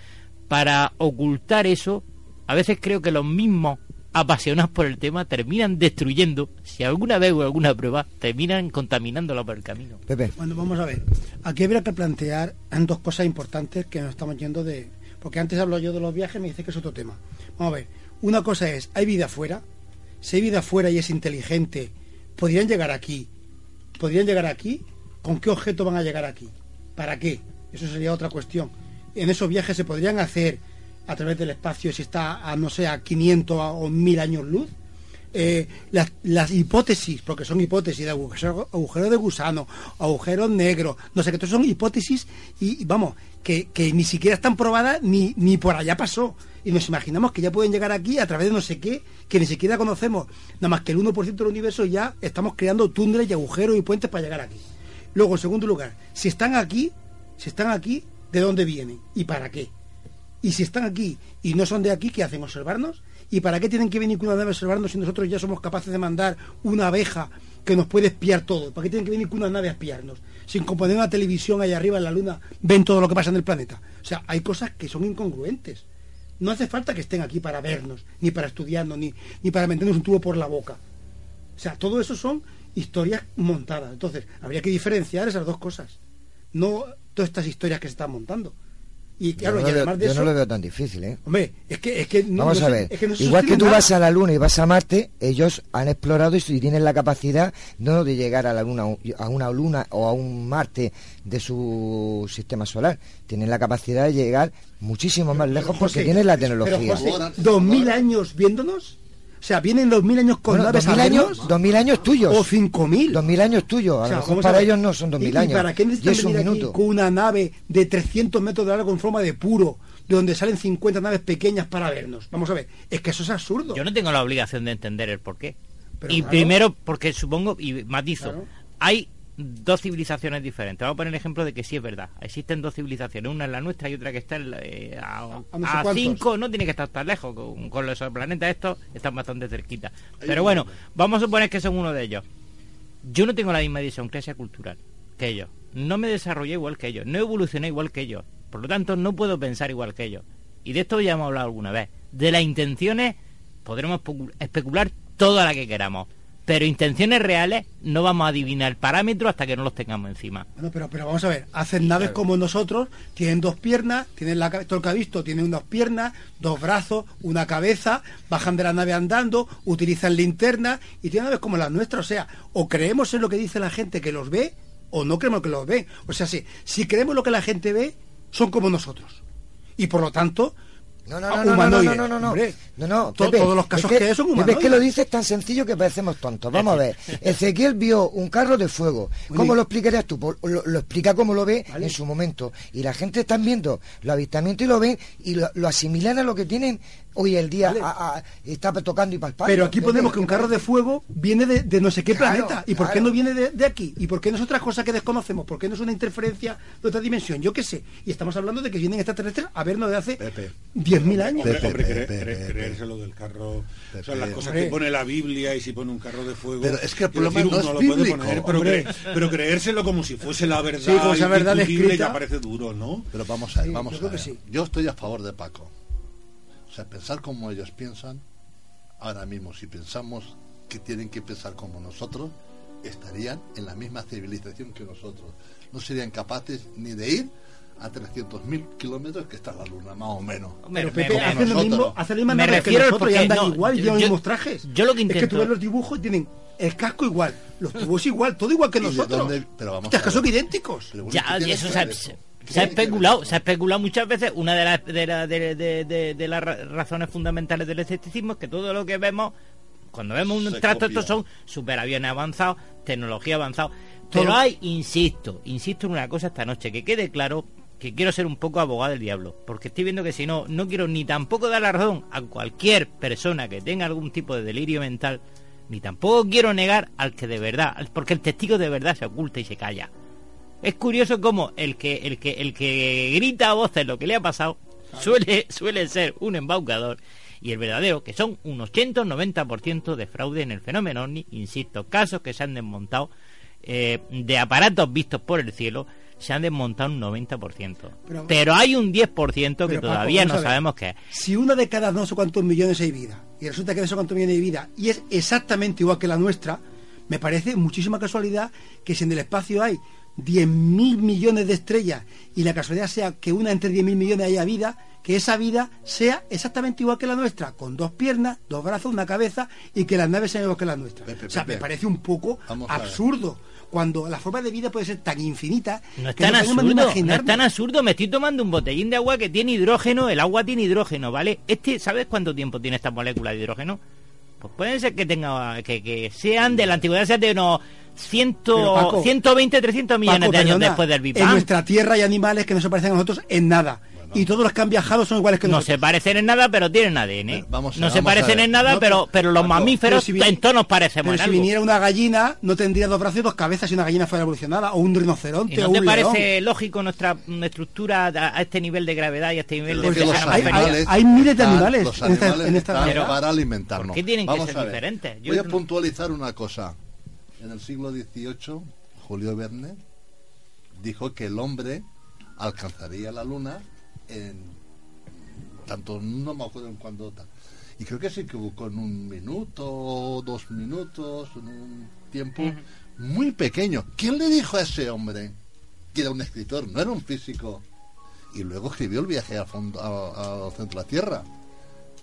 J: para ocultar eso, a veces creo que los mismos apasionados por el tema terminan destruyendo, si alguna vez o alguna prueba, terminan contaminándolo por el camino.
C: Pepe.
N: Bueno, vamos a ver. Aquí habría que plantear dos cosas importantes que nos estamos yendo de porque antes hablo yo de los viajes, me dice que es otro tema. Vamos a ver, una cosa es, ¿hay vida afuera? Si hay vida afuera y es inteligente, ¿podrían llegar aquí? ¿Podrían llegar aquí? ¿Con qué objeto van a llegar aquí? ¿Para qué? Eso sería otra cuestión. En esos viajes se podrían hacer a través del espacio si está a, no sé, a 500 o 1000 años luz. Eh, las, las hipótesis, porque son hipótesis de agujero, agujero de gusano, agujeros negros, no sé qué, son hipótesis y, vamos, que, que, ni siquiera están probadas ni, ni por allá pasó. Y nos imaginamos que ya pueden llegar aquí a través de no sé qué, que ni siquiera conocemos, nada más que el 1% del universo ya estamos creando túneles y agujeros y puentes para llegar aquí. Luego, en segundo lugar, si están aquí, si están aquí, ¿de dónde vienen? ¿Y para qué? Y si están aquí y no son de aquí, ¿qué hacen? ¿Observarnos? ¿Y para qué tienen que venir con una nave a observarnos si nosotros ya somos capaces de mandar una abeja que nos puede espiar todo? ¿Para qué tienen que venir con una nave a espiarnos? Sin componer una televisión allá arriba en la luna, ven todo lo que pasa en el planeta. O sea, hay cosas que son incongruentes. No hace falta que estén aquí para vernos, ni para estudiarnos, ni, ni para meternos un tubo por la boca. O sea, todo eso son historias montadas. Entonces, habría que diferenciar esas dos cosas. No todas estas historias que se están montando. Y claro,
C: yo no,
N: y además
C: lo,
N: de
C: yo
N: eso,
C: no lo veo tan difícil, ¿eh?
N: Hombre, es que, es que no,
C: Vamos
N: no
C: a ver,
N: es que
C: igual que tú
N: nada.
C: vas a la Luna y vas a Marte, ellos han explorado y tienen la capacidad no de llegar a la Luna, a una Luna o a un Marte de su sistema solar, tienen la capacidad de llegar muchísimo más lejos porque tienen la
N: Pero
C: tecnología.
N: José, ¿dos mil años viéndonos? O sea, ¿vienen dos mil años con
C: Bueno,
N: naves
C: dos mil años,
N: vernos?
C: dos mil años tuyos.
N: O cinco mil.
C: Dos mil años tuyos. A
N: O sea,
C: lo mejor para ellos no son dos
N: ¿Y-
C: mil
N: ¿Y
C: años.
N: para qué
C: Y
N: necesitan
C: es un
N: venir aquí
C: minuto.
N: con una nave de 300 metros de largo en forma de puro, de donde salen 50 naves pequeñas para vernos? Vamos a ver, es que eso es absurdo.
J: Yo no tengo la obligación de entender el porqué.
N: Pero
J: y
N: claro.
J: primero, porque supongo, y matizo,
N: Claro.
J: hay dos civilizaciones diferentes. Vamos a poner el ejemplo de que sí es verdad. Existen dos civilizaciones, una es la nuestra y otra que está en la- eh, a,
N: a no sé
J: a
N: cuántos.
J: cinco, no tiene que estar tan lejos. Con, con los planetas estos están bastante cerquita. Pero bueno, vamos a suponer que son uno de ellos. Yo no tengo la misma idiosincrasia cultural que ellos. No me desarrollé igual que ellos. No evolucioné igual que ellos. Por lo tanto, no puedo pensar igual que ellos. Y de esto ya hemos hablado alguna vez. De las intenciones podremos especu- especular toda la que queramos. Pero intenciones reales no vamos a adivinar parámetros hasta que no los tengamos encima.
N: Bueno, pero, pero vamos a ver, hacen naves como nosotros, tienen dos piernas, tienen la todo el que ha visto, tienen dos piernas, dos brazos, una cabeza, bajan de la nave andando, utilizan linterna y tienen naves como las nuestras. O sea, o creemos en lo que dice la gente que los ve, o no creemos que los ve. O sea, si, si creemos lo que la gente ve, son como nosotros. Y por lo tanto,
C: No, no,
N: ah,
C: no, no, no, no, no, no, no, no, no, Pepe,
N: todos los casos
C: es
N: que, hay son
C: Pepe,
N: humanoides.
C: es que lo dices tan sencillo que parecemos tontos. Vamos a ver, (laughs) Ezequiel vio un carro de fuego. ¿Cómo lo explicarías tú? Lo, lo explica como lo ve en su momento. Y la gente está viendo los avistamientos y lo ven y lo, lo asimilan a lo que tienen hoy el día.
N: Vale.
C: a- a- está tocando y palpando.
N: Pero aquí ponemos que un
C: ¿qué
N: carro de fuego viene de, de no sé qué
C: Claro,
N: planeta. ¿Y por qué no viene de, de aquí? ¿Y por qué no es otra cosa que desconocemos? ¿Por qué no es una interferencia de otra dimensión? Yo qué sé. Y estamos hablando de que vienen extraterrestres a vernos de hace
L: Pepe.
N: 10.000 años.
L: Pepe,
O: hombre, creer-
L: Pepe,
O: creer-
L: Pepe.
O: creérselo del carro. o sea,
L: Pepe.
O: las cosas
N: Hombre.
O: que pone la Biblia y si pone un carro de fuego.
L: Pero es que el problema no
O: uno
L: es
O: lo puede
L: bíblico,
O: poner, pero,
N: hombre.
O: cre- pero creérselo como si fuese la verdad.
N: Sí, como esa verdad escrita.
O: ya parece duro, ¿no?
L: Pero vamos a ver,
N: Sí,
L: vamos
N: yo
L: a ver.
N: que sí.
L: Yo estoy a favor de Paco. O sea, pensar como ellos piensan, ahora mismo, si pensamos que tienen que pensar como nosotros, estarían en la misma civilización que nosotros. No serían capaces ni de ir a 300.000 kilómetros que está la Luna, más o menos.
N: Pero Pepe hace lo mismo, hace la misma
J: Me
N: que
J: refiero al
N: nosotros y andan
J: no,
N: igual y
J: yo-
N: llevan los mismos trajes.
J: yo lo que
N: Es que tú
J: intento-
N: ves los dibujos y tienen el casco igual, los tubos igual, todo igual que
L: ¿Y de
N: nosotros.
L: dónde? Pero vamos
N: que
L: ver.
N: idénticos.
J: Ya,
L: ¿qué
J: y eso
L: que
J: se ha, especulado, se ha especulado muchas veces. Una de las de, la- de- de- de- de las ra- razones fundamentales del escepticismo es que todo lo que vemos, cuando vemos un trato, estos son superaviones avanzados, tecnología avanzada. Pero hay, insisto, insisto en una cosa esta noche, que quede claro que quiero ser un poco abogado del diablo, porque estoy viendo que si no, no quiero ni tampoco dar la razón a cualquier persona que tenga algún tipo de delirio mental, ni tampoco quiero negar al que de verdad, porque el testigo de verdad se oculta y se calla. Es curioso cómo el que, el que, el que grita a voces lo que le ha pasado suele, suele ser un embaucador y el verdadero, que son un 80-90% de fraude en el fenómeno ovni, insisto, casos que se han desmontado eh, de aparatos vistos por el cielo, se han desmontado un 90%. Pero,
N: Pero-
J: hay un 10% que
N: Paco,
J: todavía no sabemos qué es.
N: Si una de cada no sé cuántos millones hay vida, y resulta que de esos cuántos millones hay vida, y es exactamente igual que la nuestra, me parece muchísima casualidad que si en el espacio hay 10.000 millones de estrellas y la casualidad sea que una entre 10.000 millones haya vida, que esa vida sea exactamente igual que la nuestra, con dos piernas, dos brazos, una cabeza y que las naves sean igual que las nuestras.
L: Pepe,
N: o sea, me parece un poco
L: Vamos
N: absurdo cuando la forma de vida puede ser tan infinita
J: No es tan
N: no
J: absurdo, no es tan absurdo. Me estoy tomando un botellín de agua que tiene hidrógeno, el agua tiene hidrógeno, ¿vale? Este, ¿sabes cuánto tiempo tiene esta molécula de hidrógeno? Pues puede ser que tenga, que, que sean de la antigüedad, sean de unos 100,
N: Pero, Paco,
J: 120, 300 millones
N: Paco,
J: de años
N: perdona,
J: después del Big
N: En nuestra tierra hay animales que no se parecen a nosotros en nada. Y todos los que han viajado son iguales que
J: No
N: nosotros.
J: se parecen en nada, pero tienen ADN.
L: vamos a-
J: no se
L: vamos a
J: parecen en nada,
N: No,
J: pero, pero los
N: Paco,
J: mamíferos
N: pero si
J: en todos nos parecemos
N: Pero
J: en
N: si
J: algo.
N: viniera una gallina, no tendría dos brazos y dos cabezas si una gallina fuera evolucionada. O un rinoceronte,
J: ¿Y no
N: o
J: te
N: un
J: parece
N: león.
J: lógico nuestra estructura a, a este nivel de gravedad y a este nivel
L: Pero
J: de
L: que los
N: hay- hay miles de animales
L: los
N: en esta-
L: animales
N: en esta
L: están para alimentarnos.
J: ¿Por qué tienen que
L: Vamos
J: ser
L: a ver.
J: diferentes? Yo-
L: Voy a puntualizar una cosa. En el siglo XVIII, Julio Verne dijo que el hombre alcanzaría la luna en tanto, no me acuerdo en cuándo. Y creo que se equivocó en un minuto, dos minutos, en un tiempo muy pequeño. ¿Quién le dijo a ese hombre que era un escritor, no era un físico? Y luego escribió el viaje al, fondo, a- al centro de la Tierra.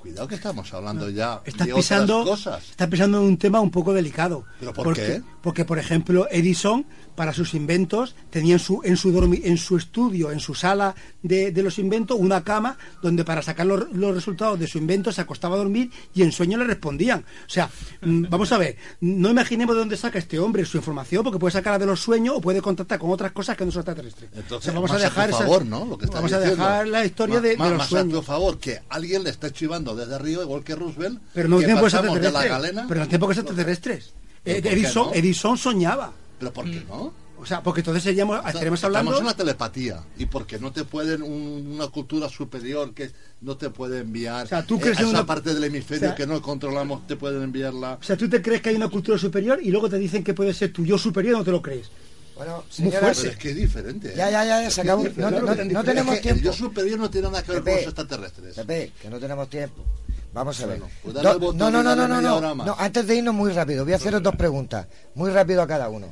L: Cuidado que estamos hablando ya
N: Estás
L: de
N: pisando,
L: otras cosas.
N: estás pisando en un tema un poco delicado.
L: ¿Pero por
N: porque,
L: qué?
N: Porque, por ejemplo, Edison, para sus inventos, tenía en su, en su, dormi- en su estudio, en su sala de, de los inventos, una cama donde para sacar los, los resultados de su invento se acostaba a dormir y en sueño le respondían. O sea, mm, vamos a ver, no imaginemos de dónde saca este hombre su información, porque puede sacarla de los sueños o puede contactar con otras cosas que no son extraterrestres.
L: Entonces,
N: O sea, vamos a
L: más
N: dejar
L: tu
N: esas-
L: favor, ¿no? Lo que
N: vamos a
L: diciendo.
N: dejar la historia
L: Ma-
N: de, de
L: ma-
N: los
L: más a tu
N: sueños.
L: favor que alguien le está chivando desde arriba, igual que Roosevelt,
N: Pero no
L: que
N: ser
L: pasamos de la galena.
N: Pero no qué ser extraterrestres.
L: ¿Pero
N: Eh, Edison,
L: no?
N: Edison soñaba.
L: ¿Pero por qué no?
N: O sea, porque entonces seríamos, estaremos
L: Estamos
N: hablando.
L: en una telepatía. ¿Y porque no te pueden, un- una cultura superior que no te puede enviar?
N: O sea, ¿tú
L: eh,
N: crees
L: a esa
N: una-
L: parte del hemisferio
N: o sea-
L: que no controlamos, te pueden enviarla.
N: O sea, tú te crees que hay una cultura superior y luego te dicen que puede ser tu yo superior y no te lo crees.
C: Bueno.
L: Pero es que es diferente. ¿eh?
C: Ya, ya, ya, se acabó. No,
L: diferente.
C: no-
L: Es
C: no
L: que
C: tenemos
L: El
C: tiempo.
L: yo superior no tiene nada que ver con
C: Pepe,
L: los extraterrestres.
C: Pepe, que no tenemos tiempo. Vamos a ver.
L: Bueno, pues
C: Do- no, no, no, no, no, no. Antes de irnos muy rápido, voy a haceros dos preguntas. Muy rápido a cada uno.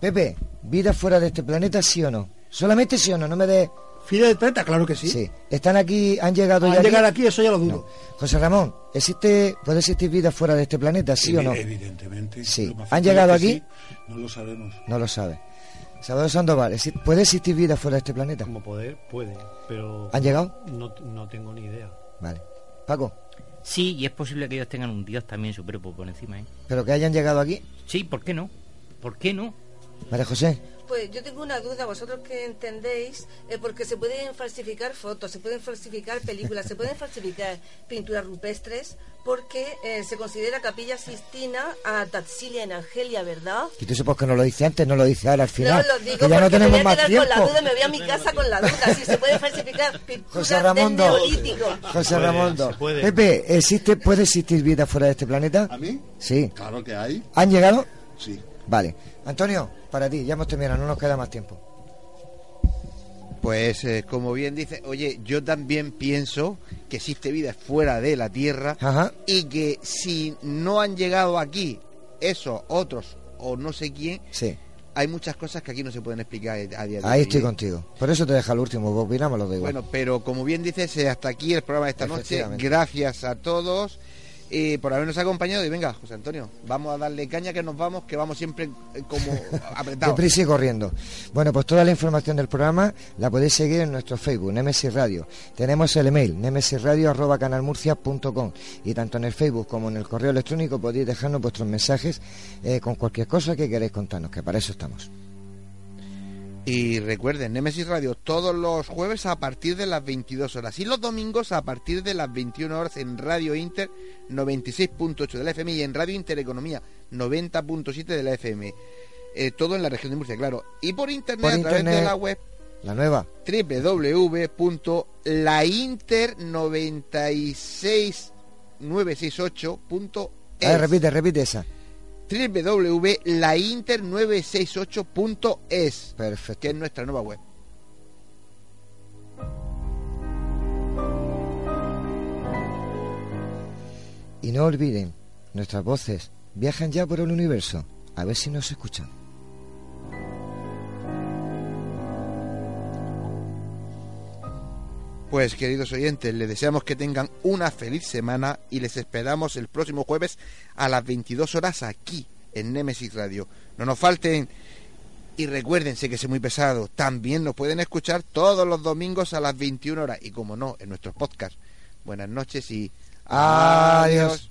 C: Pepe, ¿vida fuera de este planeta, sí o no? Solamente sí o no, no me des...
N: Fide del planeta, claro que sí.
C: Sí. ¿Están aquí, han llegado
N: Al
C: ya
N: llegar aquí, eso ya lo dudo.
C: No. José Ramón, ¿existe, ¿puede existir vida fuera de este planeta, sí o no?
O: Evidentemente.
C: Sí. ¿Han llegado aquí?
O: sí, no lo sabemos.
C: No lo sabe. Salvador Sandoval, ¿exi- ¿puede existir vida fuera de este planeta?
K: Como poder, puede, pero...
C: ¿Han llegado?
K: No, no tengo ni idea.
C: Vale. Paco,
J: Sí, y es posible que ellos tengan un dios también supremo por encima, ¿eh?
C: ¿pero que hayan llegado aquí?
J: Sí, ¿por qué no? ¿Por qué no?
C: María José,
I: Pues yo tengo una duda, vosotros que entendéis, eh, porque se pueden falsificar fotos, se pueden falsificar películas, se pueden falsificar pinturas rupestres, porque eh, se considera Capilla Sistina a Tatsilia en Argelia, ¿verdad?
C: y tú por qué no lo dice antes, no lo dice ahora al final.
I: no, lo digo
C: que ya no
I: porque me
C: tenemos
I: voy a
C: más
I: quedar
C: tiempo.
I: con la duda, me voy a mi casa con la duda, si se puede falsificar pinturas
C: José
I: del
C: Ramondo,
I: Neolítico.
C: José Ramondo.
K: puede.
C: Pepe, ¿existe, ¿puede existir vida fuera de este planeta?
L: ¿A mí?
C: Sí.
L: Claro que hay.
C: ¿Han llegado?
L: Sí.
C: Vale. Antonio, para ti, ya hemos terminado, no nos queda más tiempo.
B: Pues eh, como bien dice, oye, yo también pienso que existe vida fuera de la Tierra
C: Ajá.
B: y que si no han llegado aquí esos otros o no sé quién,
C: Sí.
B: hay muchas cosas que aquí no se pueden explicar a día de hoy.
C: Ahí estoy contigo. Por eso te deja el último, opinamos lo de igual.
B: Bueno, pero como bien dices, eh, hasta aquí el programa de esta noche. Gracias a todos eh, por habernos acompañado. Y venga, José Antonio, vamos a darle caña que nos vamos, que vamos siempre eh, como (laughs) apretados.
C: Deprisa y corriendo. Bueno, pues toda la información del programa la podéis seguir en nuestro Facebook, Nemesis Radio. Tenemos el email, nemesisradio.canalmurcia.com y tanto en el Facebook como en el correo electrónico podéis dejarnos vuestros mensajes eh, con cualquier cosa que queráis contarnos, que para eso estamos.
B: Y recuerden, Nemesis Radio todos los jueves a partir de las 22 horas y los domingos a partir de las 21 horas en Radio Inter 96.8 de la FM y en Radio Intereconomía 90.7 de la FM. Eh, todo en la región de Murcia, claro. Y por internet,
C: Por
B: a través de
C: internet.
B: la web
C: La nueva.
B: www.lainter96968.es
C: A ver, repite, repite esa.
B: www.lainter968.es
C: Perfecto.
B: que es nuestra nueva web.
C: Y no olviden, nuestras voces viajan ya por el universo. A ver si nos escuchan.
B: Pues queridos oyentes, les deseamos que tengan una feliz semana y les esperamos el próximo jueves a las 22 horas aquí en Nemesis Radio. No nos falten y recuérdense que es muy pesado. También nos pueden escuchar todos los domingos a las 21 horas y como no, en nuestros podcasts. Buenas noches y adiós.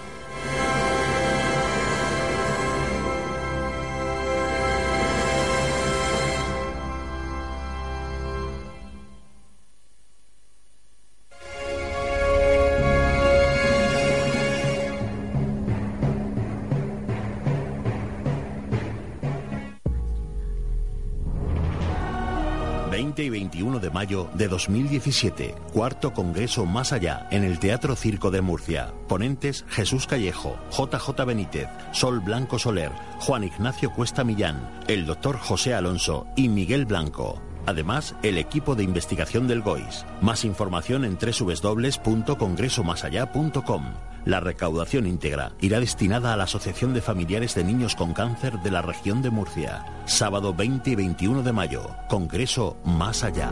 A: 21 de mayo de 2017, cuarto Congreso Más Allá en el Teatro Circo de Murcia. Ponentes Jesús Callejo, JJ Benítez, Sol Blanco Soler, Juan Ignacio Cuesta Millán, el doctor José Alonso y Miguel Blanco. Además, el equipo de investigación del GOIS. Más información en www.congresomasallá.com. La recaudación íntegra irá destinada a la Asociación de Familiares de Niños con Cáncer de la región de Murcia. Sábado 20 y 21 de mayo. Congreso Más Allá.